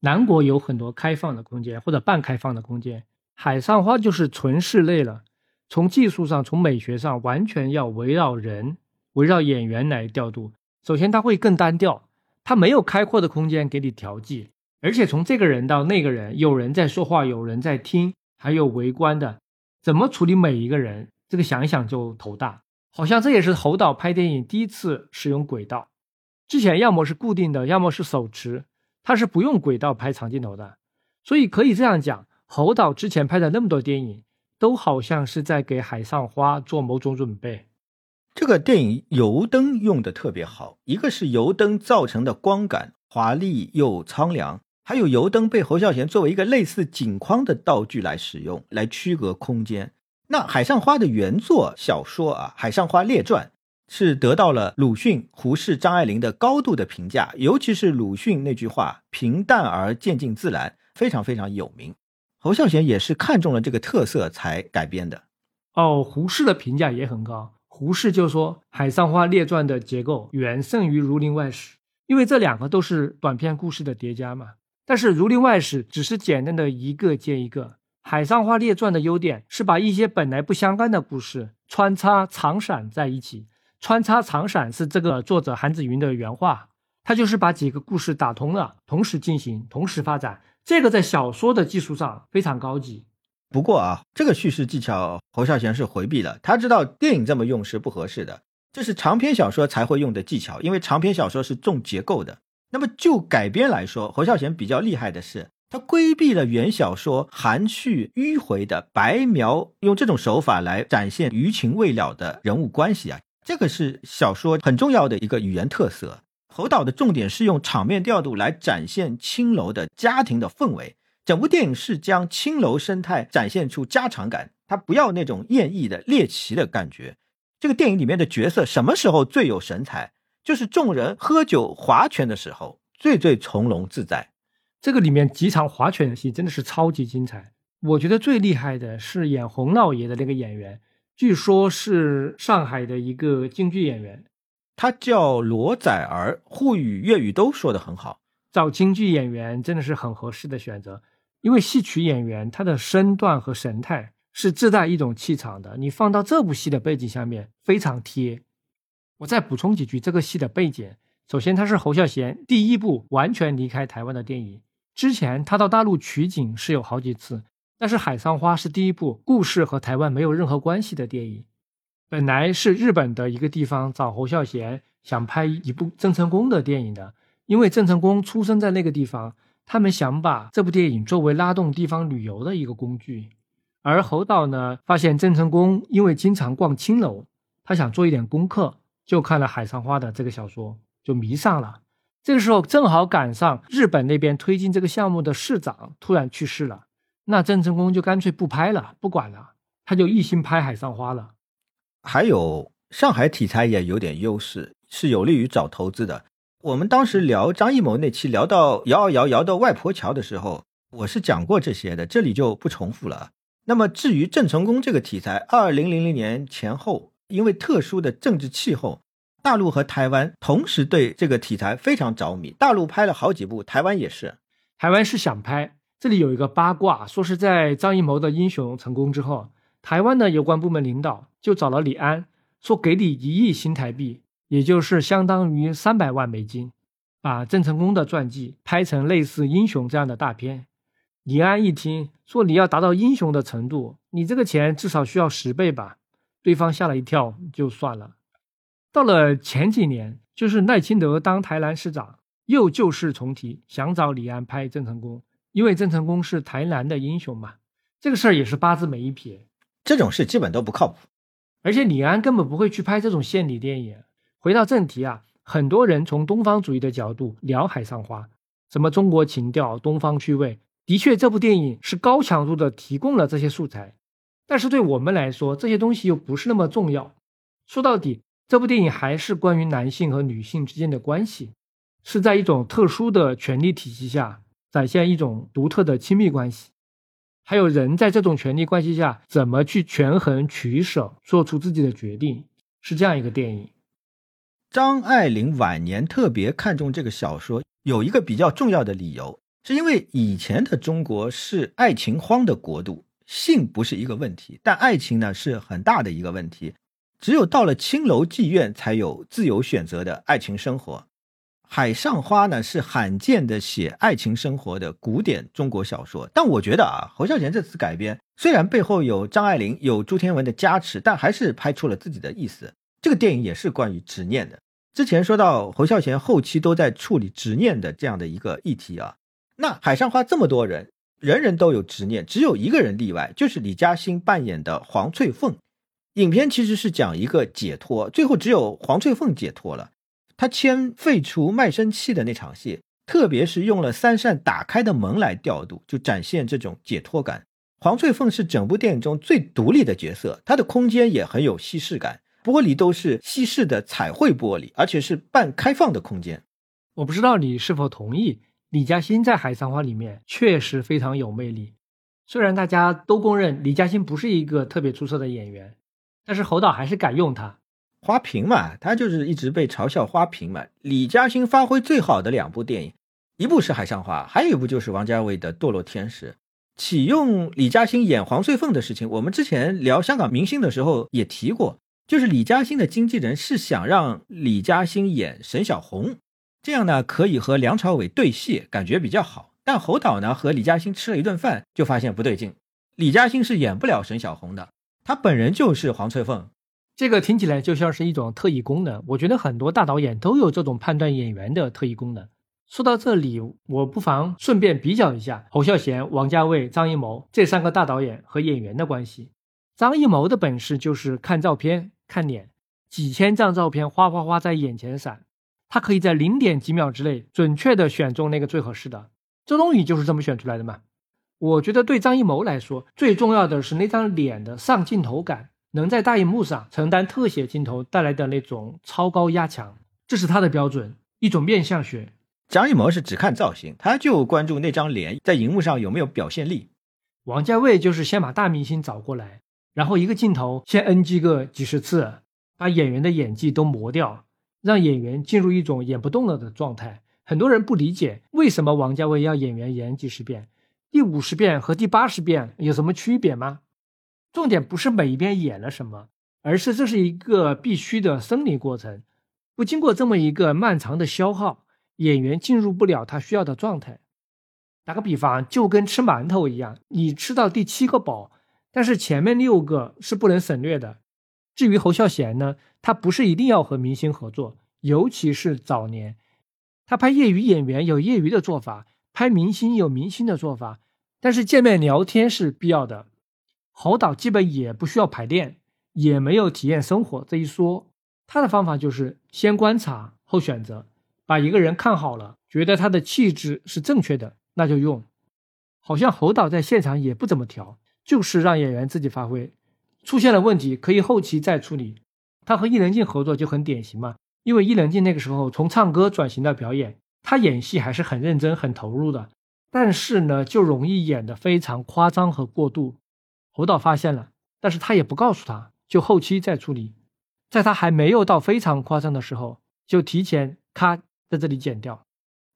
南国》有很多开放的空间或者半开放的空间，《海上花》就是纯室内了。从技术上、从美学上，完全要围绕人、围绕演员来调度。首先，它会更单调，它没有开阔的空间给你调剂。而且，从这个人到那个人，有人在说话，有人在听，还有围观的，怎么处理每一个人？这个想想就头大。好像这也是侯导拍电影第一次使用轨道，之前要么是固定的，要么是手持，他是不用轨道拍长镜头的，所以可以这样讲，侯导之前拍的那么多电影，都好像是在给《海上花》做某种准备。这个电影油灯用的特别好，一个是油灯造成的光感华丽又苍凉，还有油灯被侯孝贤作为一个类似景框的道具来使用，来区隔空间。那《海上花》的原作小说啊，《海上花列传》是得到了鲁迅、胡适、张爱玲的高度的评价，尤其是鲁迅那句话“平淡而渐进自然”，非常非常有名。侯孝贤也是看中了这个特色才改编的。哦，胡适的评价也很高。胡适就说，《海上花列传》的结构远胜于《儒林外史》，因为这两个都是短篇故事的叠加嘛。但是《儒林外史》只是简单的一个接一个，《海上花列传》的优点是把一些本来不相干的故事穿插藏闪在一起。穿插藏闪是这个作者韩子云的原话，他就是把几个故事打通了，同时进行，同时发展。这个在小说的技术上非常高级。不过啊，这个叙事技巧侯孝贤是回避了。他知道电影这么用是不合适的，这是长篇小说才会用的技巧，因为长篇小说是重结构的。那么就改编来说，侯孝贤比较厉害的是，他规避了原小说含蓄迂回的白描，用这种手法来展现余情未了的人物关系啊，这个是小说很重要的一个语言特色。侯导的重点是用场面调度来展现青楼的家庭的氛围。整部电影是将青楼生态展现出家常感，他不要那种艳逸的猎奇的感觉。这个电影里面的角色什么时候最有神采？就是众人喝酒划拳的时候，最最从容自在。这个里面几场划拳的戏真的是超级精彩。我觉得最厉害的是演洪老爷的那个演员，据说是上海的一个京剧演员，他叫罗载儿，沪语、粤语都说得很好。找京剧演员真的是很合适的选择。因为戏曲演员他的身段和神态是自带一种气场的，你放到这部戏的背景下面非常贴。我再补充几句这个戏的背景：首先，它是侯孝贤第一部完全离开台湾的电影。之前他到大陆取景是有好几次，但是《海上花》是第一部故事和台湾没有任何关系的电影。本来是日本的一个地方找侯孝贤想拍一部郑成功的电影的，因为郑成功出生在那个地方。他们想把这部电影作为拉动地方旅游的一个工具，而侯导呢，发现郑成功因为经常逛青楼，他想做一点功课，就看了《海上花》的这个小说，就迷上了。这个时候正好赶上日本那边推进这个项目的市长突然去世了，那郑成功就干脆不拍了，不管了，他就一心拍《海上花》了。还有上海题材也有点优势，是有利于找投资的。我们当时聊张艺谋那期，聊到摇啊摇摇到外婆桥的时候，我是讲过这些的，这里就不重复了。那么至于郑成功这个题材，二零零零年前后，因为特殊的政治气候，大陆和台湾同时对这个题材非常着迷。大陆拍了好几部，台湾也是。台湾是想拍，这里有一个八卦，说是在张艺谋的《英雄》成功之后，台湾的有关部门领导就找了李安，说给你一亿新台币。也就是相当于三百万美金，把郑成功的传记拍成类似《英雄》这样的大片。李安一听说你要达到英雄的程度，你这个钱至少需要十倍吧？对方吓了一跳，就算了。到了前几年，就是赖清德当台南市长，又旧事重提，想找李安拍郑成功，因为郑成功是台南的英雄嘛。这个事儿也是八字没一撇，这种事基本都不靠谱。而且李安根本不会去拍这种献礼电影。回到正题啊，很多人从东方主义的角度聊《海上花》，什么中国情调、东方趣味，的确，这部电影是高强度的提供了这些素材。但是对我们来说，这些东西又不是那么重要。说到底，这部电影还是关于男性和女性之间的关系，是在一种特殊的权力体系下展现一种独特的亲密关系，还有人在这种权力关系下怎么去权衡取舍，做出自己的决定，是这样一个电影。张爱玲晚年特别看重这个小说，有一个比较重要的理由，是因为以前的中国是爱情荒的国度，性不是一个问题，但爱情呢是很大的一个问题。只有到了青楼妓院，才有自由选择的爱情生活。海上花呢是罕见的写爱情生活的古典中国小说，但我觉得啊，侯孝贤这次改编虽然背后有张爱玲、有朱天文的加持，但还是拍出了自己的意思。这个电影也是关于执念的。之前说到侯孝贤后期都在处理执念的这样的一个议题啊，那海上花这么多人，人人都有执念，只有一个人例外，就是李嘉欣扮演的黄翠凤。影片其实是讲一个解脱，最后只有黄翠凤解脱了。他签废除卖身契的那场戏，特别是用了三扇打开的门来调度，就展现这种解脱感。黄翠凤是整部电影中最独立的角色，她的空间也很有西式感，玻璃都是西式的彩绘玻璃，而且是半开放的空间。我不知道你是否同意，李嘉欣在《海桑花》里面确实非常有魅力。虽然大家都公认李嘉欣不是一个特别出色的演员，但是侯导还是敢用她。花瓶嘛，他就是一直被嘲笑花瓶嘛。李嘉欣发挥最好的两部电影，一部是《海上花》，还有一部就是王家卫的《堕落天使》。启用李嘉欣演黄翠凤的事情，我们之前聊香港明星的时候也提过，就是李嘉欣的经纪人是想让李嘉欣演沈小红。这样呢，可以和梁朝伟对戏，感觉比较好。但侯导呢，和李嘉欣吃了一顿饭，就发现不对劲。李嘉欣是演不了沈小红的，他本人就是黄翠凤。这个听起来就像是一种特异功能。我觉得很多大导演都有这种判断演员的特异功能。说到这里，我不妨顺便比较一下侯孝贤、王家卫、张艺谋这三个大导演和演员的关系。张艺谋的本事就是看照片、看脸，几千张照片哗哗哗在眼前闪。他可以在零点几秒之内准确的选中那个最合适的。周冬雨就是这么选出来的嘛？我觉得对张艺谋来说，最重要的是那张脸的上镜头感，能在大荧幕上承担特写镜头带来的那种超高压强，这是他的标准，一种面相学。张艺谋是只看造型，他就关注那张脸在荧幕上有没有表现力。王家卫就是先把大明星找过来，然后一个镜头先 NG 个几十次，把演员的演技都磨掉。让演员进入一种演不动了的状态。很多人不理解为什么王家卫要演员演几十遍，第五十遍和第八十遍有什么区别吗？重点不是每一边演了什么，而是这是一个必须的生理过程。不经过这么一个漫长的消耗，演员进入不了他需要的状态。打个比方，就跟吃馒头一样，你吃到第七个饱，但是前面六个是不能省略的。至于侯孝贤呢，他不是一定要和明星合作，尤其是早年，他拍业余演员有业余的做法，拍明星有明星的做法，但是见面聊天是必要的。侯导基本也不需要排练，也没有体验生活这一说，他的方法就是先观察后选择，把一个人看好了，觉得他的气质是正确的，那就用。好像侯导在现场也不怎么调，就是让演员自己发挥。出现了问题可以后期再处理。他和伊能静合作就很典型嘛，因为伊能静那个时候从唱歌转型到表演，他演戏还是很认真、很投入的。但是呢，就容易演得非常夸张和过度。侯导发现了，但是他也不告诉他，就后期再处理。在他还没有到非常夸张的时候，就提前咔在这里剪掉。《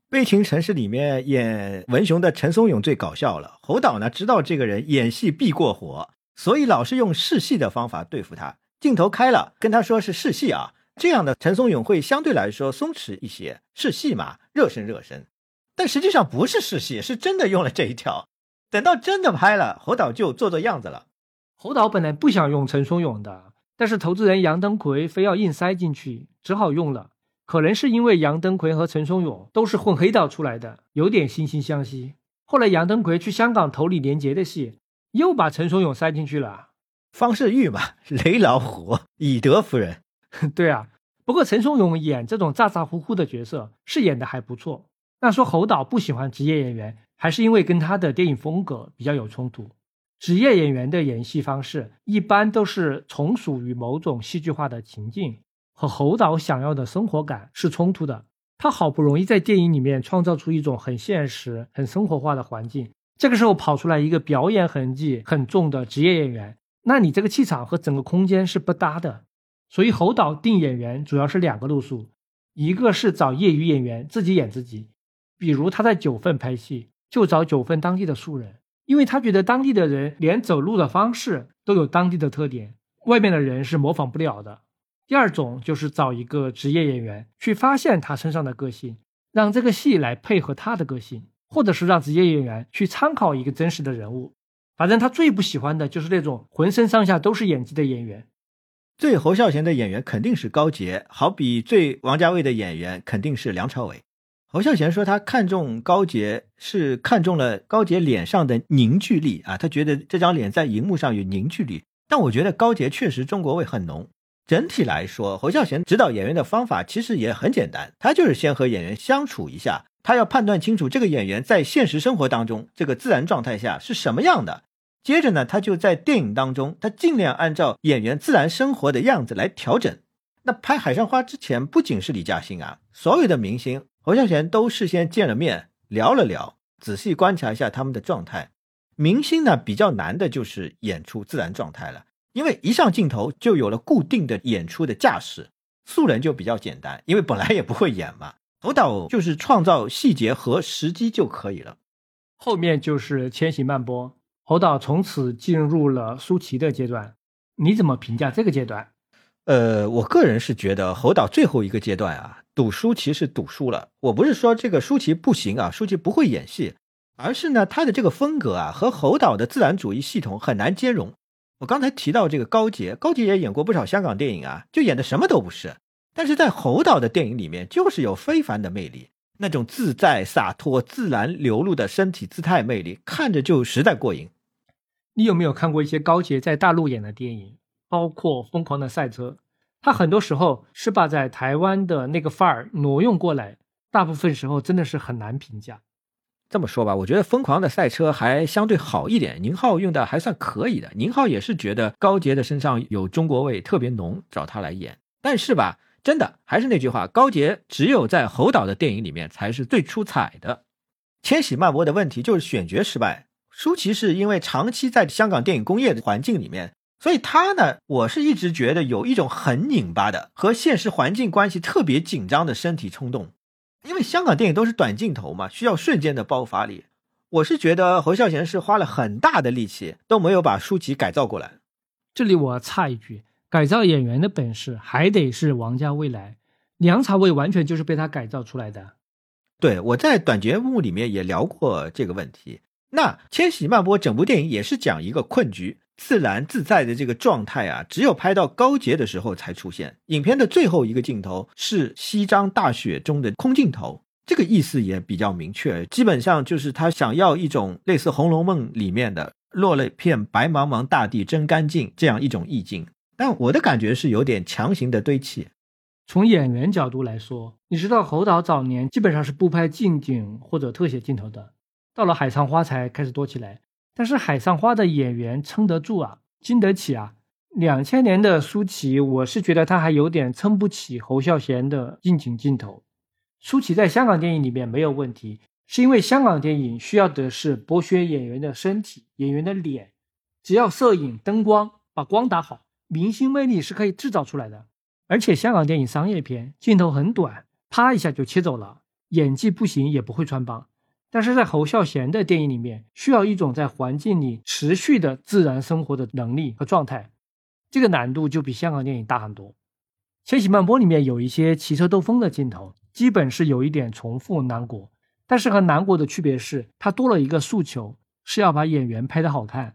悲情城市》里面演文雄的陈松勇最搞笑了。侯导呢知道这个人演戏必过火。所以老是用试戏的方法对付他，镜头开了跟他说是试戏啊，这样的陈松勇会相对来说松弛一些，试戏嘛，热身热身。但实际上不是试戏，是真的用了这一条。等到真的拍了，侯导就做做样子了。侯导本来不想用陈松勇的，但是投资人杨登魁非要硬塞进去，只好用了。可能是因为杨登魁和陈松勇都是混黑道出来的，有点惺惺相惜。后来杨登魁去香港投李连杰的戏。又把陈松勇塞进去了，方世玉嘛，雷老虎，以德服人。*laughs* 对啊，不过陈松勇演这种咋咋呼呼的角色是演的还不错。那说侯导不喜欢职业演员，还是因为跟他的电影风格比较有冲突。职业演员的演戏方式一般都是从属于某种戏剧化的情境，和侯导想要的生活感是冲突的。他好不容易在电影里面创造出一种很现实、很生活化的环境。这个时候跑出来一个表演痕迹很重的职业演员，那你这个气场和整个空间是不搭的。所以侯导定演员主要是两个路数，一个是找业余演员自己演自己，比如他在九份拍戏就找九份当地的素人，因为他觉得当地的人连走路的方式都有当地的特点，外面的人是模仿不了的。第二种就是找一个职业演员去发现他身上的个性，让这个戏来配合他的个性。或者是让职业演员去参考一个真实的人物，反正他最不喜欢的就是那种浑身上下都是演技的演员。最侯孝贤的演员肯定是高洁，好比最王家卫的演员肯定是梁朝伟。侯孝贤说他看中高洁是看中了高洁脸上的凝聚力啊，他觉得这张脸在荧幕上有凝聚力，但我觉得高洁确实中国味很浓。整体来说，侯孝贤指导演员的方法其实也很简单，他就是先和演员相处一下，他要判断清楚这个演员在现实生活当中这个自然状态下是什么样的。接着呢，他就在电影当中，他尽量按照演员自然生活的样子来调整。那拍《海上花》之前，不仅是李嘉欣啊，所有的明星侯孝贤都事先见了面，聊了聊，仔细观察一下他们的状态。明星呢，比较难的就是演出自然状态了。因为一上镜头就有了固定的演出的架势，素人就比较简单，因为本来也不会演嘛。侯导就是创造细节和时机就可以了。后面就是千禧慢播，侯导从此进入了舒淇的阶段。你怎么评价这个阶段？呃，我个人是觉得侯导最后一个阶段啊，赌舒淇是赌输了。我不是说这个舒淇不行啊，舒淇不会演戏，而是呢他的这个风格啊和侯导的自然主义系统很难兼容。我刚才提到这个高洁，高洁也演过不少香港电影啊，就演的什么都不是。但是在侯导的电影里面，就是有非凡的魅力，那种自在洒脱、自然流露的身体姿态魅力，看着就实在过瘾。你有没有看过一些高洁在大陆演的电影，包括《疯狂的赛车》？他很多时候是把在台湾的那个范儿挪用过来，大部分时候真的是很难评价。这么说吧，我觉得《疯狂的赛车》还相对好一点，宁浩用的还算可以的。宁浩也是觉得高洁的身上有中国味特别浓，找他来演。但是吧，真的还是那句话，高洁只有在侯导的电影里面才是最出彩的。千禧慢播的问题就是选角失败。舒淇是因为长期在香港电影工业的环境里面，所以他呢，我是一直觉得有一种很拧巴的和现实环境关系特别紧张的身体冲动。因为香港电影都是短镜头嘛，需要瞬间的爆发力。我是觉得侯孝贤是花了很大的力气，都没有把舒淇改造过来。这里我插一句，改造演员的本事还得是王家卫来，梁朝伟完全就是被他改造出来的。对，我在短节目里面也聊过这个问题。那《千禧慢播》整部电影也是讲一个困局。自然自在的这个状态啊，只有拍到高洁的时候才出现。影片的最后一个镜头是西张大雪中的空镜头，这个意思也比较明确，基本上就是他想要一种类似《红楼梦》里面的“落了片白茫茫大地真干净”这样一种意境。但我的感觉是有点强行的堆砌。从演员角度来说，你知道侯导早年基本上是不拍近景或者特写镜头的，到了《海上花》才开始多起来。但是海上花的演员撑得住啊，经得起啊。两千年的舒淇，我是觉得她还有点撑不起侯孝贤的近景镜头。舒淇在香港电影里面没有问题，是因为香港电影需要的是剥削演员的身体、演员的脸。只要摄影、灯光把光打好，明星魅力是可以制造出来的。而且香港电影商业片镜头很短，啪一下就切走了，演技不行也不会穿帮。但是在侯孝贤的电影里面，需要一种在环境里持续的自然生活的能力和状态，这个难度就比香港电影大很多。《千禧慢播》里面有一些骑车兜风的镜头，基本是有一点重复南国，但是和南国的区别是，它多了一个诉求，是要把演员拍得好看。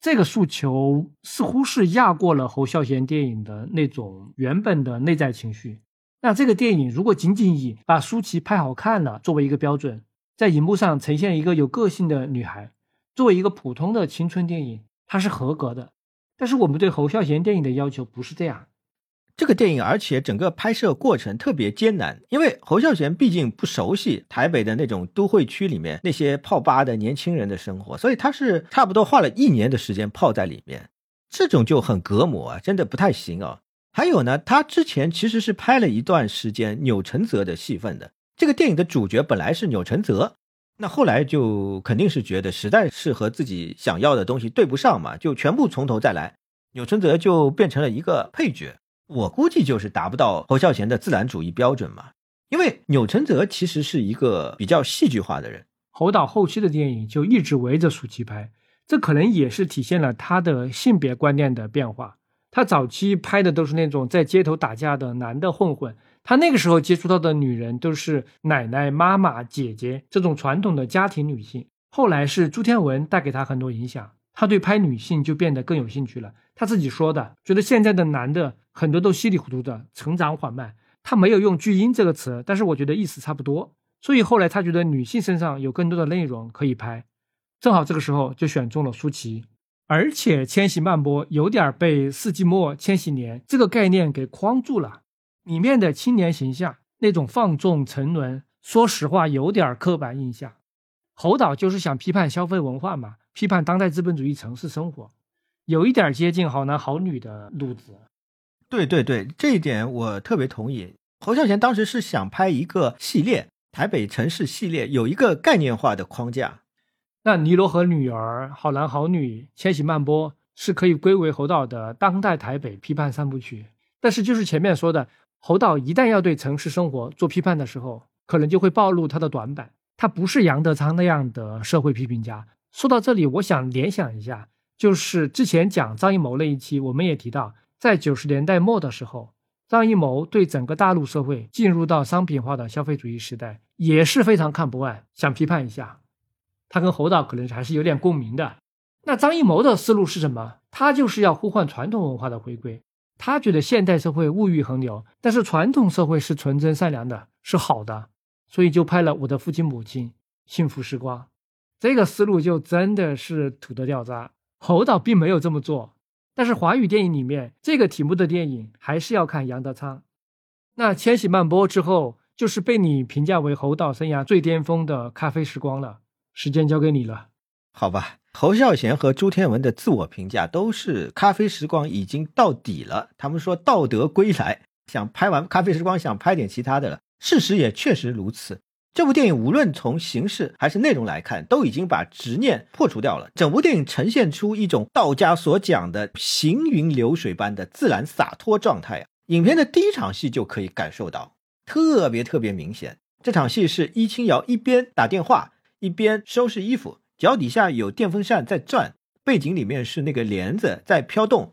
这个诉求似乎是压过了侯孝贤电影的那种原本的内在情绪。那这个电影如果仅仅以把舒淇拍好看了作为一个标准，在荧幕上呈现一个有个性的女孩，作为一个普通的青春电影，它是合格的。但是我们对侯孝贤电影的要求不是这样。这个电影，而且整个拍摄过程特别艰难，因为侯孝贤毕竟不熟悉台北的那种都会区里面那些泡吧的年轻人的生活，所以他是差不多花了一年的时间泡在里面。这种就很隔膜啊，真的不太行啊。还有呢，他之前其实是拍了一段时间钮承泽的戏份的。这个电影的主角本来是钮承泽，那后来就肯定是觉得实在是和自己想要的东西对不上嘛，就全部从头再来。钮承泽就变成了一个配角，我估计就是达不到侯孝贤的自然主义标准嘛。因为钮承泽其实是一个比较戏剧化的人，侯导后期的电影就一直围着舒淇拍，这可能也是体现了他的性别观念的变化。他早期拍的都是那种在街头打架的男的混混。他那个时候接触到的女人都是奶奶、妈妈、姐姐这种传统的家庭女性。后来是朱天文带给他很多影响，他对拍女性就变得更有兴趣了。他自己说的，觉得现在的男的很多都稀里糊涂的，成长缓慢。他没有用“巨婴”这个词，但是我觉得意思差不多。所以后来他觉得女性身上有更多的内容可以拍，正好这个时候就选中了舒淇。而且千禧慢播有点被世纪末千禧年这个概念给框住了，里面的青年形象那种放纵沉沦，说实话有点刻板印象。侯导就是想批判消费文化嘛，批判当代资本主义城市生活，有一点接近好男好女的路子。对对对，这一点我特别同意。侯孝贤当时是想拍一个系列，台北城市系列，有一个概念化的框架。那《尼罗河女儿》《好男好女》《千禧曼波》是可以归为侯导的当代台北批判三部曲。但是，就是前面说的，侯导一旦要对城市生活做批判的时候，可能就会暴露他的短板。他不是杨德昌那样的社会批评家。说到这里，我想联想一下，就是之前讲张艺谋那一期，我们也提到，在九十年代末的时候，张艺谋对整个大陆社会进入到商品化的消费主义时代也是非常看不惯，想批判一下。他跟侯导可能还是有点共鸣的。那张艺谋的思路是什么？他就是要呼唤传统文化的回归。他觉得现代社会物欲横流，但是传统社会是纯真善良的，是好的，所以就拍了《我的父亲母亲》《幸福时光》。这个思路就真的是土得掉渣。侯导并没有这么做，但是华语电影里面这个题目的电影还是要看杨德昌。那《千禧曼波》之后，就是被你评价为侯导生涯最巅峰的《咖啡时光》了。时间交给你了，好吧。侯孝贤和朱天文的自我评价都是《咖啡时光》已经到底了，他们说道德归来，想拍完《咖啡时光》，想拍点其他的了。事实也确实如此。这部电影无论从形式还是内容来看，都已经把执念破除掉了。整部电影呈现出一种道家所讲的行云流水般的自然洒脱状态啊。影片的第一场戏就可以感受到，特别特别明显。这场戏是伊清瑶一边打电话。一边收拾衣服，脚底下有电风扇在转，背景里面是那个帘子在飘动。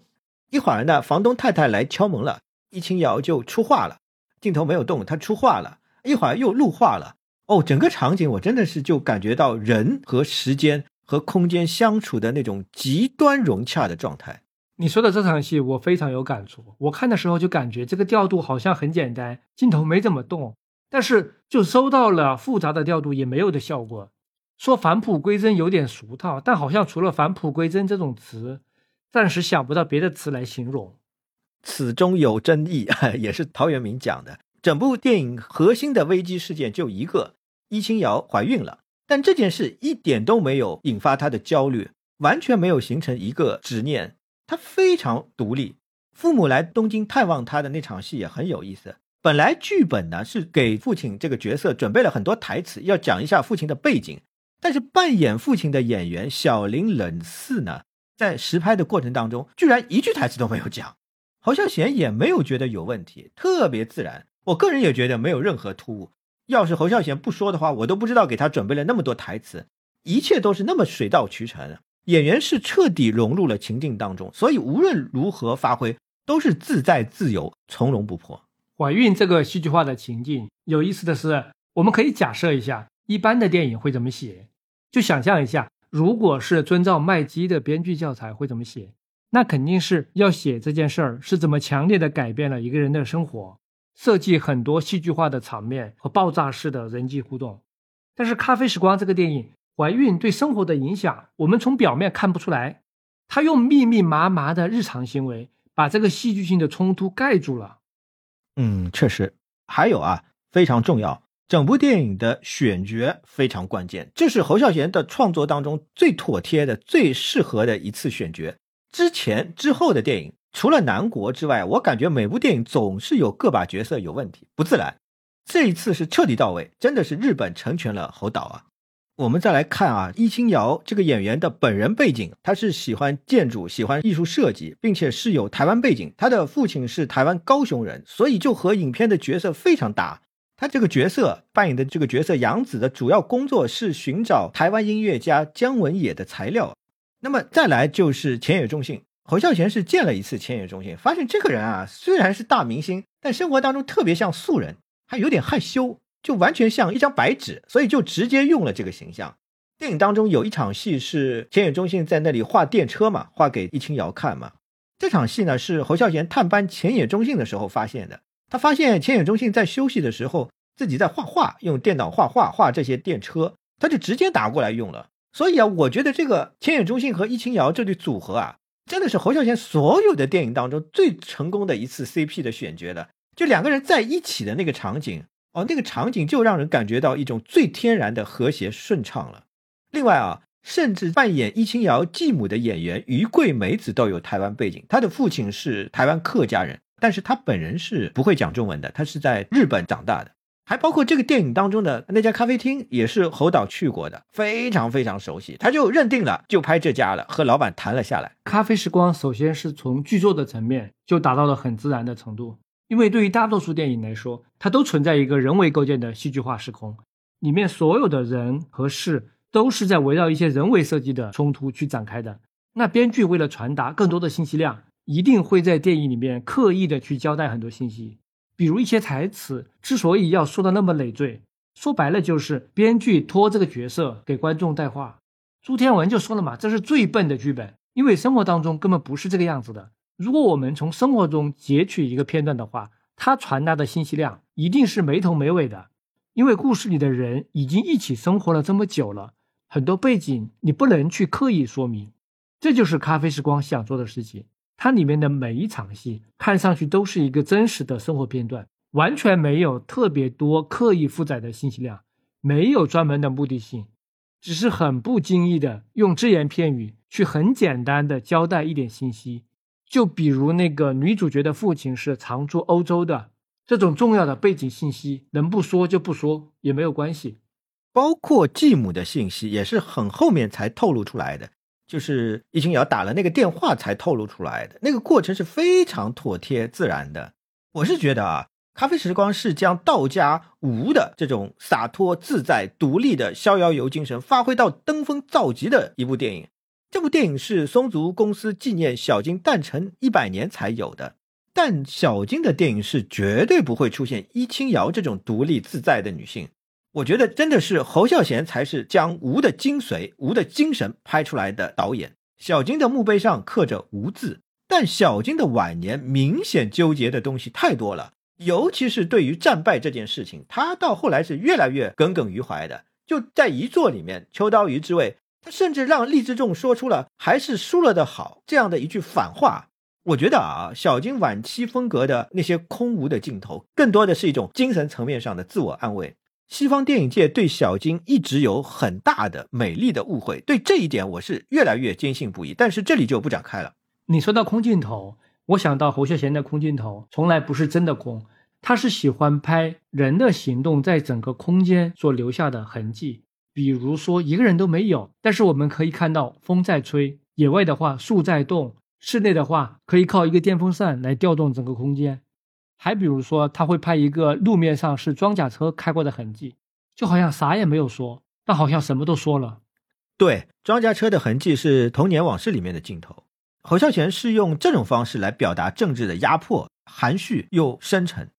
一会儿呢，房东太太来敲门了，易清瑶就出话了，镜头没有动，他出话了。一会儿又录画了，哦，整个场景我真的是就感觉到人和时间和空间相处的那种极端融洽的状态。你说的这场戏我非常有感触，我看的时候就感觉这个调度好像很简单，镜头没怎么动，但是就收到了复杂的调度也没有的效果。说返璞归真有点俗套，但好像除了返璞归真这种词，暂时想不到别的词来形容。此中有争议，*laughs* 也是陶渊明讲的。整部电影核心的危机事件就一个：伊清瑶怀孕了。但这件事一点都没有引发她的焦虑，完全没有形成一个执念。她非常独立。父母来东京探望她的那场戏也很有意思。本来剧本呢是给父亲这个角色准备了很多台词，要讲一下父亲的背景。但是扮演父亲的演员小林冷四呢，在实拍的过程当中，居然一句台词都没有讲。侯孝贤也没有觉得有问题，特别自然。我个人也觉得没有任何突兀。要是侯孝贤不说的话，我都不知道给他准备了那么多台词，一切都是那么水到渠成。演员是彻底融入了情境当中，所以无论如何发挥都是自在自由、从容不迫。怀孕这个戏剧化的情境，有意思的是，我们可以假设一下，一般的电影会怎么写。就想象一下，如果是遵照麦基的编剧教材会怎么写？那肯定是要写这件事儿是怎么强烈的改变了一个人的生活，设计很多戏剧化的场面和爆炸式的人际互动。但是《咖啡时光》这个电影，怀孕对生活的影响，我们从表面看不出来，他用密密麻麻的日常行为把这个戏剧性的冲突盖住了。嗯，确实，还有啊，非常重要。整部电影的选角非常关键，这是侯孝贤的创作当中最妥帖的、最适合的一次选角。之前之后的电影，除了南国之外，我感觉每部电影总是有个把角色有问题，不自然。这一次是彻底到位，真的是日本成全了侯导啊！我们再来看啊，易清瑶这个演员的本人背景，他是喜欢建筑、喜欢艺术设计，并且是有台湾背景，他的父亲是台湾高雄人，所以就和影片的角色非常搭。他这个角色扮演的这个角色杨子的主要工作是寻找台湾音乐家姜文也的材料。那么再来就是浅野忠信，侯孝贤是见了一次浅野忠信，发现这个人啊虽然是大明星，但生活当中特别像素人，还有点害羞，就完全像一张白纸，所以就直接用了这个形象。电影当中有一场戏是浅野忠信在那里画电车嘛，画给易清瑶看嘛。这场戏呢是侯孝贤探班浅野忠信的时候发现的。他发现千野中信在休息的时候自己在画画，用电脑画画画这些电车，他就直接打过来用了。所以啊，我觉得这个千野中信和伊清瑶这对组合啊，真的是侯孝贤所有的电影当中最成功的一次 CP 的选角了。就两个人在一起的那个场景，哦，那个场景就让人感觉到一种最天然的和谐顺畅了。另外啊，甚至扮演伊清瑶继母的演员于桂梅子都有台湾背景，她的父亲是台湾客家人，但是他本人是不会讲中文的，他是在日本长大的。还包括这个电影当中的那家咖啡厅，也是侯导去过的，非常非常熟悉，他就认定了就拍这家了，和老板谈了下来。咖啡时光首先是从剧作的层面就达到了很自然的程度，因为对于大多数电影来说，它都存在一个人为构建的戏剧化时空，里面所有的人和事都是在围绕一些人为设计的冲突去展开的。那编剧为了传达更多的信息量，一定会在电影里面刻意的去交代很多信息。比如一些台词之所以要说的那么累赘，说白了就是编剧托这个角色给观众带话。朱天文就说了嘛，这是最笨的剧本，因为生活当中根本不是这个样子的。如果我们从生活中截取一个片段的话，它传达的信息量一定是没头没尾的，因为故事里的人已经一起生活了这么久了，很多背景你不能去刻意说明。这就是咖啡时光想做的事情。它里面的每一场戏看上去都是一个真实的生活片段，完全没有特别多刻意负载的信息量，没有专门的目的性，只是很不经意的用只言片语去很简单的交代一点信息。就比如那个女主角的父亲是常驻欧洲的，这种重要的背景信息能不说就不说也没有关系。包括继母的信息也是很后面才透露出来的。就是易清瑶打了那个电话才透露出来的，那个过程是非常妥帖自然的。我是觉得啊，《咖啡时光》是将道家无的这种洒脱自在、独立的逍遥游精神发挥到登峰造极的一部电影。这部电影是松竹公司纪念小金诞辰一百年才有的，但小金的电影是绝对不会出现易清瑶这种独立自在的女性。我觉得真的是侯孝贤才是将吴的精髓、吴的精神拍出来的导演。小金的墓碑上刻着“吴”字，但小金的晚年明显纠结的东西太多了，尤其是对于战败这件事情，他到后来是越来越耿耿于怀的。就在遗作里面，《秋刀鱼之味》，他甚至让厉志仲说出了“还是输了的好”这样的一句反话。我觉得啊，小金晚期风格的那些空无的镜头，更多的是一种精神层面上的自我安慰。西方电影界对小金一直有很大的美丽的误会，对这一点我是越来越坚信不疑。但是这里就不展开了。你说到空镜头，我想到侯孝贤的空镜头从来不是真的空，他是喜欢拍人的行动在整个空间所留下的痕迹。比如说一个人都没有，但是我们可以看到风在吹，野外的话树在动，室内的话可以靠一个电风扇来调动整个空间。还比如说，他会拍一个路面上是装甲车开过的痕迹，就好像啥也没有说，但好像什么都说了。对，装甲车的痕迹是《童年往事》里面的镜头。侯孝贤是用这种方式来表达政治的压迫，含蓄又深沉。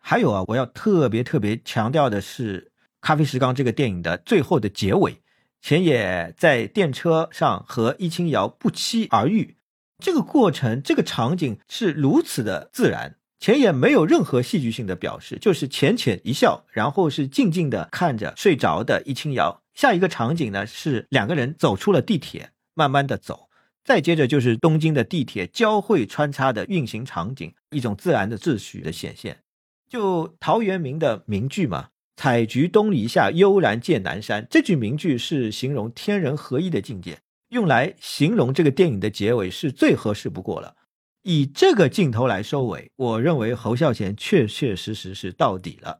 还有啊，我要特别特别强调的是，《咖啡时光》这个电影的最后的结尾，钱野在电车上和易清瑶不期而遇，这个过程、这个场景是如此的自然。钱也没有任何戏剧性的表示，就是浅浅一笑，然后是静静的看着睡着的易清瑶。下一个场景呢是两个人走出了地铁，慢慢的走，再接着就是东京的地铁交汇穿插的运行场景，一种自然的秩序的显现。就陶渊明的名句嘛，“采菊东篱下，悠然见南山”，这句名句是形容天人合一的境界，用来形容这个电影的结尾是最合适不过了。以这个镜头来收尾，我认为侯孝贤确确实实是到底了。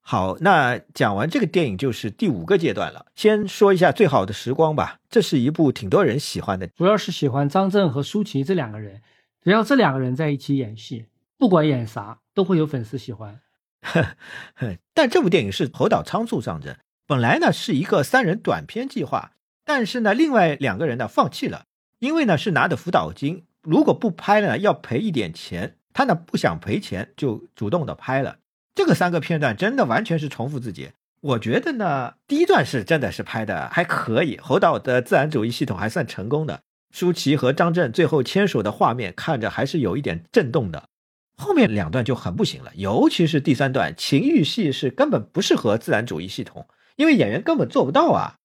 好，那讲完这个电影就是第五个阶段了。先说一下《最好的时光》吧，这是一部挺多人喜欢的，主要是喜欢张震和舒淇这两个人。只要这两个人在一起演戏，不管演啥都会有粉丝喜欢。*laughs* 但这部电影是侯导仓促上阵，本来呢是一个三人短片计划，但是呢另外两个人呢放弃了，因为呢是拿的辅导金。如果不拍呢，要赔一点钱。他呢不想赔钱，就主动的拍了。这个三个片段真的完全是重复自己。我觉得呢，第一段是真的是拍的还可以，侯导的自然主义系统还算成功的。舒淇和张震最后牵手的画面看着还是有一点震动的。后面两段就很不行了，尤其是第三段情欲戏是根本不适合自然主义系统，因为演员根本做不到啊。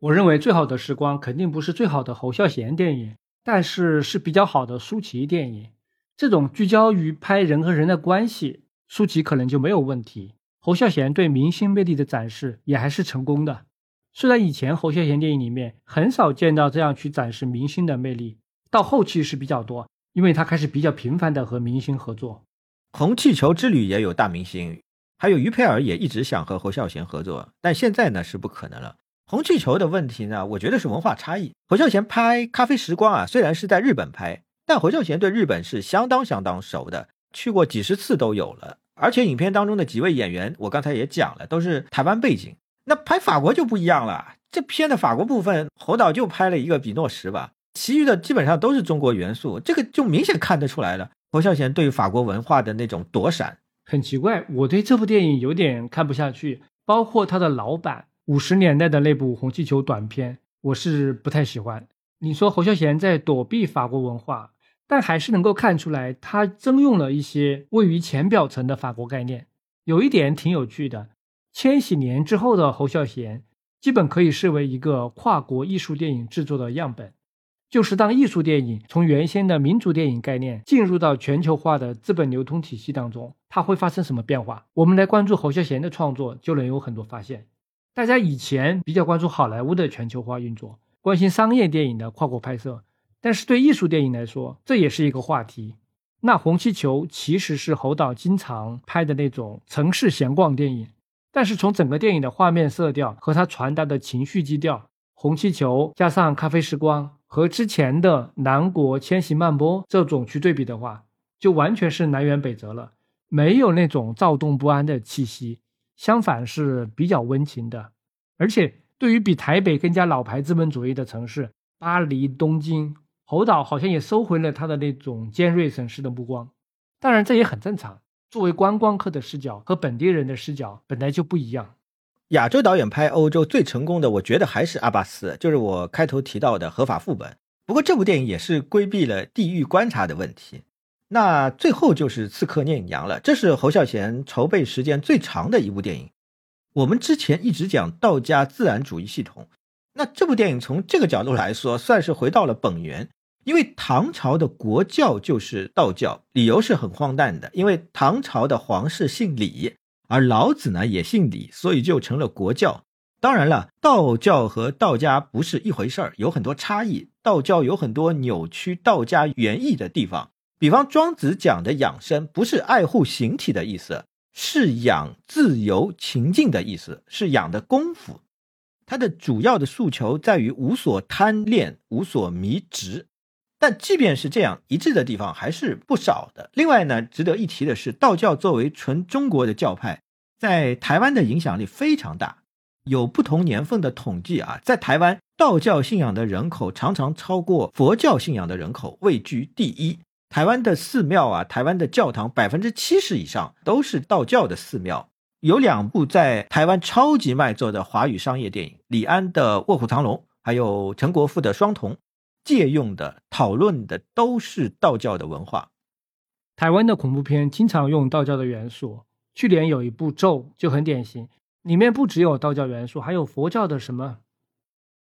我认为最好的时光肯定不是最好的侯孝贤电影，但是是比较好的舒淇电影。这种聚焦于拍人和人的关系，舒淇可能就没有问题。侯孝贤对明星魅力的展示也还是成功的。虽然以前侯孝贤电影里面很少见到这样去展示明星的魅力，到后期是比较多，因为他开始比较频繁的和明星合作。红气球之旅也有大明星，还有于佩尔也一直想和侯孝贤合作，但现在呢是不可能了。红气球的问题呢，我觉得是文化差异。侯孝贤拍《咖啡时光》啊，虽然是在日本拍，但侯孝贤对日本是相当相当熟的，去过几十次都有了。而且影片当中的几位演员，我刚才也讲了，都是台湾背景。那拍法国就不一样了，这片的法国部分，侯导就拍了一个比诺什吧，其余的基本上都是中国元素，这个就明显看得出来了。侯孝贤对法国文化的那种躲闪，很奇怪，我对这部电影有点看不下去。包括他的老板五十年代的那部红气球短片，我是不太喜欢。你说侯孝贤在躲避法国文化？但还是能够看出来，他征用了一些位于浅表层的法国概念。有一点挺有趣的，千禧年之后的侯孝贤，基本可以视为一个跨国艺术电影制作的样本。就是当艺术电影从原先的民族电影概念进入到全球化的资本流通体系当中，它会发生什么变化？我们来关注侯孝贤的创作，就能有很多发现。大家以前比较关注好莱坞的全球化运作，关心商业电影的跨国拍摄。但是对艺术电影来说，这也是一个话题。那《红气球》其实是侯导经常拍的那种城市闲逛电影，但是从整个电影的画面色调和他传达的情绪基调，《红气球》加上《咖啡时光》和之前的《南国千禧曼波》这种去对比的话，就完全是南辕北辙了，没有那种躁动不安的气息，相反是比较温情的。而且对于比台北更加老牌资本主义的城市，巴黎、东京。侯导好像也收回了他的那种尖锐审视的目光，当然这也很正常。作为观光客的视角和本地人的视角本来就不一样。亚洲导演拍欧洲最成功的，我觉得还是阿巴斯，就是我开头提到的合法副本。不过这部电影也是规避了地域观察的问题。那最后就是《刺客聂隐娘》了，这是侯孝贤筹备时间最长的一部电影。我们之前一直讲道家自然主义系统。那这部电影从这个角度来说，算是回到了本源，因为唐朝的国教就是道教，理由是很荒诞的，因为唐朝的皇室姓李，而老子呢也姓李，所以就成了国教。当然了，道教和道家不是一回事儿，有很多差异。道教有很多扭曲道家原意的地方，比方庄子讲的养生，不是爱护形体的意思，是养自由情境的意思，是养的功夫。他的主要的诉求在于无所贪恋、无所迷执，但即便是这样，一致的地方还是不少的。另外呢，值得一提的是，道教作为纯中国的教派，在台湾的影响力非常大。有不同年份的统计啊，在台湾，道教信仰的人口常常超过佛教信仰的人口，位居第一。台湾的寺庙啊，台湾的教堂百分之七十以上都是道教的寺庙。有两部在台湾超级卖座的华语商业电影，李安的《卧虎藏龙》，还有陈国富的《双瞳》，借用的、讨论的都是道教的文化。台湾的恐怖片经常用道教的元素，去年有一部《咒》就很典型，里面不只有道教元素，还有佛教的什么。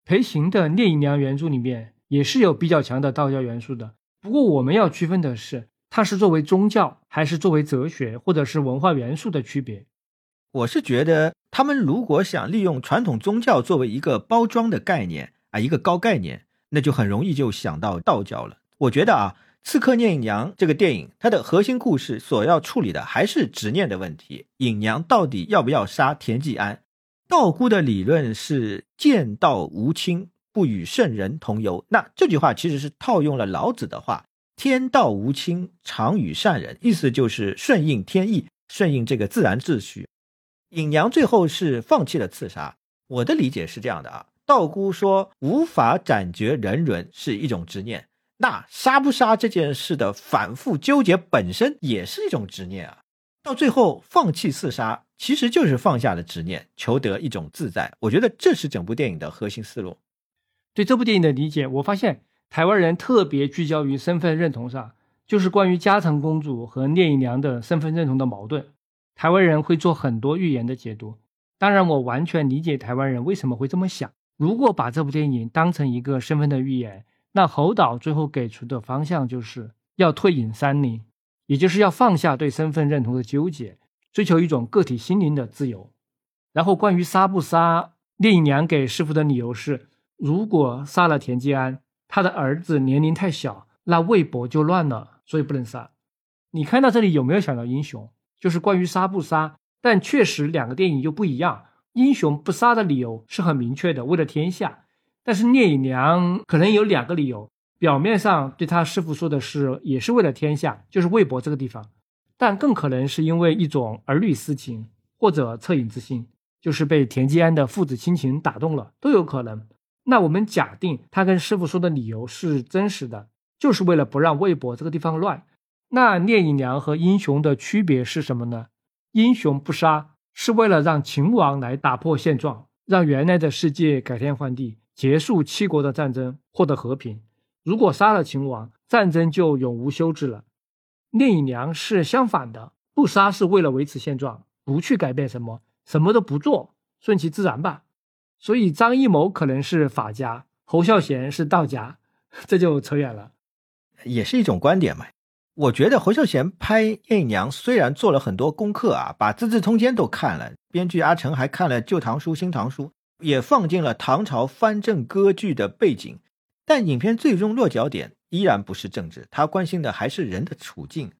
裴行的《聂隐娘》原著里面也是有比较强的道教元素的。不过我们要区分的是，它是作为宗教，还是作为哲学或者是文化元素的区别。我是觉得，他们如果想利用传统宗教作为一个包装的概念啊，一个高概念，那就很容易就想到道教了。我觉得啊，《刺客聂隐娘》这个电影，它的核心故事所要处理的还是执念的问题。隐娘到底要不要杀田季安？道姑的理论是“见道无亲，不与圣人同游”。那这句话其实是套用了老子的话：“天道无亲，常与善人。”意思就是顺应天意，顺应这个自然秩序。隐娘最后是放弃了刺杀。我的理解是这样的啊，道姑说无法斩绝人伦是一种执念，那杀不杀这件事的反复纠结本身也是一种执念啊。到最后放弃刺杀，其实就是放下了执念，求得一种自在。我觉得这是整部电影的核心思路。对这部电影的理解，我发现台湾人特别聚焦于身份认同上，就是关于嘉诚公主和聂隐娘的身份认同的矛盾。台湾人会做很多预言的解读，当然我完全理解台湾人为什么会这么想。如果把这部电影当成一个身份的预言，那侯导最后给出的方向就是要退隐山林，也就是要放下对身份认同的纠结，追求一种个体心灵的自由。然后关于杀不杀，聂隐娘给师傅的理由是：如果杀了田季安，他的儿子年龄太小，那魏博就乱了，所以不能杀。你看到这里有没有想到英雄？就是关于杀不杀，但确实两个电影又不一样。英雄不杀的理由是很明确的，为了天下。但是聂隐娘可能有两个理由，表面上对他师傅说的是也是为了天下，就是魏博这个地方，但更可能是因为一种儿女私情或者恻隐之心。就是被田季安的父子亲情打动了，都有可能。那我们假定他跟师傅说的理由是真实的，就是为了不让魏博这个地方乱。那聂隐娘和英雄的区别是什么呢？英雄不杀是为了让秦王来打破现状，让原来的世界改天换地，结束七国的战争，获得和平。如果杀了秦王，战争就永无休止了。聂隐娘是相反的，不杀是为了维持现状，不去改变什么。什么都不做，顺其自然吧。所以张艺谋可能是法家，侯孝贤是道家，这就扯远了。也是一种观点嘛。我觉得侯孝贤拍《艳娘》虽然做了很多功课啊，把《资治通鉴》都看了，编剧阿成还看了《旧唐书》《新唐书》，也放进了唐朝藩镇割据的背景，但影片最终落脚点依然不是政治，他关心的还是人的处境。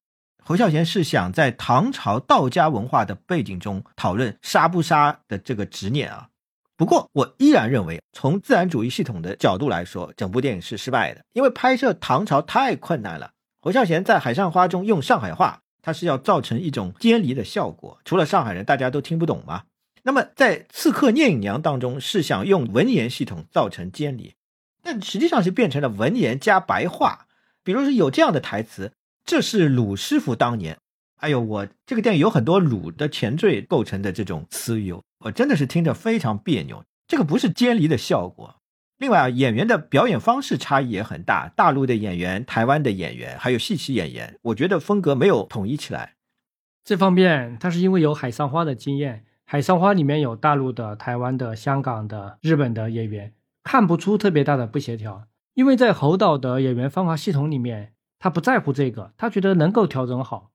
侯孝贤是想在唐朝道家文化的背景中讨论杀不杀的这个执念啊。不过，我依然认为，从自然主义系统的角度来说，整部电影是失败的，因为拍摄唐朝太困难了。侯孝贤在《海上花》中用上海话，他是要造成一种尖离的效果，除了上海人，大家都听不懂嘛。那么，在《刺客聂隐娘》当中，是想用文言系统造成尖离，但实际上是变成了文言加白话。比如说有这样的台词。这是鲁师傅当年，哎呦，我这个电影有很多鲁的前缀构成的这种词语，我真的是听着非常别扭。这个不是尖离的效果。另外啊，演员的表演方式差异也很大，大陆的演员、台湾的演员，还有戏曲演员，我觉得风格没有统一起来。这方面他是因为有《海上花》的经验，《海上花》里面有大陆的、台湾的、香港的、日本的演员，看不出特别大的不协调。因为在侯导的演员方法系统里面。他不在乎这个，他觉得能够调整好。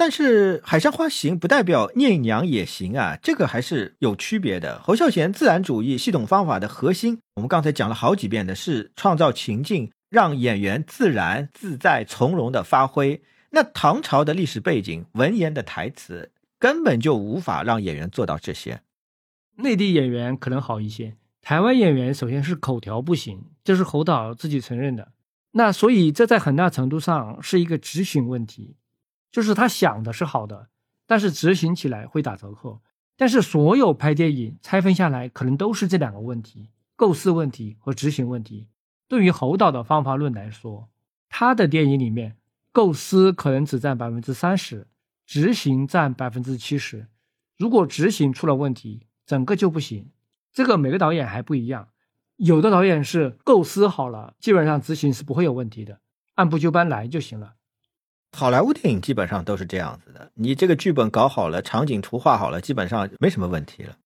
但是《海上花》行不代表聂隐娘也行啊，这个还是有区别的。侯孝贤自然主义系统方法的核心，我们刚才讲了好几遍的是创造情境，让演员自然自在从容的发挥。那唐朝的历史背景、文言的台词，根本就无法让演员做到这些。内地演员可能好一些，台湾演员首先是口条不行，这是侯导自己承认的。那所以，这在很大程度上是一个执行问题，就是他想的是好的，但是执行起来会打折扣。但是所有拍电影拆分下来，可能都是这两个问题：构思问题和执行问题。对于侯导的方法论来说，他的电影里面构思可能只占百分之三十，执行占百分之七十。如果执行出了问题，整个就不行。这个每个导演还不一样。有的导演是构思好了，基本上执行是不会有问题的，按部就班来就行了。好莱坞电影基本上都是这样子的，你这个剧本搞好了，场景图画好了，基本上没什么问题了。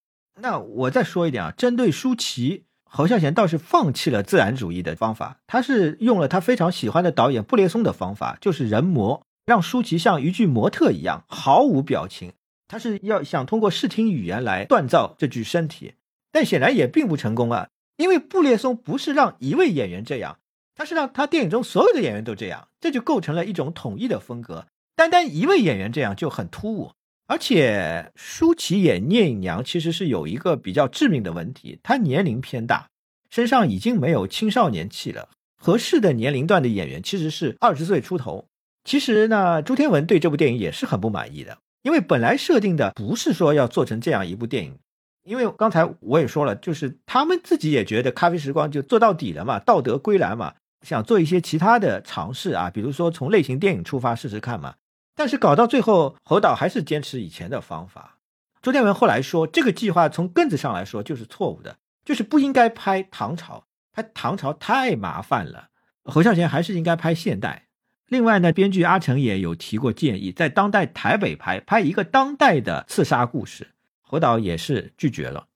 那我再说一点啊，针对舒淇，侯孝贤倒是放弃了自然主义的方法，他是用了他非常喜欢的导演布列松的方法，就是人模，让舒淇像一具模特一样毫无表情。他是要想通过视听语言来锻造这具身体，但显然也并不成功啊。因为布列松不是让一位演员这样，他是让他电影中所有的演员都这样，这就构成了一种统一的风格。单单一位演员这样就很突兀。而且舒淇演聂隐娘其实是有一个比较致命的问题，她年龄偏大，身上已经没有青少年气了。合适的年龄段的演员其实是二十岁出头。其实呢，朱天文对这部电影也是很不满意的，因为本来设定的不是说要做成这样一部电影。因为刚才我也说了，就是他们自己也觉得《咖啡时光》就做到底了嘛，道德归来嘛，想做一些其他的尝试啊，比如说从类型电影出发试试看嘛。但是搞到最后，侯导还是坚持以前的方法。周天文后来说，这个计划从根子上来说就是错误的，就是不应该拍唐朝，拍唐朝太麻烦了。侯孝贤还是应该拍现代。另外呢，编剧阿成也有提过建议，在当代台北拍，拍一个当代的刺杀故事。侯导也是拒绝了。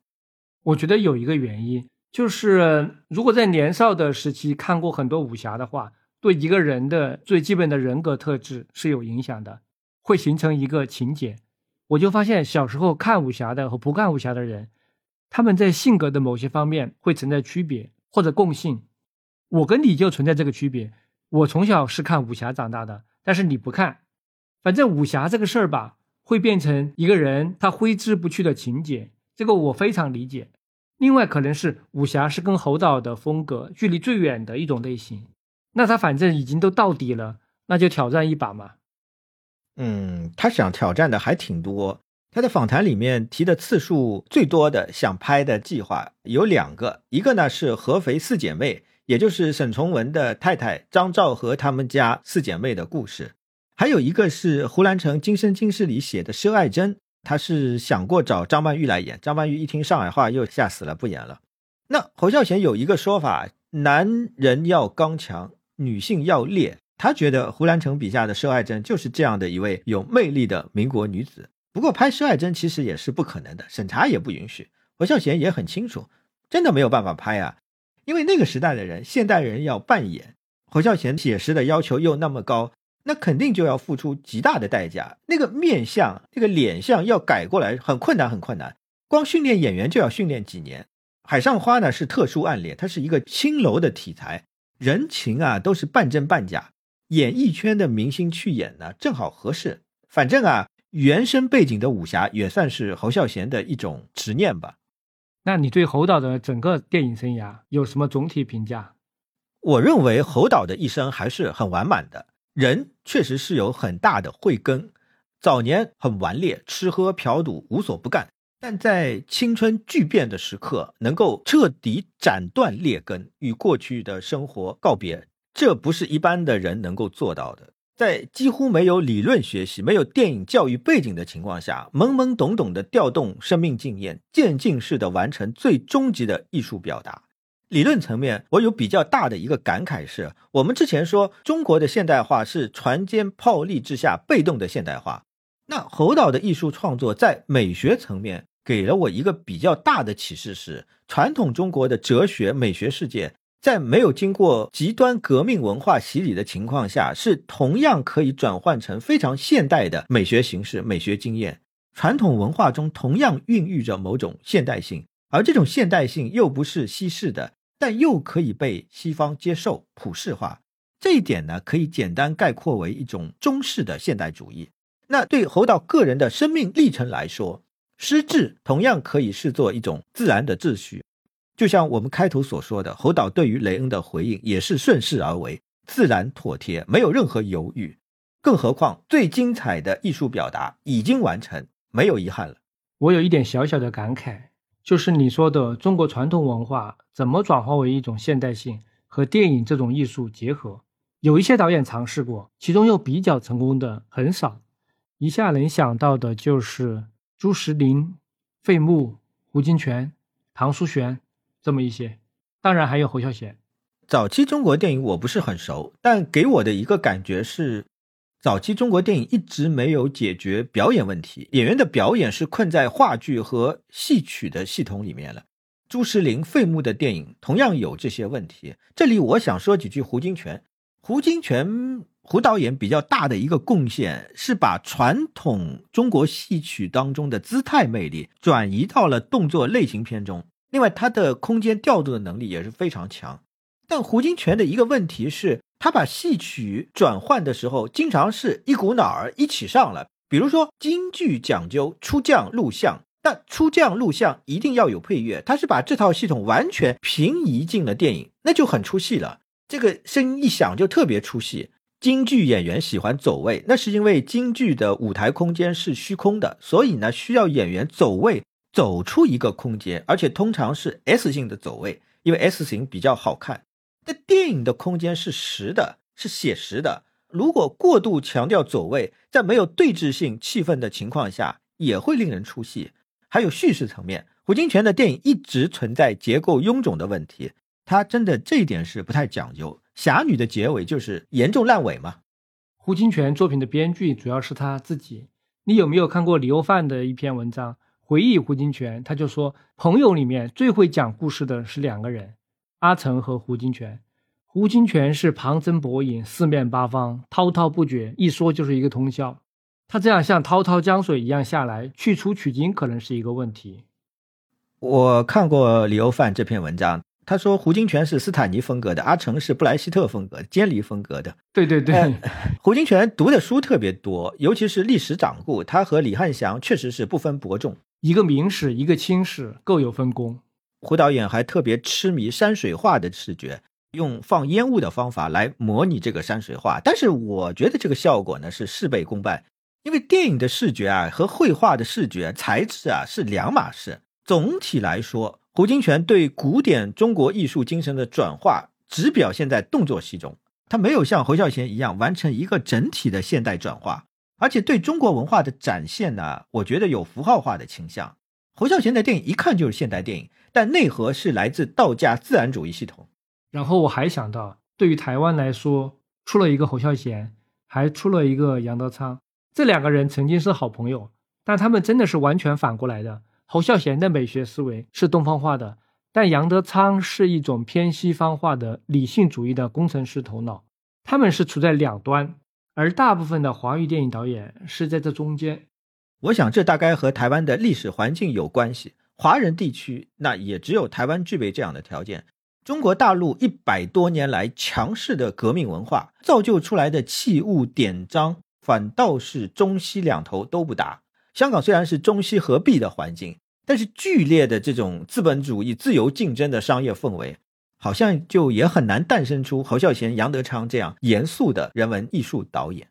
我觉得有一个原因，就是如果在年少的时期看过很多武侠的话，对一个人的最基本的人格特质是有影响的，会形成一个情节。我就发现小时候看武侠的和不看武侠的人，他们在性格的某些方面会存在区别或者共性。我跟你就存在这个区别。我从小是看武侠长大的，但是你不看。反正武侠这个事儿吧，会变成一个人他挥之不去的情节，这个我非常理解。另外，可能是武侠是跟侯导的风格距离最远的一种类型。那他反正已经都到底了，那就挑战一把嘛。嗯，他想挑战的还挺多。他在访谈里面提的次数最多的想拍的计划有两个，一个呢是合肥四姐妹，也就是沈从文的太太张兆和他们家四姐妹的故事；还有一个是胡兰成《今生今世》里写的佘爱珍，他是想过找张曼玉来演，张曼玉一听上海话又吓死了，不演了。那侯孝贤有一个说法：男人要刚强，女性要烈。他觉得胡兰成笔下的佘爱珍就是这样的一位有魅力的民国女子。不过拍佘爱珍其实也是不可能的，审查也不允许。侯孝贤也很清楚，真的没有办法拍啊，因为那个时代的人，现代人要扮演侯孝贤写实的要求又那么高，那肯定就要付出极大的代价。那个面相、那个脸相要改过来很困难，很困难。光训练演员就要训练几年。《海上花》呢是特殊案例，它是一个青楼的题材，人情啊都是半真半假。演艺圈的明星去演呢，正好合适。反正啊，原生背景的武侠也算是侯孝贤的一种执念吧。那你对侯导的整个电影生涯有什么总体评价？我认为侯导的一生还是很完满的。人确实是有很大的慧根，早年很顽劣，吃喝嫖赌无所不干，但在青春巨变的时刻，能够彻底斩断劣根，与过去的生活告别。这不是一般的人能够做到的。在几乎没有理论学习、没有电影教育背景的情况下，懵懵懂懂的调动生命经验，渐进式的完成最终极的艺术表达。理论层面，我有比较大的一个感慨是：我们之前说中国的现代化是船坚炮利之下被动的现代化，那侯导的艺术创作在美学层面给了我一个比较大的启示是：传统中国的哲学美学世界。在没有经过极端革命文化洗礼的情况下，是同样可以转换成非常现代的美学形式、美学经验。传统文化中同样孕育着某种现代性，而这种现代性又不是西式的，但又可以被西方接受、普世化。这一点呢，可以简单概括为一种中式的现代主义。那对侯导个人的生命历程来说，失智同样可以视作一种自然的秩序。就像我们开头所说的，侯导对于雷恩的回应也是顺势而为，自然妥帖，没有任何犹豫。更何况最精彩的艺术表达已经完成，没有遗憾了。我有一点小小的感慨，就是你说的中国传统文化怎么转化为一种现代性和电影这种艺术结合？有一些导演尝试过，其中又比较成功的很少。一下能想到的就是朱石林、费穆、胡金铨、唐书璇。这么一些，当然还有侯孝贤。早期中国电影我不是很熟，但给我的一个感觉是，早期中国电影一直没有解决表演问题，演员的表演是困在话剧和戏曲的系统里面了。朱石林、费穆的电影同样有这些问题。这里我想说几句胡金铨。胡金铨胡导演比较大的一个贡献是把传统中国戏曲当中的姿态魅力转移到了动作类型片中。另外，他的空间调度的能力也是非常强。但胡金铨的一个问题是，他把戏曲转换的时候，经常是一股脑儿一起上了。比如说，京剧讲究出将入相，但出将入相一定要有配乐。他是把这套系统完全平移进了电影，那就很出戏了。这个声音一响就特别出戏。京剧演员喜欢走位，那是因为京剧的舞台空间是虚空的，所以呢，需要演员走位。走出一个空间，而且通常是 S 型的走位，因为 S 型比较好看。但电影的空间是实的，是写实的。如果过度强调走位，在没有对峙性气氛的情况下，也会令人出戏。还有叙事层面，胡金铨的电影一直存在结构臃肿的问题，他真的这一点是不太讲究。侠女的结尾就是严重烂尾嘛。胡金铨作品的编剧主要是他自己。你有没有看过李欧范的一篇文章？回忆胡金铨，他就说，朋友里面最会讲故事的是两个人，阿成和胡金铨。胡金铨是旁征博引，四面八方，滔滔不绝，一说就是一个通宵。他这样像滔滔江水一样下来，去除取经可能是一个问题。我看过李欧范这篇文章，他说胡金铨是斯坦尼风格的，阿成是布莱希特风格、监离风格的。对对对，胡金铨读的书特别多，尤其是历史掌故，他和李汉祥确实是不分伯仲，一个明史，一个清史，各有分工。胡导演还特别痴迷山水画的视觉。用放烟雾的方法来模拟这个山水画，但是我觉得这个效果呢是事倍功半，因为电影的视觉啊和绘画的视觉材质啊是两码事。总体来说，胡金铨对古典中国艺术精神的转化只表现在动作戏中，他没有像侯孝贤一样完成一个整体的现代转化，而且对中国文化的展现呢，我觉得有符号化的倾向。侯孝贤的电影一看就是现代电影，但内核是来自道家自然主义系统。然后我还想到，对于台湾来说，出了一个侯孝贤，还出了一个杨德昌，这两个人曾经是好朋友，但他们真的是完全反过来的。侯孝贤的美学思维是东方化的，但杨德昌是一种偏西方化的理性主义的工程师头脑。他们是处在两端，而大部分的华语电影导演是在这中间。我想这大概和台湾的历史环境有关系。华人地区那也只有台湾具备这样的条件。中国大陆一百多年来强势的革命文化造就出来的器物典章，反倒是中西两头都不搭。香港虽然是中西合璧的环境，但是剧烈的这种资本主义自由竞争的商业氛围，好像就也很难诞生出侯孝贤、杨德昌这样严肃的人文艺术导演。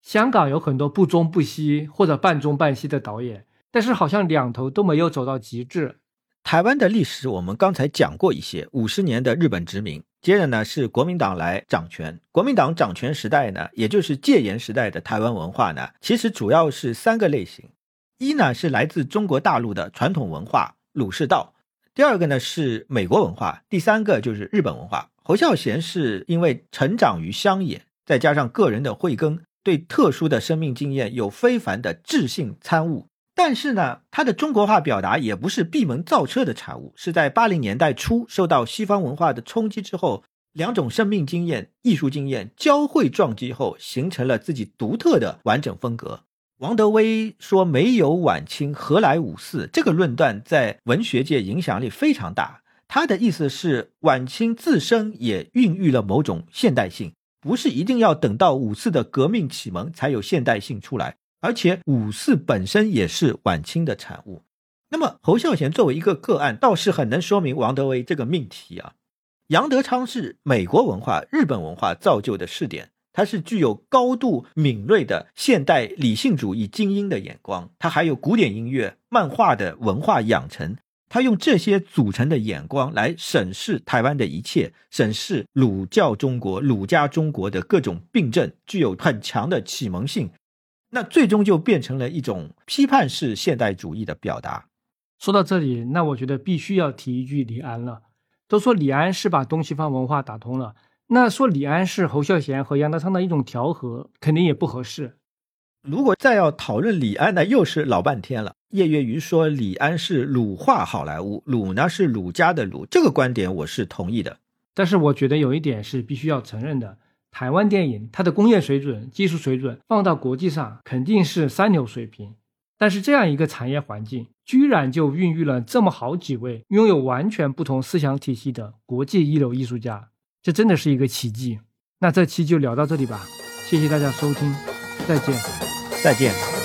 香港有很多不中不西或者半中半西的导演，但是好像两头都没有走到极致。台湾的历史我们刚才讲过一些，五十年的日本殖民，接着呢是国民党来掌权。国民党掌权时代呢，也就是戒严时代的台湾文化呢，其实主要是三个类型：一呢是来自中国大陆的传统文化儒释道；第二个呢是美国文化；第三个就是日本文化。侯孝贤是因为成长于乡野，再加上个人的慧根，对特殊的生命经验有非凡的智性参悟。但是呢，他的中国化表达也不是闭门造车的产物，是在八零年代初受到西方文化的冲击之后，两种生命经验、艺术经验交汇撞击后，形成了自己独特的完整风格。王德威说：“没有晚清，何来五四？”这个论断在文学界影响力非常大。他的意思是，晚清自身也孕育了某种现代性，不是一定要等到五四的革命启蒙才有现代性出来。而且五四本身也是晚清的产物，那么侯孝贤作为一个个案，倒是很能说明王德威这个命题啊。杨德昌是美国文化、日本文化造就的试点，他是具有高度敏锐的现代理性主义精英的眼光，他还有古典音乐、漫画的文化养成，他用这些组成的眼光来审视台湾的一切，审视儒教中国、儒家中国的各种病症，具有很强的启蒙性。那最终就变成了一种批判式现代主义的表达。说到这里，那我觉得必须要提一句李安了。都说李安是把东西方文化打通了，那说李安是侯孝贤和杨德昌的一种调和，肯定也不合适。如果再要讨论李安，呢又是老半天了。叶月余说李安是鲁化好莱坞，鲁呢是鲁家的鲁，这个观点我是同意的。但是我觉得有一点是必须要承认的。台湾电影它的工业水准、技术水准放到国际上肯定是三流水平，但是这样一个产业环境，居然就孕育了这么好几位拥有完全不同思想体系的国际一流艺术家，这真的是一个奇迹。那这期就聊到这里吧，谢谢大家收听，再见，再见。